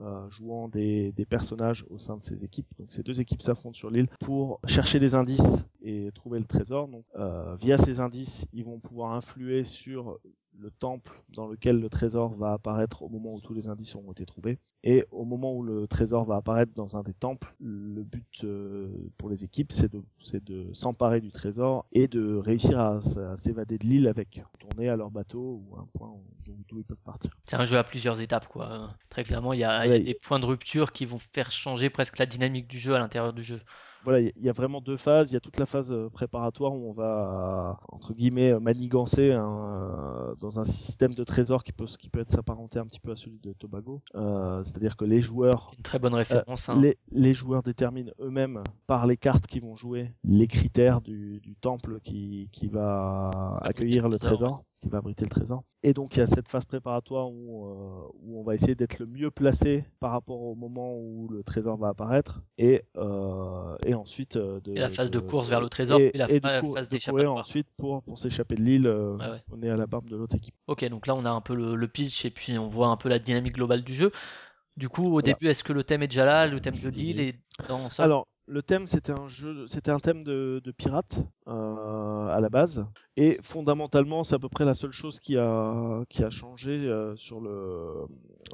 euh, jouant des, personnages au sein de ces équipes. Donc ces deux équipes s'affrontent sur l'île pour chercher des indices et trouver le trésor. Donc euh, via ces indices, ils vont pouvoir influer sur le temple dans lequel le trésor va apparaître au moment où tous les indices ont été trouvés. Et au moment où le trésor va apparaître dans un des temples, le but euh, pour les équipes, c'est de, c'est de s'emparer du trésor et de réussir à, s'évader de l'île avec, tourner à leur bateau ou à un point où- d'où ils peuvent partir. C'est un jeu à plusieurs étapes quoi. Très clairement il y a, il y a Ouais. des points de rupture qui vont faire changer presque la dynamique du jeu à l'intérieur du jeu. Voilà, il y a vraiment deux phases. Il y a toute la phase euh, préparatoire où on va, euh, entre guillemets, euh, manigancer un, dans un système de trésor qui peut, qui peut être s'apparenter un petit peu à celui de Tobago. Euh, C'est-à-dire que les joueurs Une très bonne référence. hein. les, les joueurs déterminent eux-mêmes par les cartes qu'ils vont jouer les critères du, du temple qui, qui va accueillir le trésor, qui va abriter le trésor. Et donc il y a cette phase préparatoire où, euh, où on va essayer d'être le mieux placé par rapport au moment où le trésor va apparaître et, euh, et ensuite euh, de, Et la phase de course vers le trésor, et, la et fa- du coup, phase d'échappatoire. ensuite pour, pour s'échapper de l'île euh, Ouais, on est à la barbe de l'autre équipe. Ok, donc là on a un peu le, le pitch et puis on voit un peu la dynamique globale du jeu. Du coup, au Voilà. début, est-ce que le thème est déjà là, le thème de l'île est dans Sol Alors, le thème, c'était un jeu, c'était un thème de, de pirate euh, à la base, et fondamentalement, c'est à peu près la seule chose qui a qui a changé euh, sur le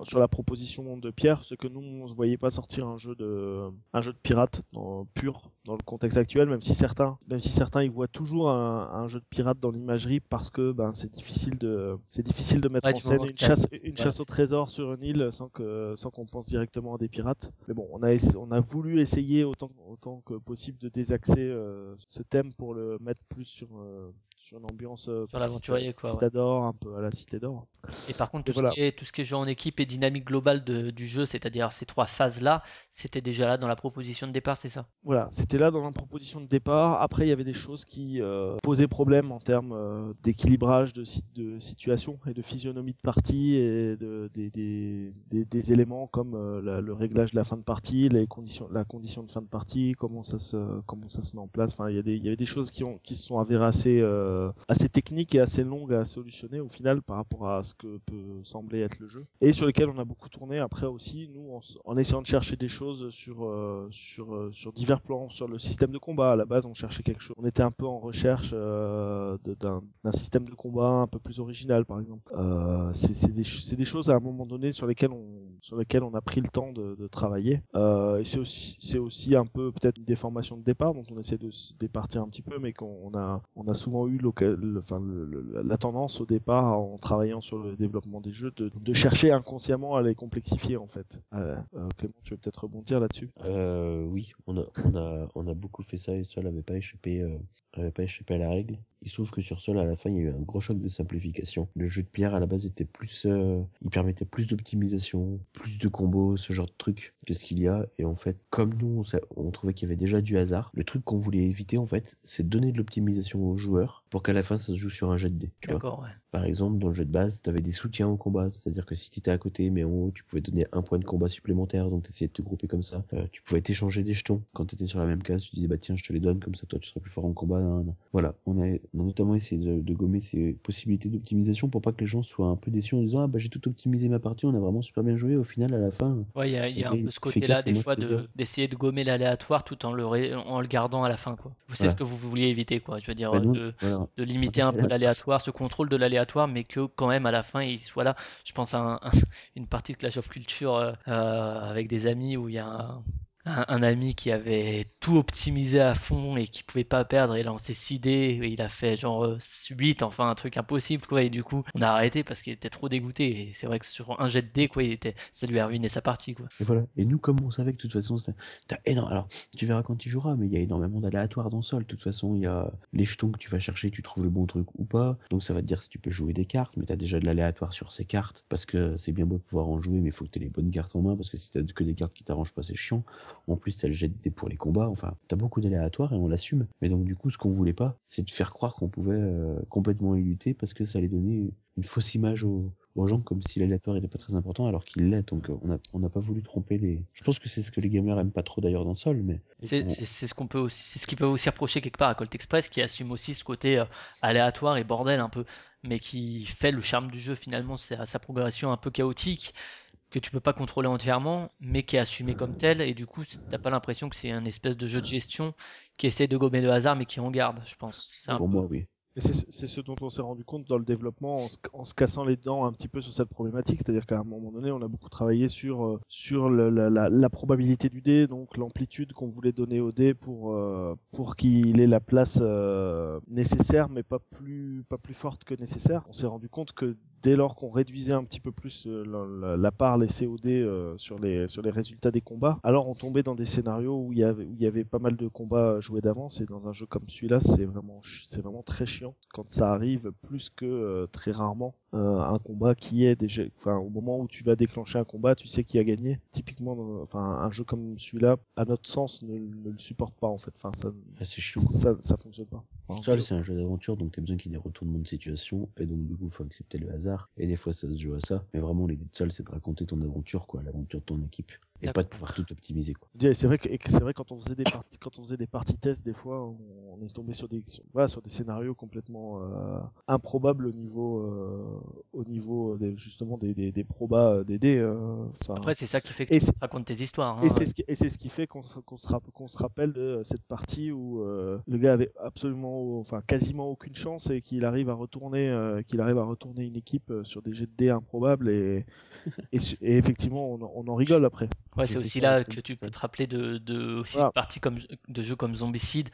sur la proposition de Pierre, c'est que nous, on se voyait pas sortir un jeu de un jeu de pirate dans- pur dans le contexte actuel, même si certains même si certains y voient toujours un, un jeu de pirate dans l'imagerie parce que ben c'est difficile de c'est difficile de mettre Ouais, en scène une chasse une chasse au trésor sur une île sans que sans qu'on pense directement à des pirates. Mais bon, on a on a voulu essayer autant autant que possible de désaxer euh, ce thème pour le mettre plus sur euh, sur une ambiance euh, Sur l'aventurier, quoi, ouais. Conquistador, un peu à la Cité d'Or. Et par contre, Et tout, voilà. ce qui est, tout ce qui est jeu en équipe et dynamique globale de- du jeu, c'est-à-dire ces trois phases-là, c'était déjà là dans la proposition de départ, c'est ça? Voilà, c'était là dans la proposition de départ. Après, il y avait des choses qui euh, posaient problème en termes euh, d'équilibrage de, de situation et de physionomie de partie et de, des, des, des, des éléments comme euh, la- le réglage de la fin de partie, les conditions, la condition de fin de partie, comment ça se, comment ça se met en place. Enfin, il y a des, il y avait des choses qui, ont, qui se sont avérées assez, euh, assez techniques et assez longues à solutionner au final par rapport à ce que peut sembler être le jeu et sur lesquelles on a beaucoup tourné après aussi nous en, essayant de chercher des choses sur euh, sur euh, sur divers plans sur le système de combat. À la base on cherchait quelque chose on était un peu en recherche euh, d'un système de combat un peu plus original par exemple. Euh, c'est des des choses à un moment donné sur lesquelles on sur lesquelles on a pris le temps de, de travailler euh, c'est aussi aussi un peu peut-être une déformation de départ dont on essaie de se départir un petit peu mais qu'on on a on a souvent eu le- enfin le- le- la tendance au départ en travaillant sur le développement des jeux de, de chercher inconsciemment à les complexifier en fait. Euh, euh, Clément, tu veux peut-être rebondir là-dessus? Euh, oui, on a, on a, on a beaucoup fait ça et Sol avait pas échappé, euh, avait pas échappé à la règle. Il se trouve que sur Sol, à la fin, il y a eu un gros choc de simplification. Le jeu de pierre, à la base, était plus, euh, il permettait plus d'optimisation, plus de combos, ce genre de trucs que ce qu'il y a. Et en fait, comme nous, on, trouvait qu'il y avait déjà du hasard, le truc qu'on voulait éviter, en fait, c'est donner de l'optimisation aux joueurs pour qu'à la fin, ça se joue sur un jet de dés. Tu vois. Ouais. Par exemple, dans le jeu de base, tu avais des soutiens au combat, c'est-à-dire que si tu étais à côté, mais en haut, tu pouvais donner un point de combat supplémentaire, donc t'essayais de te grouper comme ça. Euh, tu pouvais t'échanger des jetons. Quand tu étais sur la même case, tu disais, bah tiens, je te les donne, comme ça, toi, tu seras plus fort en combat. Voilà, on a, on a notamment essayé de, de gommer ces possibilités d'optimisation pour pas que les gens soient un peu déçus en disant, ah bah j'ai tout optimisé ma partie, on a vraiment super bien joué, au final, à la fin, Ouais, il y a, y a Ok, un peu ce côté-là, des fois, de- d'essayer de gommer l'aléatoire tout en le, ré- en le gardant à la fin, quoi. C'est Voilà. ce que vous vouliez éviter, quoi. Je veux dire, bah, de, voilà, de limiter un peu la- l'aléatoire, ce contrôle de l'aléatoire, mais que quand même à la fin il soit là. Je pense à un- un- une partie de Clash of Culture euh, euh, avec des amis où il y a un, un, ami qui avait tout optimisé à fond et qui pouvait pas perdre. Et là, on s'est sidé. Il a fait genre euh, 8, enfin un truc impossible, quoi. Et du coup, on a arrêté parce qu'il était trop dégoûté. Et c'est vrai que sur un jet de dés, quoi, ça lui a ruiné sa partie, quoi. Et voilà. Et nous, comme on savait que de toute façon, t'as énorme. Alors, tu verras quand tu joueras, mais il y a énormément d'aléatoires dans Sol. De toute façon, il y a les jetons que tu vas chercher, tu trouves le bon truc ou pas. Donc, ça va te dire si tu peux jouer des cartes, mais t'as déjà de l'aléatoire sur ces cartes parce que c'est bien beau de pouvoir en jouer, mais faut que t'aies les bonnes cartes en main parce que si t'as que des cartes qui t'arrangent pas, c'est chiant. En plus, t'as le jet de dés pour les combats. Enfin, t'as beaucoup d'aléatoires et on l'assume. Mais donc, du coup, ce qu'on voulait pas, c'est de faire croire qu'on pouvait euh, complètement y lutter parce que ça allait donner une fausse image aux, aux gens comme si l'aléatoire était pas très important alors qu'il l'est. Donc, euh, on a, on n'a pas voulu tromper les. Je pense que c'est ce que les gamers aiment pas trop d'ailleurs dans Sol, mais. C'est on- ce qu'on peut aussi, c'est ce qu'ils peuvent aussi reprocher quelque part à Colt Express, qui assume aussi ce côté euh, aléatoire et bordel un peu, mais qui fait le charme du jeu finalement, c'est à sa progression un peu chaotique que tu peux pas contrôler entièrement, mais qui est assumé comme tel, et du coup, t'as pas l'impression que c'est un espèce de jeu de gestion qui essaie de gommer le hasard, mais qui en garde, je pense. C'est un Pour peu- moi, oui. Et c'est ce dont on s'est rendu compte dans le développement en se, cassant les dents un petit peu sur cette problématique, c'est-à-dire qu'à un moment donné, on a beaucoup travaillé sur euh, sur la, la, la probabilité du dé, donc l'amplitude qu'on voulait donner au dé pour euh, pour qu'il ait la place euh, nécessaire, mais pas plus pas plus forte que nécessaire. On s'est rendu compte que dès lors qu'on réduisait un petit peu plus euh, la, la- part laissée au dé sur les sur les résultats des combats, alors on tombait dans des scénarios où il y avait où il y avait pas mal de combats joués d'avance. Et dans un jeu comme celui-là, c'est vraiment c'est vraiment très chiant quand ça arrive plus que euh, très rarement euh, un combat qui est déjà enfin au moment où tu vas déclencher un combat, tu sais qui a gagné. Typiquement dans- enfin un jeu comme celui-là à notre sens ne, ne le supporte pas en fait. Enfin ça Ah, c'est chiant. quoi. ça ça fonctionne pas. Enfin, Sol, c'est un jeu d'aventure, donc t'as besoin qu'il y ait des retournements de situation, et donc du coup, faut accepter le hasard, et des fois, ça se joue à ça. Mais vraiment, l'idée de Sol, c'est de raconter ton aventure, quoi, l'aventure de ton équipe, et pas de pouvoir tout optimiser, quoi. C'est vrai que et c'est vrai quand on faisait des parties quand on faisait des parties tests des fois on, on est tombé sur des sur, voilà, sur des scénarios complètement euh, improbables au niveau euh, au niveau des, justement des des, des probas euh, des dés euh, enfin, Après, c'est ça qui fait que Et tu c'est- racontes tes histoires. et hein. c'est ce qui et c'est ce qui fait qu'on se, qu'on se rappelle de cette partie où euh, le gars avait absolument enfin quasiment aucune chance et qu'il arrive à retourner euh, qu'il arrive à retourner une équipe euh, sur des jets de dés improbables et et, su- et effectivement on, en- on en rigole après Ouais, c'est aussi là que tu peux te rappeler de, de aussi Voilà. de parties comme de jeux comme Zombicide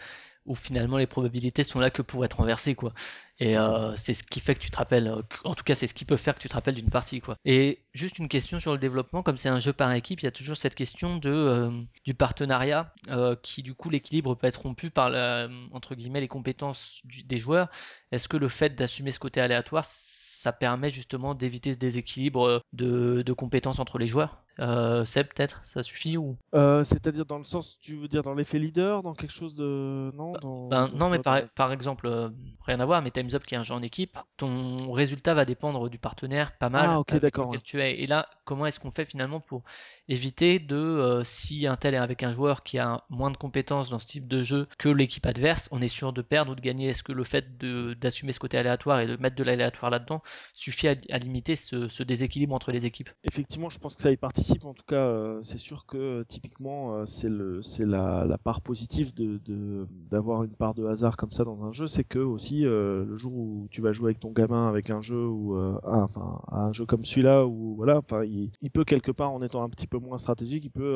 où finalement les probabilités sont là que pour être renversées quoi. Et C'est euh, c'est ce qui fait que tu te rappelles. euh, En tout cas, c'est ce qui peut faire que tu te rappelles d'une partie quoi. Et juste une question sur le développement, comme c'est un jeu par équipe, il y a toujours cette question de euh, du partenariat euh, qui du coup l'équilibre peut être rompu par la, entre guillemets les compétences du- des joueurs. Est-ce que le fait d'assumer ce côté aléatoire ça permet justement d'éviter ce déséquilibre de, de compétences entre les joueurs? Euh, Seb, peut-être Ça suffit ou? Euh, c'est-à-dire dans le sens, tu veux dire dans l'effet leader, dans quelque chose de non dans, Ben, non, mais par, par exemple, euh, rien à voir, mais Time's Up qui est un jeu en équipe, ton résultat va dépendre du partenaire pas mal Ah, ok, avec d'accord, tu es. Et là, comment est-ce qu'on fait finalement pour éviter de, euh, si un tel est avec un joueur qui a moins de compétences dans ce type de jeu que l'équipe adverse, on est sûr de perdre ou de gagner? Est-ce que le fait d'assumer ce côté aléatoire et de mettre de l'aléatoire là-dedans suffit à, à limiter ce, ce déséquilibre entre les équipes? Effectivement, je pense que ça y participe. En tout cas, euh, c'est sûr que euh, typiquement, euh, c'est le, c'est la, la part positive de de- d'avoir une part de hasard comme ça dans un jeu, c'est que aussi euh, le jour où tu vas jouer avec ton gamin avec un jeu ou ah, enfin un jeu comme celui-là où voilà, enfin il, il peut quelque part en étant un petit peu moins stratégique, il peut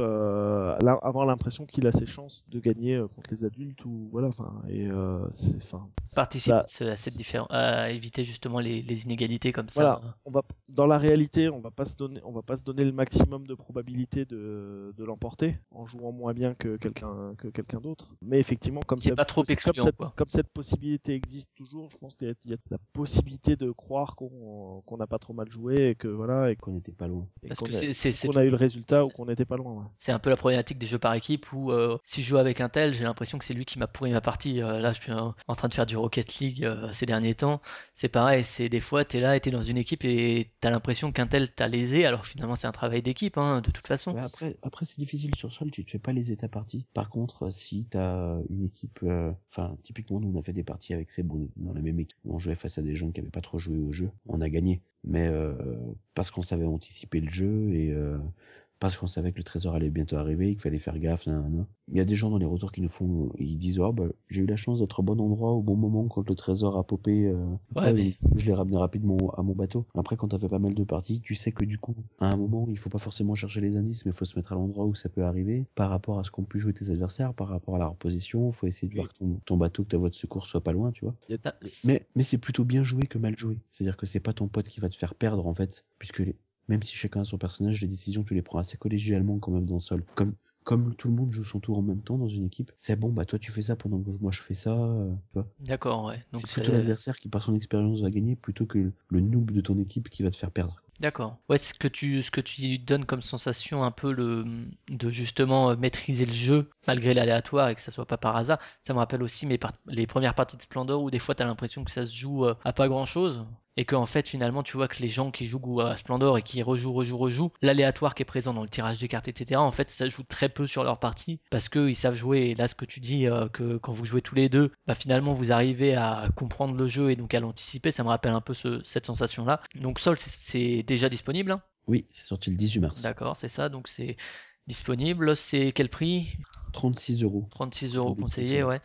la- avoir l'impression qu'il a ses chances de gagner contre les adultes ou voilà, enfin et c'est enfin Participe à à cette différence, à éviter justement les, les inégalités comme Voilà, ça. on va dans la réalité, on va pas se donner, on va pas se donner le maximum de probabilité de, de l'emporter en jouant moins bien que quelqu'un que quelqu'un d'autre. Mais effectivement, comme C'est ça- pas trop comme excluant, cette, quoi. comme cette possibilité existe toujours, je pense qu'il y a- il y, a la possibilité de croire qu'on qu'on n'a pas trop mal joué et que voilà et Qu'on n'était pas loin. et Parce qu'on que a, c'est- c'est c'est qu'on a eu le résultat ou qu'on n'était pas loin. ouais. C'est un peu la problématique des jeux par équipe où euh, si je joue avec un tel, j'ai l'impression que c'est lui qui m'a pourri ma partie. Euh, là, je suis en, en train de faire du Rocket League euh, ces derniers temps. C'est pareil, c'est des fois, t'es là et t'es dans une équipe et t'as l'impression qu'un tel t'a lésé, alors finalement c'est un travail d'équipe, hein, de toute façon. Après, après c'est difficile sur Sol, tu te fais pas les états parties. Par contre, euh, si t'as une équipe, euh, enfin, typiquement, nous on a fait des parties avec Seb, on était dans la même équipe, on jouait face à des gens qui avaient pas trop joué au jeu, on a gagné. Mais euh, parce qu'on savait anticiper le jeu et parce qu'on savait que le trésor allait bientôt arriver, qu'il fallait faire gaffe. nan. Il y a des gens dans les retours qui nous font, ils disent oh bah j'ai eu la chance d'être au bon endroit au bon moment quand le trésor a popé. euh, Ouais, mais- Je l'ai ramené rapidement à mon bateau. Après, quand t'as fait pas mal de parties, tu sais que du coup, à un moment, il faut pas forcément chercher les indices, mais il faut se mettre à l'endroit où ça peut arriver, par rapport à ce qu'ont pu jouer tes adversaires, par rapport à la reposition. faut essayer de voir que ton, ton bateau, que ta voie de secours soit pas loin, tu vois. Mais, mais c'est plutôt bien joué que mal joué. C'est-à-dire que c'est pas ton pote qui va te faire perdre, en fait, puisque les- même si chacun a son personnage, les décisions, tu les prends assez collégialement quand même dans le sol. Comme, comme tout le monde joue son tour en même temps dans une équipe, c'est bon, bah toi tu fais ça pendant que moi je fais ça, euh, tu. D'accord, ouais. C'est plutôt l'adversaire qui, par son expérience, va gagner plutôt que le noob de ton équipe qui va te faire perdre. D'accord. Ouais, ce que tu, ce que tu donnes comme sensation un peu le, de justement euh, maîtriser le jeu malgré l'aléatoire et que ça soit pas par hasard. Ça me rappelle aussi mes par- les premières parties de Splendor où des fois t'as l'impression que ça se joue euh, à pas grand et qu'en fait finalement tu vois que les gens qui jouent à Splendor et qui rejouent, rejouent, rejouent, l'aléatoire qui est présent dans le tirage des cartes, etc. En fait ça joue très peu sur leur partie parce que ils savent jouer. Et là ce que tu dis euh, que quand vous jouez tous les deux, bah finalement vous arrivez à comprendre le jeu et donc à l'anticiper. Ça me rappelle un peu ce- cette sensation là. Donc Sol c'est- déjà disponible. hein? Oui, c'est sorti le 18 mars. D'accord, c'est ça, donc c'est disponible. C'est quel prix? 36 euros. 36 euros petits, ouais.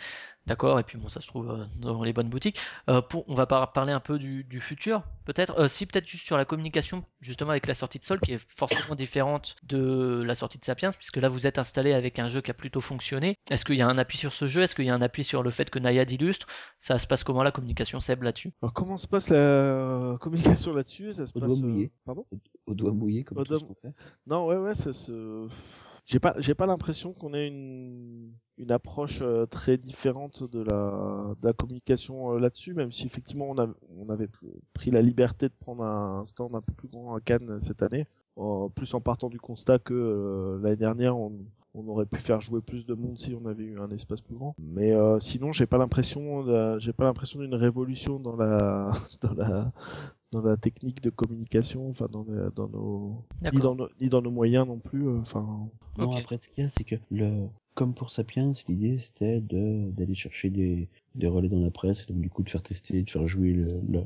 D'accord, et puis bon, ça se trouve euh, dans les bonnes boutiques. Euh, pour, on va par- parler un peu du, du futur, peut-être. Euh, si, peut-être juste sur la communication, justement, avec la sortie de Sol, qui est forcément différente de la sortie de Sapiens, puisque là, vous êtes installé avec un jeu qui a plutôt fonctionné. Est-ce qu'il y a un appui sur ce jeu? Est-ce qu'il y a un appui sur le fait que Nayad illustre Ça se passe comment la communication, Seb, là-dessus? Alors comment se passe la communication là-dessus? Ça se Au passe doigt mouillé. Pardon? Au doigt mouillé, comme Au tout doigt ce qu'on fait. Non, ouais, ouais, ça se. J'ai pas, j'ai pas l'impression qu'on ait une, une approche euh, très différente de la, de la communication euh, là-dessus, même si effectivement on, a, on avait pris la liberté de prendre un stand un peu plus grand à Cannes euh, cette année, plus en partant du constat que l'année dernière on, on aurait pu faire jouer plus de monde si on avait eu un espace plus grand. Mais sinon, j'ai pas l'impression, j'ai pas l'impression d'une révolution dans la, dans la, dans la technique de communication, enfin dans, dans nos, ni dans, nos, ni dans nos moyens non plus. euh, Enfin, Non, après, ce qu'il y a, c'est que le, comme pour Sapiens, l'idée c'était de d'aller chercher des, des relais dans la presse, et donc du coup de faire tester, de faire jouer le, le,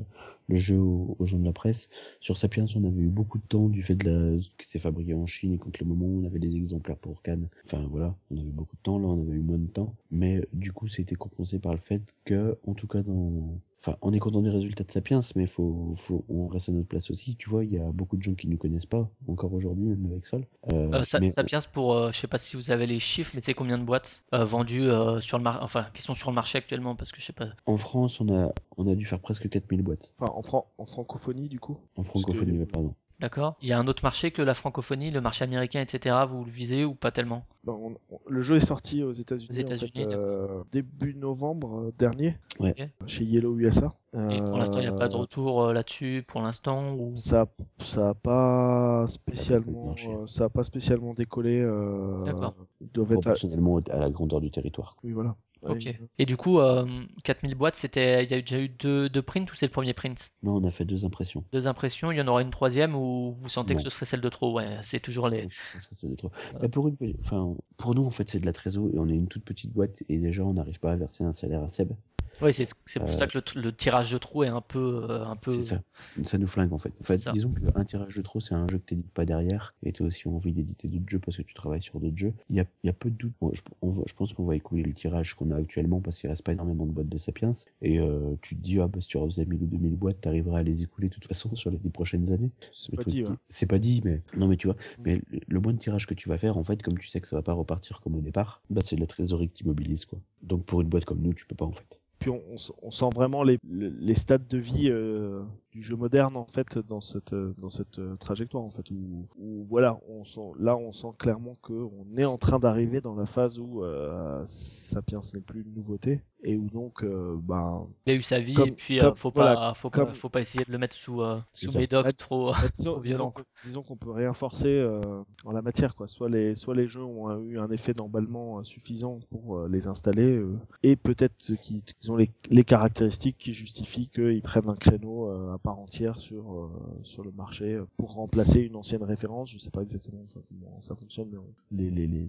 le jeu aux, aux gens de la presse. Sur Sapiens, on avait eu beaucoup de temps du fait de la, que c'est fabriqué en Chine et contre le moment où on avait des exemplaires pour Cannes. Enfin voilà, on avait beaucoup de temps, là on avait eu moins de temps. Mais du coup, c'était compensé par le fait que, en tout cas dans, Enfin, on est content du résultat de Sapiens, mais faut, faut, on reste à notre place aussi. Tu vois, il y a beaucoup de gens qui nous connaissent pas, encore aujourd'hui, même avec Sol. Euh, Euh, mais Sapiens pour, euh, je sais pas si vous avez les chiffres, mais c'est combien de boîtes euh, vendues euh, sur le marché, enfin qui sont sur le marché actuellement, parce que je sais pas. en France, on a, on a dû faire presque 4000 boîtes. enfin en, fran- en francophonie du coup. En francophonie, que- pardon. D'accord. Il y a un autre marché que la francophonie, le marché américain, etc. Vous le visez ou pas tellement? Ben, on- on- le jeu est sorti aux États-Unis Aux États-Unis, en fait, euh, début novembre euh, dernier Ouais. Chez Yellow USA. Et pour l'instant, il n'y a pas de Euh, retour euh, là-dessus pour l'instant ou... Ça, ça a pas spécialement, marché. euh, ça a pas spécialement décollé. Euh, D'accord. Être. à- Proportionnellement à la grandeur du territoire. Oui, voilà. Ok. Ouais, Et du coup, euh, 4000 boîtes, c'était, il y a eu déjà eu deux, deux prints ou c'est le premier print? Non, on a fait deux impressions. Deux impressions, il y en aura une troisième ou vous sentez que ce serait celle de trop? Ouais, c'est toujours les. ça serait trop. Mais pour, une, enfin, pour nous, en fait, c'est de la trésor et on est une toute petite boîte et déjà, on n'arrive pas à verser un salaire à Seb. Oui, c'est, c'est pour Euh, ça que le, le tirage de trou est un peu, euh, un peu. C'est ça. Ça nous flingue, en fait. En fait, Ça. disons qu'un tirage de trop, c'est un jeu que t'édites pas derrière et t'as aussi envie d'éditer d'autres jeux parce que tu travailles sur d'autres jeux. Il y a, y a peu de doute. Bon, je, on je pense qu'on va écouler le tirage qu'on a actuellement parce qu'il reste pas énormément de boîtes de Sapiens. Et euh, tu te dis, ah bah si tu refaisais 1000 ou 2000 boîtes, t'arriveras à les écouler de toute façon sur les dix prochaines années. C'est pas dit, tu- ouais. C'est pas dit, mais non, mais tu vois, mais le- le moins de tirage que tu vas faire, en fait, comme tu sais que ça va pas repartir comme au départ, bah c'est de la trésorerie que t'immobilises, quoi. Donc pour une boîte comme nous, tu peux pas, en fait. Puis on, on on sent vraiment les, le- les stades de vie euh, du jeu moderne en fait dans cette euh, dans cette euh, trajectoire en fait où, où, voilà on sent là on sent clairement que on est en train d'arriver dans la phase où euh, Sapiens n'est plus une nouveauté et où donc euh, ben Il a eu sa vie Comme- et puis comme- euh, faut voilà, pas, faut comme- pas, faut pas essayer de le mettre sous, euh, sous médoc trop. Disons, Trop violent, disons qu'on- disons qu'on peut rien forcer euh, en la matière quoi. Soit les soit les jeux ont eu un effet d'emballement euh, suffisant pour euh, les installer euh, et peut-être qu'ils qu'ils ont les, les caractéristiques qui justifient qu'ils prennent un créneau euh, à part entière sur euh, sur le marché euh, pour remplacer une ancienne référence. Je sais pas exactement comment ça fonctionne mais on- les les les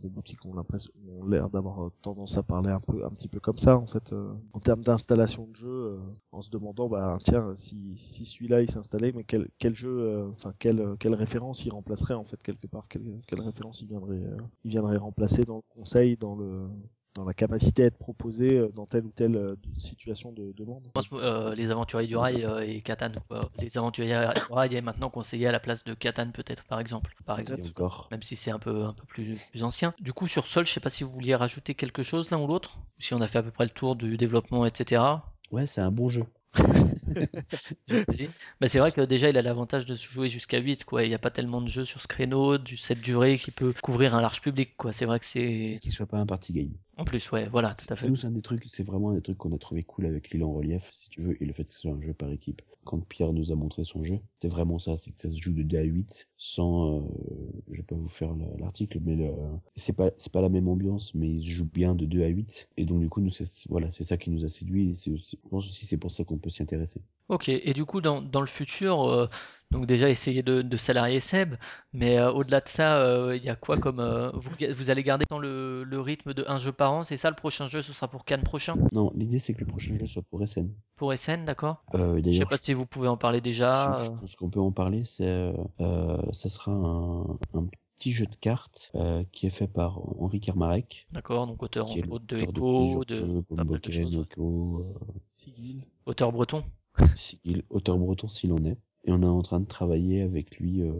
des boutiques ont l'impression, ont l'air d'avoir tendance à parler un peu, un petit peu comme ça en fait, euh, en termes d'installation de jeu, euh, en se demandant bah tiens si, si celui-là il s'installait, mais quel, quel jeu, euh, enfin quelle quelle référence il remplacerait en fait quelque part, quelle, quelle référence il viendrait, euh, il viendrait remplacer dans le conseil, dans le dans la capacité à être proposé euh, dans telle ou telle euh, situation de demande. Euh, les aventuriers du rail euh, et Catan. quoi. Les aventuriers du rail est maintenant conseillé à la place de Catan peut-être par exemple. Par exemple. Encore. Même si c'est un peu, un peu plus, plus ancien. Du coup, sur Sol, je sais pas si vous vouliez rajouter quelque chose l'un ou l'autre. Si on a fait à peu près le tour du développement, etc. Ouais, c'est un bon jeu. Bah, c'est vrai que déjà, il a l'avantage de se jouer jusqu'à 8, quoi. Il n'y a pas tellement de jeux sur ce créneau, du cette durée qui peut couvrir un large public, quoi. C'est vrai que c'est. qu'il soit pas un party game. En plus, ouais, voilà, tout à fait. Nous, c'est un des trucs, c'est vraiment un des trucs qu'on a trouvé cool avec l'île en relief, si tu veux, et le fait que ce soit un jeu par équipe. Quand Pierre nous a montré son jeu, c'était vraiment ça, c'est que ça se joue de 2 à 8, sans, euh, je vais pas vous faire le- l'article, mais le, c'est pas, c'est pas la même ambiance, mais il se joue bien de 2 à 8, et donc du coup, nous, c'est, voilà, c'est ça qui nous a séduit, et c'est aussi, je pense aussi c'est pour ça qu'on peut s'y intéresser. Ok, et du coup, dans, dans le futur, euh, donc déjà essayer de, de salarier Seb, mais euh, au-delà de ça, euh, il y a quoi comme. euh, vous, vous allez garder dans le, le rythme de un jeu par an, c'est ça le prochain jeu, ce sera pour Cannes prochain? Non, l'idée, c'est que le prochain jeu soit pour SN. Pour SN, d'accord Euh, Je sais d'ailleurs, pas si vous pouvez en parler déjà. Je euh, pense qu'on peut en parler. C'est, euh, euh, ça sera un, un petit jeu de cartes euh, qui est fait par Henri Kermarek, D'accord, donc auteur qui est de l'auteur Echo, plusieurs de jeux, pas mal de Bomboken, choses. ouais. Echo, euh, Sigil. Auteur breton. Sigil, auteur breton s'il en est. Et on est en train de travailler avec lui euh,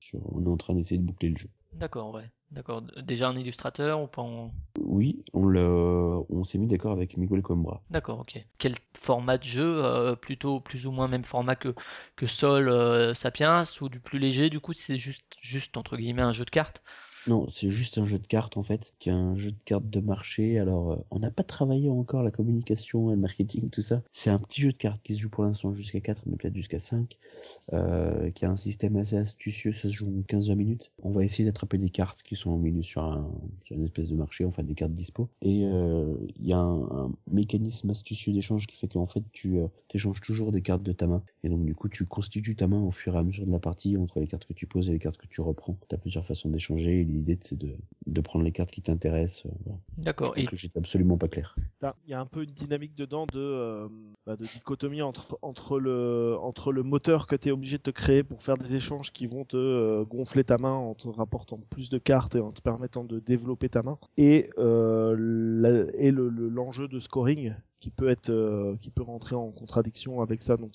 sur, on est en train d'essayer de boucler le jeu. D'accord, ouais. D'accord. Déjà un illustrateur ou pas en... Oui, on le, on s'est mis d'accord avec Miguel Coimbra. D'accord, ok. Quel format de jeu euh, Plutôt plus ou moins même format que, que Sol euh, Sapiens ou du plus léger du coup c'est juste, juste entre guillemets un jeu de cartes? Non, c'est juste un jeu de cartes en fait, qui est un jeu de cartes de marché. Alors, euh, on n'a pas travaillé encore la communication et le marketing, tout ça. C'est un petit jeu de cartes qui se joue pour l'instant jusqu'à 4, mais peut-être jusqu'à 5, euh, qui a un système assez astucieux, ça se joue en 15-20 minutes. On va essayer d'attraper des cartes qui sont milieu sur, un, sur une espèce de marché, enfin des cartes dispo. Et euh, il y a un, mécanisme astucieux d'échange qui fait qu'en fait tu échanges toujours des cartes de ta main. Et donc du coup tu constitues ta main au fur et à mesure de la partie entre les cartes que tu poses et les cartes que tu reprends. Tu as plusieurs façons d'échanger l'idée c'est de, de prendre les cartes qui t'intéressent. euh, voilà. Je D'accord. pense Et que j'étais absolument pas clair. Il y a un peu une dynamique dedans de, euh, bah, de dichotomie entre, entre, le, entre le moteur que tu es obligé de te créer pour faire des échanges qui vont te euh, gonfler ta main en te rapportant plus de cartes et en te permettant de développer ta main, et, euh, la- et le- le- l'enjeu de scoring qui peut être euh, qui peut rentrer en contradiction avec ça donc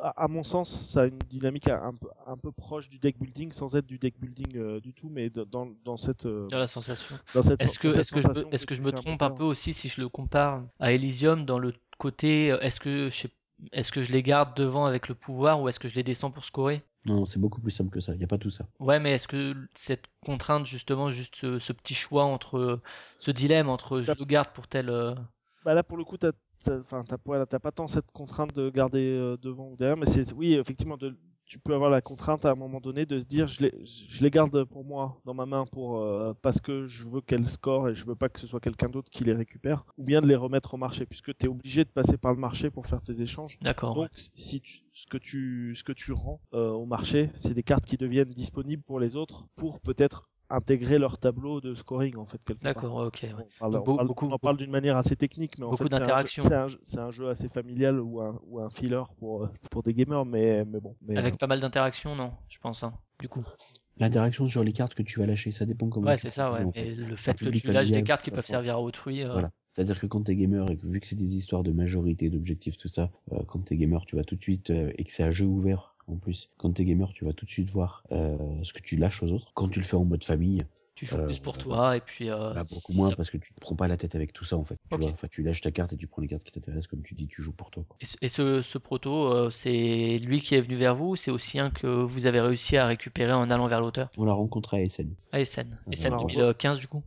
à, à mon sens ça a une dynamique un, peu un peu proche du deck building sans être du deck building euh, du tout mais dans, dans cette euh, dans la sensation. dans cette Est-ce que, est-ce que, je me, est-ce que je me trompe un peu aussi si je le compare à Elysium dans le côté est-ce que je sais- est-ce que je les garde devant avec le pouvoir ou est-ce que je les descends pour scorer? Non, c'est beaucoup plus simple que ça. Il n'y a pas tout ça. Ouais, mais est-ce que cette contrainte, justement, juste ce, ce petit choix entre ce dilemme entre je le garde pour tel. Bah là, pour le coup, t'as, enfin, t'as, voilà, pas tant cette contrainte de garder euh, devant ou derrière, mais c'est, oui, effectivement, de, tu peux avoir la contrainte à un moment donné de se dire, je les, je les garde pour moi, dans ma main, pour, euh, parce que je veux qu'elles scorent et je veux pas que ce soit quelqu'un d'autre qui les récupère, ou bien de les remettre au marché, puisque tu es obligé de passer par le marché pour faire tes échanges. D'accord. Donc, si tu, ce que tu, ce que tu rends euh, au marché, c'est des cartes qui deviennent disponibles pour les autres, pour peut-être intégrer leur tableau de scoring, en fait, quelque part. D'accord, ok. ouais. On parle, Donc, on beau- parle- beaucoup- on en parle d'une manière assez technique, mais en beaucoup fait, c'est un jeu- d'interactions. c'est un, jeu- c'est un jeu assez familial ou un, ou un filler pour, pour des gamers, mais, mais bon. Mais, Avec pas mal d'interactions, non, je pense, hein, du coup. L'interaction sur les cartes que tu vas lâcher, ça dépend comment Ouais, tu c'est ça, ouais. joues, en fait. Et le fait que tu lâches des cartes qui peuvent servir à autrui. euh, Voilà. C'est-à-dire que quand t'es gamer et que vu que c'est des histoires de majorité, d'objectifs, tout ça, euh, quand t'es gamer, tu vas tout de suite, euh, et que c'est un jeu ouvert en plus, quand t'es gamer, tu vas tout de suite voir euh, ce que tu lâches aux autres. Quand tu le fais en mode famille, Tu joues Euh, plus pour toi, et puis. euh, bah, si beaucoup ça- moins parce que tu te prends pas la tête avec tout ça en fait. Tu vois, enfin, tu lâches ta carte et tu prends les cartes qui t'intéressent, comme tu dis, tu joues pour toi. quoi. Et ce, et ce, ce proto, euh, c'est lui qui est venu vers vous ou c'est aussi un que vous avez réussi à récupérer en allant vers l'auteur? On l'a rencontré à SN. SN. Euh, SN alors, 2015, du coup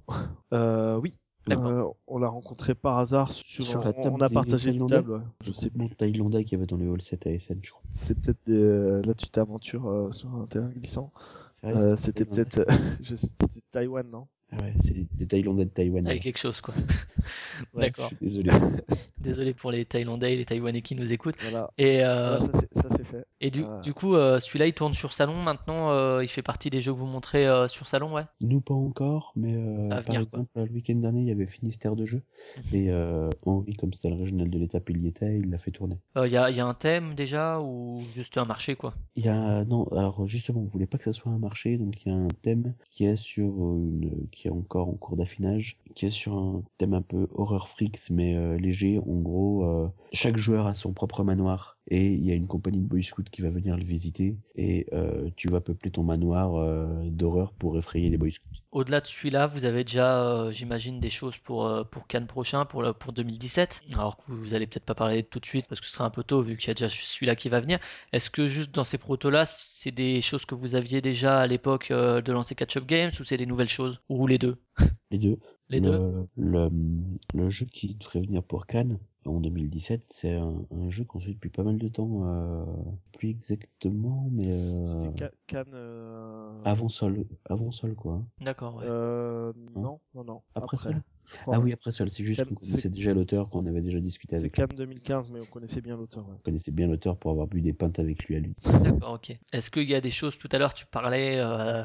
euh, oui. Euh, on l'a rencontré par hasard sur, Sur la on- table on a partagé une table. ouais. Je sais Bon, Thaïlandais qui avait dans le hall 7 à SN, je crois. C'est peut-être des, euh, là tu t'aventures euh, sur un terrain glissant. Euh, c'était Thaïlandais. peut-être, c'était Taïwan, non? Ouais, c'est des, des Thaïlandais de Taïwan. Avec quelque chose, quoi. Ouais, D'accord. Je suis désolé. Désolé pour les Thaïlandais et les Taïwanais qui nous écoutent. Voilà. Et, euh, Voilà, ça c'est- fait. et du, Ah. du coup, euh, celui-là, il tourne sur salon maintenant. euh, il fait partie des jeux que vous montrez euh, sur salon, ouais? Nous pas encore, mais euh, par venir, quoi. exemple, le week-end dernier, il y avait Finistère de jeu. Mhm. Et euh, Henri, comme c'était le régional de l'étape, il y était, il l'a fait tourner. Euh, Il y, a, il y a un thème déjà ou juste un marché, quoi? Il y a non, alors justement, on voulait pas que ça soit un marché, donc il y a un thème qui est sur une, qui est encore en cours d'affinage, qui est sur un thème un peu horror freaks mais euh, léger. En gros, euh, chaque joueur a son propre manoir et il y a une compagnie de boy scouts qui va venir le visiter et euh, tu vas peupler ton manoir d'horreur pour effrayer les boy scouts. Au-delà de celui-là, vous avez déjà, euh, j'imagine, des choses pour, euh, pour Cannes prochain, pour, le- pour 2017. Alors que vous, vous allez peut-être pas parler tout de suite parce que ce sera un peu tôt vu qu'il y a déjà celui-là qui va venir. Est-ce que juste dans ces protos-là, c'est des choses que vous aviez déjà à l'époque euh, de lancer Catch Up Games ou c'est des nouvelles choses? Ou les deux? Les deux. Les le, deux le, le jeu qui devrait venir pour Cannes en 2017, c'est un, un jeu qu'on suit depuis pas mal de temps, euh, plus exactement, mais euh, C'était Ca- Cannes. euh, avant Sol, avant Sol quoi. D'accord, ouais. euh, Hein non, non, non. Après Sol? Ah oui, après Sol, c'est juste qu'on connaissait c'est- déjà l'auteur, qu'on avait déjà discuté C'est avec. Cannes 2015, mais on connaissait bien l'auteur. ouais. On connaissait bien l'auteur pour avoir bu des pintes avec lui à lui. D'accord, ok. Est-ce qu'il y a des choses, tout à l'heure, tu parlais euh,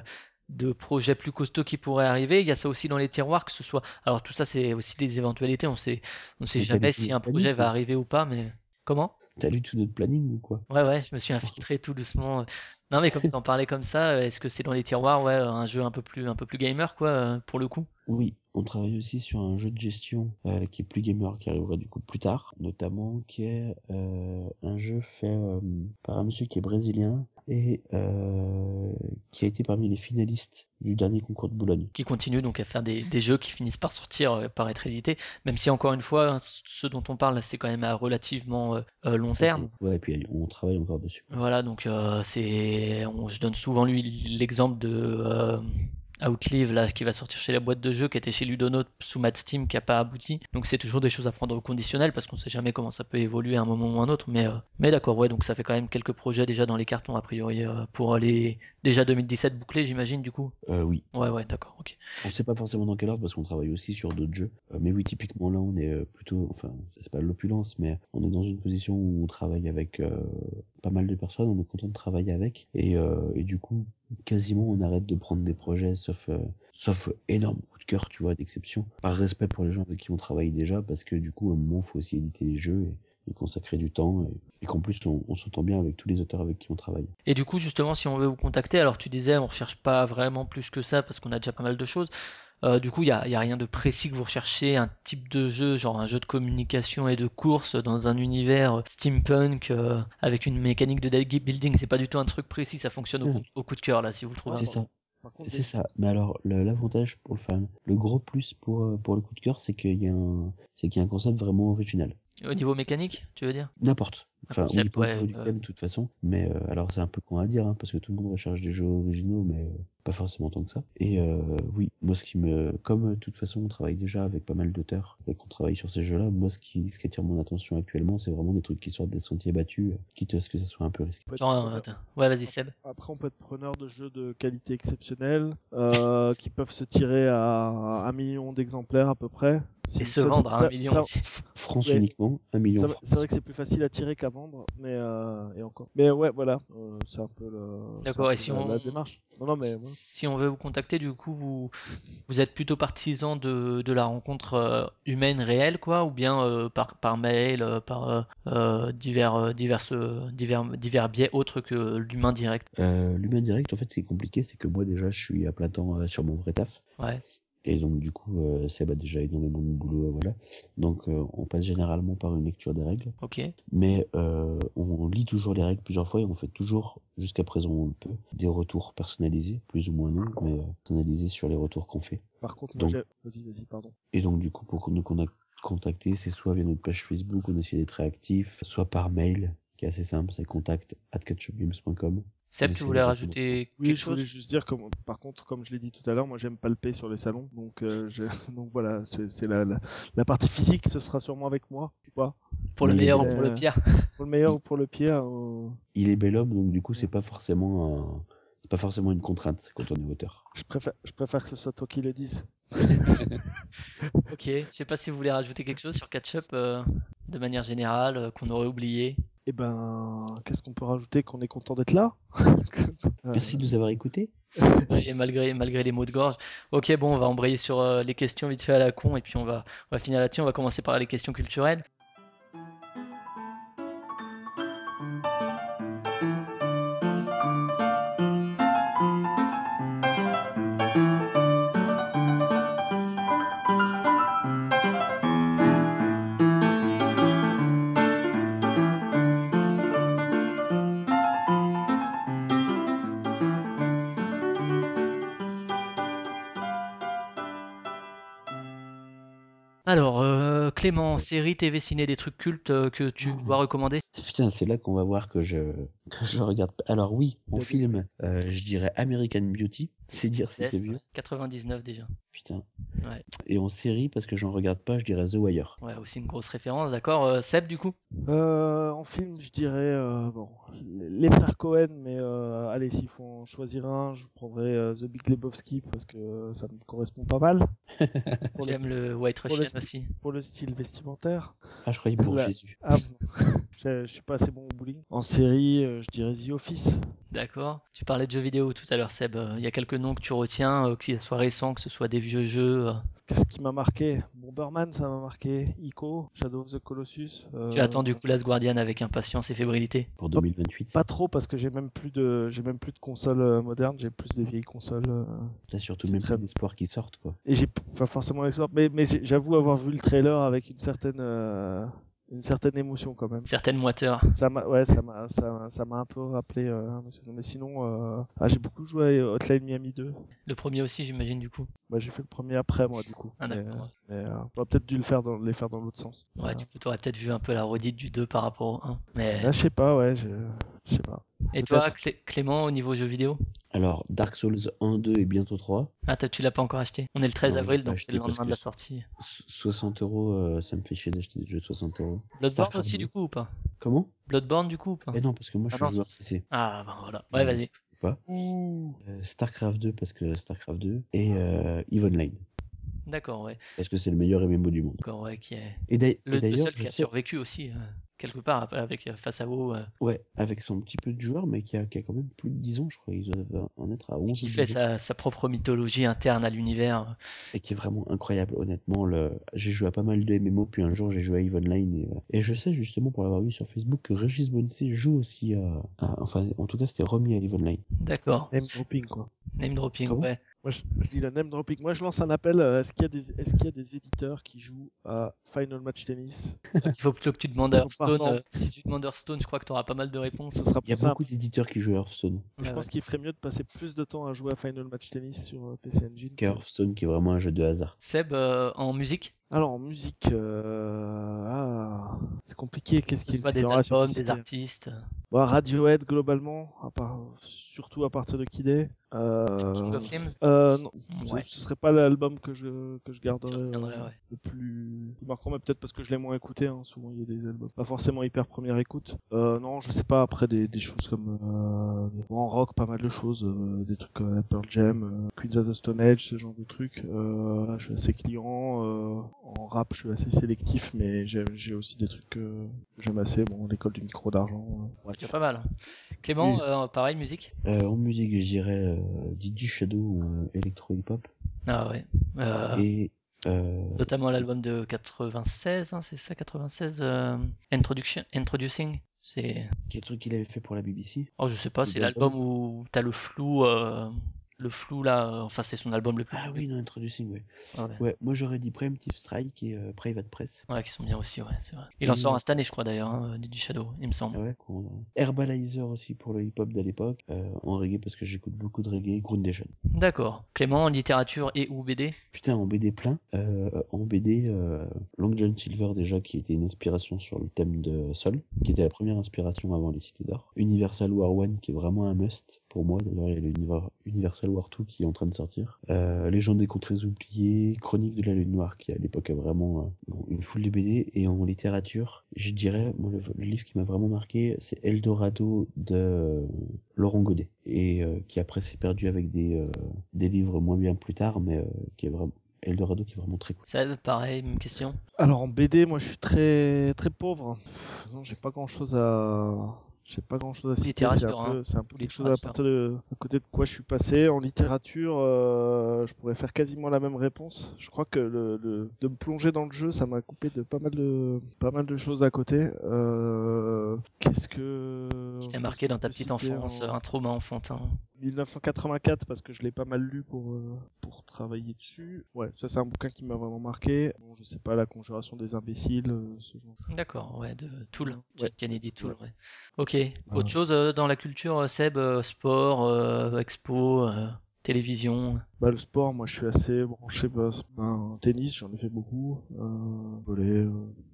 de projets plus costauds qui pourraient arriver. Il y a ça aussi dans les tiroirs, que ce soit. Alors tout ça, c'est aussi des éventualités. On sait, on sait Mais jamais si un projet planning, va arriver ou pas, mais comment? T'as lu tout notre planning ou quoi? Ouais, ouais, je me suis infiltré tout doucement. Non, mais comme t'en parlais comme ça, est-ce que c'est dans les tiroirs, ouais, un jeu un peu plus, un peu plus gamer, quoi, pour le coup? Oui, on travaille aussi sur un jeu de gestion euh, qui est plus gamer, qui arrivera du coup plus tard, notamment qui est euh, un jeu fait euh, par un monsieur qui est brésilien et euh, qui a été parmi les finalistes du dernier concours de Boulogne. Qui continue donc à faire des, des jeux qui finissent par sortir, euh, par être édités, même si encore une fois, hein, ce dont on parle, c'est quand même à relativement euh, euh, long Ça, terme. Ouais, et puis on travaille encore dessus. Voilà, donc euh, c'est, je donne souvent lui l'exemple de euh, Outlive là, qui va sortir chez la boîte de jeux, qui était chez Ludonote sous Mad Steam, qui a pas abouti. Donc c'est toujours des choses à prendre au conditionnel parce qu'on sait jamais comment ça peut évoluer à un moment ou un autre. Mais euh, mais d'accord, ouais, donc ça fait quand même quelques projets déjà dans les cartons a priori euh, pour les déjà 2017 bouclés, j'imagine du coup. Euh, oui, Ouais, ouais, d'accord, ok. on sait pas forcément dans quel ordre parce qu'on travaille aussi sur d'autres jeux. Euh, mais oui, typiquement là, on est euh, plutôt, enfin, c'est pas l'opulence, mais on est dans une position où on travaille avec euh, pas mal de personnes, on est content de travailler avec, et, euh, et du coup, quasiment on arrête de prendre des projets, sauf, euh, sauf énorme coup de cœur, tu vois, d'exception, par respect pour les gens avec qui on travaille déjà, parce que du coup, à un moment, faut aussi éditer les jeux et, consacrer du temps, et, et qu'en plus, on, on s'entend bien avec tous les auteurs avec qui on travaille. Et du coup, justement, si on veut vous contacter, alors tu disais, on recherche pas vraiment plus que ça parce qu'on a déjà pas mal de choses. Euh, du coup, il n'y a, y a rien de précis que vous recherchez, un type de jeu, genre un jeu de communication et de course dans un univers euh, steampunk euh, avec une mécanique de deck building. C'est pas du tout un truc précis, ça fonctionne au, coup, au coup de cœur là, si vous le trouvez. C'est ça. C'est ça. Mais alors, le- l'avantage pour, enfin, le gros plus pour, euh, pour le coup de cœur, c'est qu'il y a un, c'est qu'il y a un concept vraiment original. Au niveau mécanique, tu veux dire? N'importe. Un Enfin, concept, oui, pas au ouais, niveau du euh. thème, de toute façon. Mais euh, alors, c'est un peu con à dire, hein, parce que tout le monde recherche des jeux originaux, mais euh, pas forcément tant que ça. Et euh, oui, moi, ce qui me, comme de toute façon, on travaille déjà avec pas mal d'auteurs et qu'on travaille sur ces jeux-là, moi, ce qui, ce qui attire mon attention actuellement, c'est vraiment des trucs qui sortent des sentiers battus, euh, quitte à ce que ça soit un peu risqué. on peut être Genre, euh, preneur- attends. ouais, vas-y Seb. Après, on peut être preneur de jeux de qualité exceptionnelle, euh, qui peuvent se tirer à un million d'exemplaires à peu près. Et Si- se ça- vendre à ça- un million ça- France Ouais. uniquement, un million. C'est vrai que c'est plus facile à tirer qu'à vendre, mais euh, et encore. Mais ouais, voilà, euh, c'est un peu le. c'est D'accord, un et peu si la, on- la démarche. Non, non, mais ouais. Si on veut vous contacter, du coup, vous, vous êtes plutôt partisan de, de la rencontre euh, humaine réelle, quoi, ou bien euh, par, par mail, euh, par euh, divers, euh, divers, divers biais autres que l'humain direct? Euh, L'humain direct, en fait, ce qui est compliqué, c'est que moi, déjà, je suis à plein temps euh, sur mon vrai taf. Ouais. Et donc, du coup, euh, Seb a déjà énormément de boulot, euh, voilà. Donc, euh, on passe généralement par une lecture des règles. Ok. Mais euh, on lit toujours les règles plusieurs fois et on fait toujours, jusqu'à présent on le peut, des retours personnalisés, plus ou moins longs, mais euh, personnalisés sur les retours qu'on fait. Par contre, Donc- vas-y, vas-y, pardon. Et donc, du coup, pour nous qu'on a contacté, c'est soit via notre page Facebook, on essaie d'être réactif, soit par mail, qui est assez simple, c'est contact at catchupgames.com. Seb, tu voulais rajouter Oui, quelque je voulais chose juste dire, comme, par contre, comme je l'ai dit tout à l'heure, moi j'aime palper sur les salons, donc, euh, je, donc voilà, c'est la, la, la partie physique, ce sera sûrement avec moi, ou pas Pour le meilleur ou euh, pour le pire Pour le meilleur ou pour le pire euh, Il est bel homme, donc du coup, c'est pas forcément c'est pas forcément une contrainte quand on est auteur. je, préfère, je préfère que ce soit toi qui le dise. Ok, je sais pas si vous voulez rajouter quelque chose sur Ketchup euh, de manière générale, euh, qu'on aurait oublié. Eh ben, qu'est-ce qu'on peut rajouter qu'on est content d'être là Merci de nous avoir écoutés. Et malgré, malgré les mots de gorge. Ok, bon, on va embrayer sur euh, les questions vite fait à la con et puis on va, on va finir là-dessus. On va commencer par les questions culturelles. Euh, Clément, série, TV, ciné, des trucs cultes euh, que tu Oh. dois recommander? Putain, c'est là qu'on va voir que je, que je regarde. pas. Alors oui, en film, euh, je dirais American Beauty. C'est dire si Yes, c'est vieux. ouais. 99 déjà. Putain. Ouais. Et en série, parce que j'en regarde pas, je dirais The Wire. Ouais, aussi une grosse référence, d'accord. Euh, Seb, du coup? Euh, en film, je dirais euh, bon, les frères Cohen, mais euh, allez, s'il faut en choisir un, je prendrais euh, The Big Lebowski parce que euh, ça me correspond pas mal le, J'aime le White pour le Russian aussi. pour le style vestimentaire. Ah, je croyais pour Là. Jésus. Ah, bon. je, je suis pas assez bon au bowling. En série, euh, je dirais The Office. D'accord. Tu parlais de jeux vidéo tout à l'heure, Seb. Il y a quelques noms que tu retiens, que ce soit récent, que ce soit des vieux jeux. Qu'est-ce qui m'a marqué? Bomberman, ça m'a marqué. Ico, Shadow of the Colossus. euh, Tu attends du coup Last Guardian avec impatience et fébrilité? Pour 2028. Pas trop parce que j'ai même plus de j'ai même plus de consoles euh, modernes, j'ai plus des vieilles consoles. euh, T'as surtout même très- pas d'espoir qui sortent, quoi. Et j'ai pas forcément l'espoir, mais, mais j'avoue avoir vu le trailer avec une certaine, euh, une certaine émotion quand même. Certaines moiteurs. Ça m'a, ouais, ça m'a, ça, ça m'a un peu rappelé. euh, mais sinon- euh, ah, j'ai beaucoup joué à Hotline Miami 2. Le premier aussi, j'imagine, du coup. Bah, j'ai fait le premier après moi du coup. Ah, mais. Mais, euh, on aurait peut-être dû le faire dans, les faire dans l'autre sens. Ouais, du coup, t'aurais peut-être vu un peu la redite du 2 par rapport au 1. Mais... Là, je sais pas, ouais, je, sais pas. Et toi. Clé- Clément, au niveau jeux vidéo? Alors, Dark Souls 1, 2 et bientôt 3. Ah, t'as- tu l'as pas encore acheté? On est le 13 Non, avril, donc c'est le lendemain de la sortie. So- 60 euros, euh, ça me fait chier d'acheter des jeux de 60 euros. Bloodborne Starcraft aussi, 2. du coup, ou pas? Comment? Bloodborne, du coup, ou pas? Eh non, parce que moi, je Ah suis non, joueur c'est- PC. Ah, ben voilà. Ouais, Donc, vas-y. pas. Euh, Starcraft 2 parce que Starcraft 2 et euh, Eve Online D'accord, ouais. parce que c'est le meilleur MMO du monde. D'accord, ouais, qui est... Et d'ailleurs, Le, et le seul qui a sais- survécu aussi, euh, quelque part, avec euh, face à WoW, euh, ouais, avec son petit peu de joueurs, mais qui a, qui a quand même plus de 10 ans, je crois, ils doivent en être à 11 qui fait 12 ans, sa, sa propre mythologie interne à l'univers. et qui est vraiment incroyable, honnêtement. Le... J'ai joué à pas mal de MMO, puis un jour j'ai joué à Eve Online, et, et je sais justement, pour l'avoir vu sur Facebook, que Régis Bonnecy joue aussi à... à- Enfin, en tout cas, c'était remis à Eve Online. D'accord. Name dropping quoi. Name dropping, Comment? ouais. Moi, je, je dis la name dropping. Moi, je lance un appel. euh, Est-ce qu'il y a des, est-ce qu'il y a des éditeurs qui jouent à Final Match Tennis Il faut plutôt que tu demandes Hearthstone. euh, si tu demandes Hearthstone, je crois que tu auras pas mal de réponses. Ce sera Il y a simple. beaucoup d'éditeurs qui jouent à Hearthstone. je Ouais, pense qu'il ferait mieux de passer plus de temps à jouer à Final Match Tennis sur euh, PC Engine. Qu'à Hearthstone, qui est vraiment un jeu de hasard. Seb, euh, en musique, Alors, en musique, euh, ah, c'est compliqué. Qu'est-ce que qui ce soit des albums, des artistes, euh, Bah, Radiohead globalement, à part, surtout à partir de Kid A. Euh, King of Limbs euh, non, Ouais. ce, serait pas l'album que je que je garderais euh, ouais. le plus plus marquant, mais peut-être parce que je l'ai moins écouté. Hein. Souvent, il y a des albums pas forcément hyper première écoute. Euh, non, je sais pas. Après des, des choses comme euh, en rock, pas mal de choses, euh, des trucs comme Pearl Jam, euh, Queens of the Stone Age, ce genre de trucs. Euh, je suis assez client. En rap, je suis assez sélectif, mais j'ai aussi des trucs que j'aime assez. Bon, l'école du micro d'argent. euh, c'est déjà pas mal. Clément, Oui. euh, pareil, musique? Euh, en musique, je dirais euh, DJ Shadow ou euh, Electro Hip Hop. Ah ouais. Euh, Et euh, Notamment l'album de 96, hein, c'est ça, 96 euh, Introduction, Introducing. C'est. quel truc qu'il avait fait pour la BBC Oh, je sais pas, c'est album. l'album où t'as le flou. Euh, Le flou là, euh, enfin, c'est son album le plus. Ah oui, non, Introducing, ouais. Ouais, Ouais, moi j'aurais dit Preemptive Strike et euh, Private Press. Ouais, qui sont bien aussi, ouais, c'est vrai. Il en sort un cette année, je crois d'ailleurs, hein, DJ Shadow, il me semble. Ah ouais, qu'on- Herbalizer aussi pour le hip-hop de l'époque. Euh, en reggae parce que j'écoute beaucoup de reggae. Groundation. D'accord. Clément, littérature et ou BD Putain, en BD plein. Euh, en BD, euh, Long John Silver déjà, qui était une inspiration sur le thème de Sol, qui était la première inspiration avant les Cités d'Or. Universal War One, qui est vraiment un must pour moi. D'ailleurs, il y a le Univer- Universal War 2 qui est en train de sortir. Euh, Légende des contrées oubliées, Chronique de la Lune Noire, qui à l'époque a vraiment euh, une foule de BD. Et en littérature, je dirais, moi, le, le livre qui m'a vraiment marqué, c'est Eldorado de euh, Laurent Godet. Et euh, qui après s'est perdu avec des, euh, des livres moins bien plus tard, mais euh, qui est vraiment Eldorado qui est vraiment très cool. Seb, pareil, même question. Alors en BD, moi je suis très très pauvre. Non, j'ai pas grand chose à. J'ai pas grand chose à citer. C'est un peu, hein. un peu quelque chose à partir de à côté de quoi je suis passé. En littérature, euh, je pourrais faire quasiment la même réponse. Je crois que le, le- de me plonger dans le jeu, ça m'a coupé de pas mal de pas mal de choses à côté. Euh, Qu'est-ce que Qui t'a marqué dans ta petite enfance, en- un trauma enfantin 1984 parce que je l'ai pas mal lu pour euh, pour travailler dessus. Ouais, ça c'est un bouquin qui m'a vraiment marqué. Bon, je sais pas la conjuration des imbéciles, euh, ce genre. D'accord, ouais, de Tool, Ouais. Kennedy Tool, Ouais. ouais. Ok, Ouais. Autre chose euh, dans la culture, euh, Seb, euh, sport, euh, expo, euh, télévision Bah le sport, moi je suis assez branché bah, ben, tennis, j'en ai fait beaucoup, euh, volley. euh,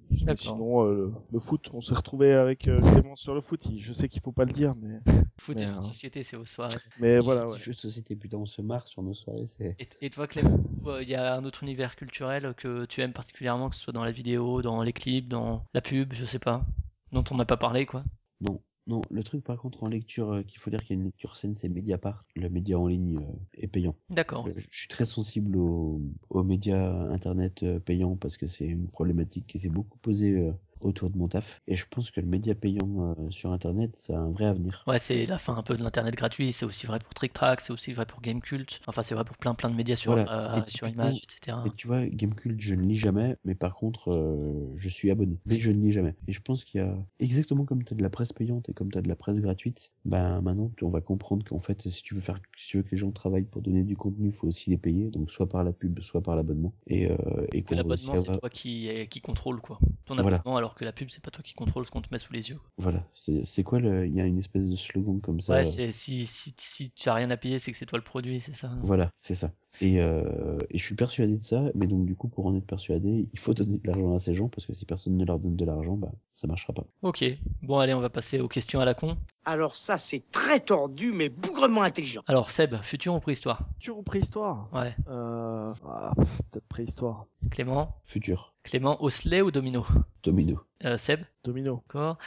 mais D'accord. sinon euh, le, le foot, on s'est retrouvé avec euh, Clément sur le foot. Je sais qu'il faut pas le dire, mais Foot et Mais, euh, société, c'est aux soirées. mais voilà. Ouais. De société, putain, on se marre sur nos soirées, c'est. Et, et toi, Clément, euh, il y a un autre univers culturel que tu aimes particulièrement, que ce soit dans la vidéo, dans les clips, dans la pub, je sais pas, dont on n'a pas parlé, quoi? Non, non, le truc par contre en lecture euh, qu'il faut dire qu'il y a une lecture saine, c'est Mediapart. Le média en ligne euh, est payant. D'accord. Euh, Je suis très sensible aux, aux médias internet euh, payants parce que c'est une problématique qui s'est beaucoup posée autour de mon taf. Et je pense que le média payant euh, sur internet, ça a un vrai avenir. Ouais, c'est la fin un peu de l'internet gratuit, c'est aussi vrai pour Trick Track, c'est aussi vrai pour Gamecult, enfin c'est vrai pour plein plein de médias sur, Voilà. euh, Et sur image, etc. Et tu vois, Gamecult, je ne lis jamais, mais par contre, euh, je suis abonné. Mais je ne lis jamais. Et je pense qu'il y a, exactement comme tu as de la presse payante et comme tu as de la presse gratuite, ben maintenant, on va comprendre qu'en fait, si tu veux faire, si tu veux que les gens travaillent pour donner du contenu, il faut aussi les payer. Donc, soit par la pub, soit par l'abonnement. Et, et l'abonnement, c'est avoir- toi qui, qui contrôle quoi. Ton Voilà. abonnement, alors que la pub, c'est pas toi qui contrôle ce qu'on te met sous les yeux. Voilà. C'est quoi le, il y a une espèce de slogan comme ça. Ouais, c'est si, si, si tu as rien à payer, c'est que c'est toi le produit, c'est ça. Voilà, c'est ça. Et, euh, et je suis persuadé de ça, mais donc du coup, pour en être persuadé, il faut donner de l'argent à ces gens, parce que si personne ne leur donne de l'argent, bah, ça marchera pas. Ok, bon allez, on va passer aux questions à la con. Alors ça, c'est très tordu, mais bougrement intelligent. Alors Seb, futur ou préhistoire? Futur ou préhistoire? Ouais. euh, ah, Peut-être préhistoire. Clément? Futur. Clément, Osley ou Domino? Domino. euh, Seb? Domino. D'accord.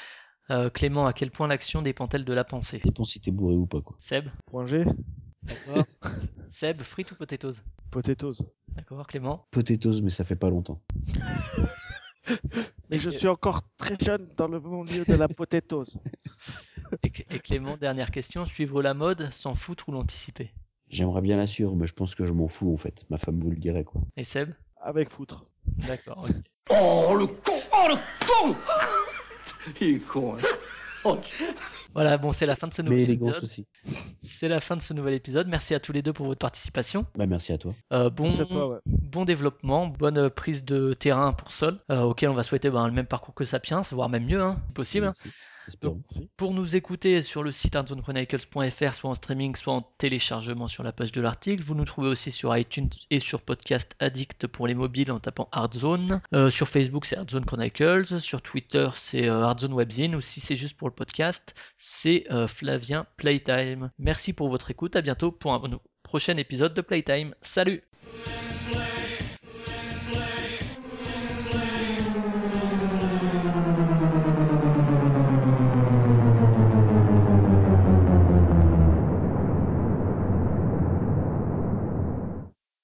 Euh, Clément, à quel point l'action dépend-elle de la pensée? Dépend si t'es bourré ou pas, quoi. Seb? Point G. D'accord. Seb, frites ou potatoes? Potatoes. D'accord, Clément Potatoes, mais ça fait pas longtemps. Mais je suis encore très jeune dans le milieu de la potatoes. et, et Clément, dernière question, suivre la mode, s'en foutre ou l'anticiper? J'aimerais bien la suivre, mais je pense que je m'en fous, en fait. Ma femme vous le dirait, quoi. Et Seb? Avec foutre. D'accord. ok. Oh, le con Oh, le con Il est con, hein. Oh, Voilà, bon, c'est la fin de ce nouvel Mais épisode. C'est la fin de ce nouvel épisode. Merci à tous les deux pour votre participation. Bah, merci à toi. Euh, bon, C'est à toi, ouais. bon développement, bonne prise de terrain pour Sol, euh, auquel on va souhaiter ben, le même parcours que Sapiens, voire même mieux, hein, si possible. Merci. Pour nous écouter sur le site hardzonechronicles.fr, soit en streaming, soit en téléchargement sur la page de l'article. Vous nous trouvez aussi sur iTunes et sur Podcast Addict pour les mobiles en tapant Hardzone. Euh, sur Facebook, c'est Hardzone Chronicles. Sur Twitter, c'est euh, Hardzone Webzine. Ou si c'est juste pour le podcast, c'est euh, Flavien Playtime. Merci pour votre écoute. À bientôt pour un prochain épisode de Playtime. Salut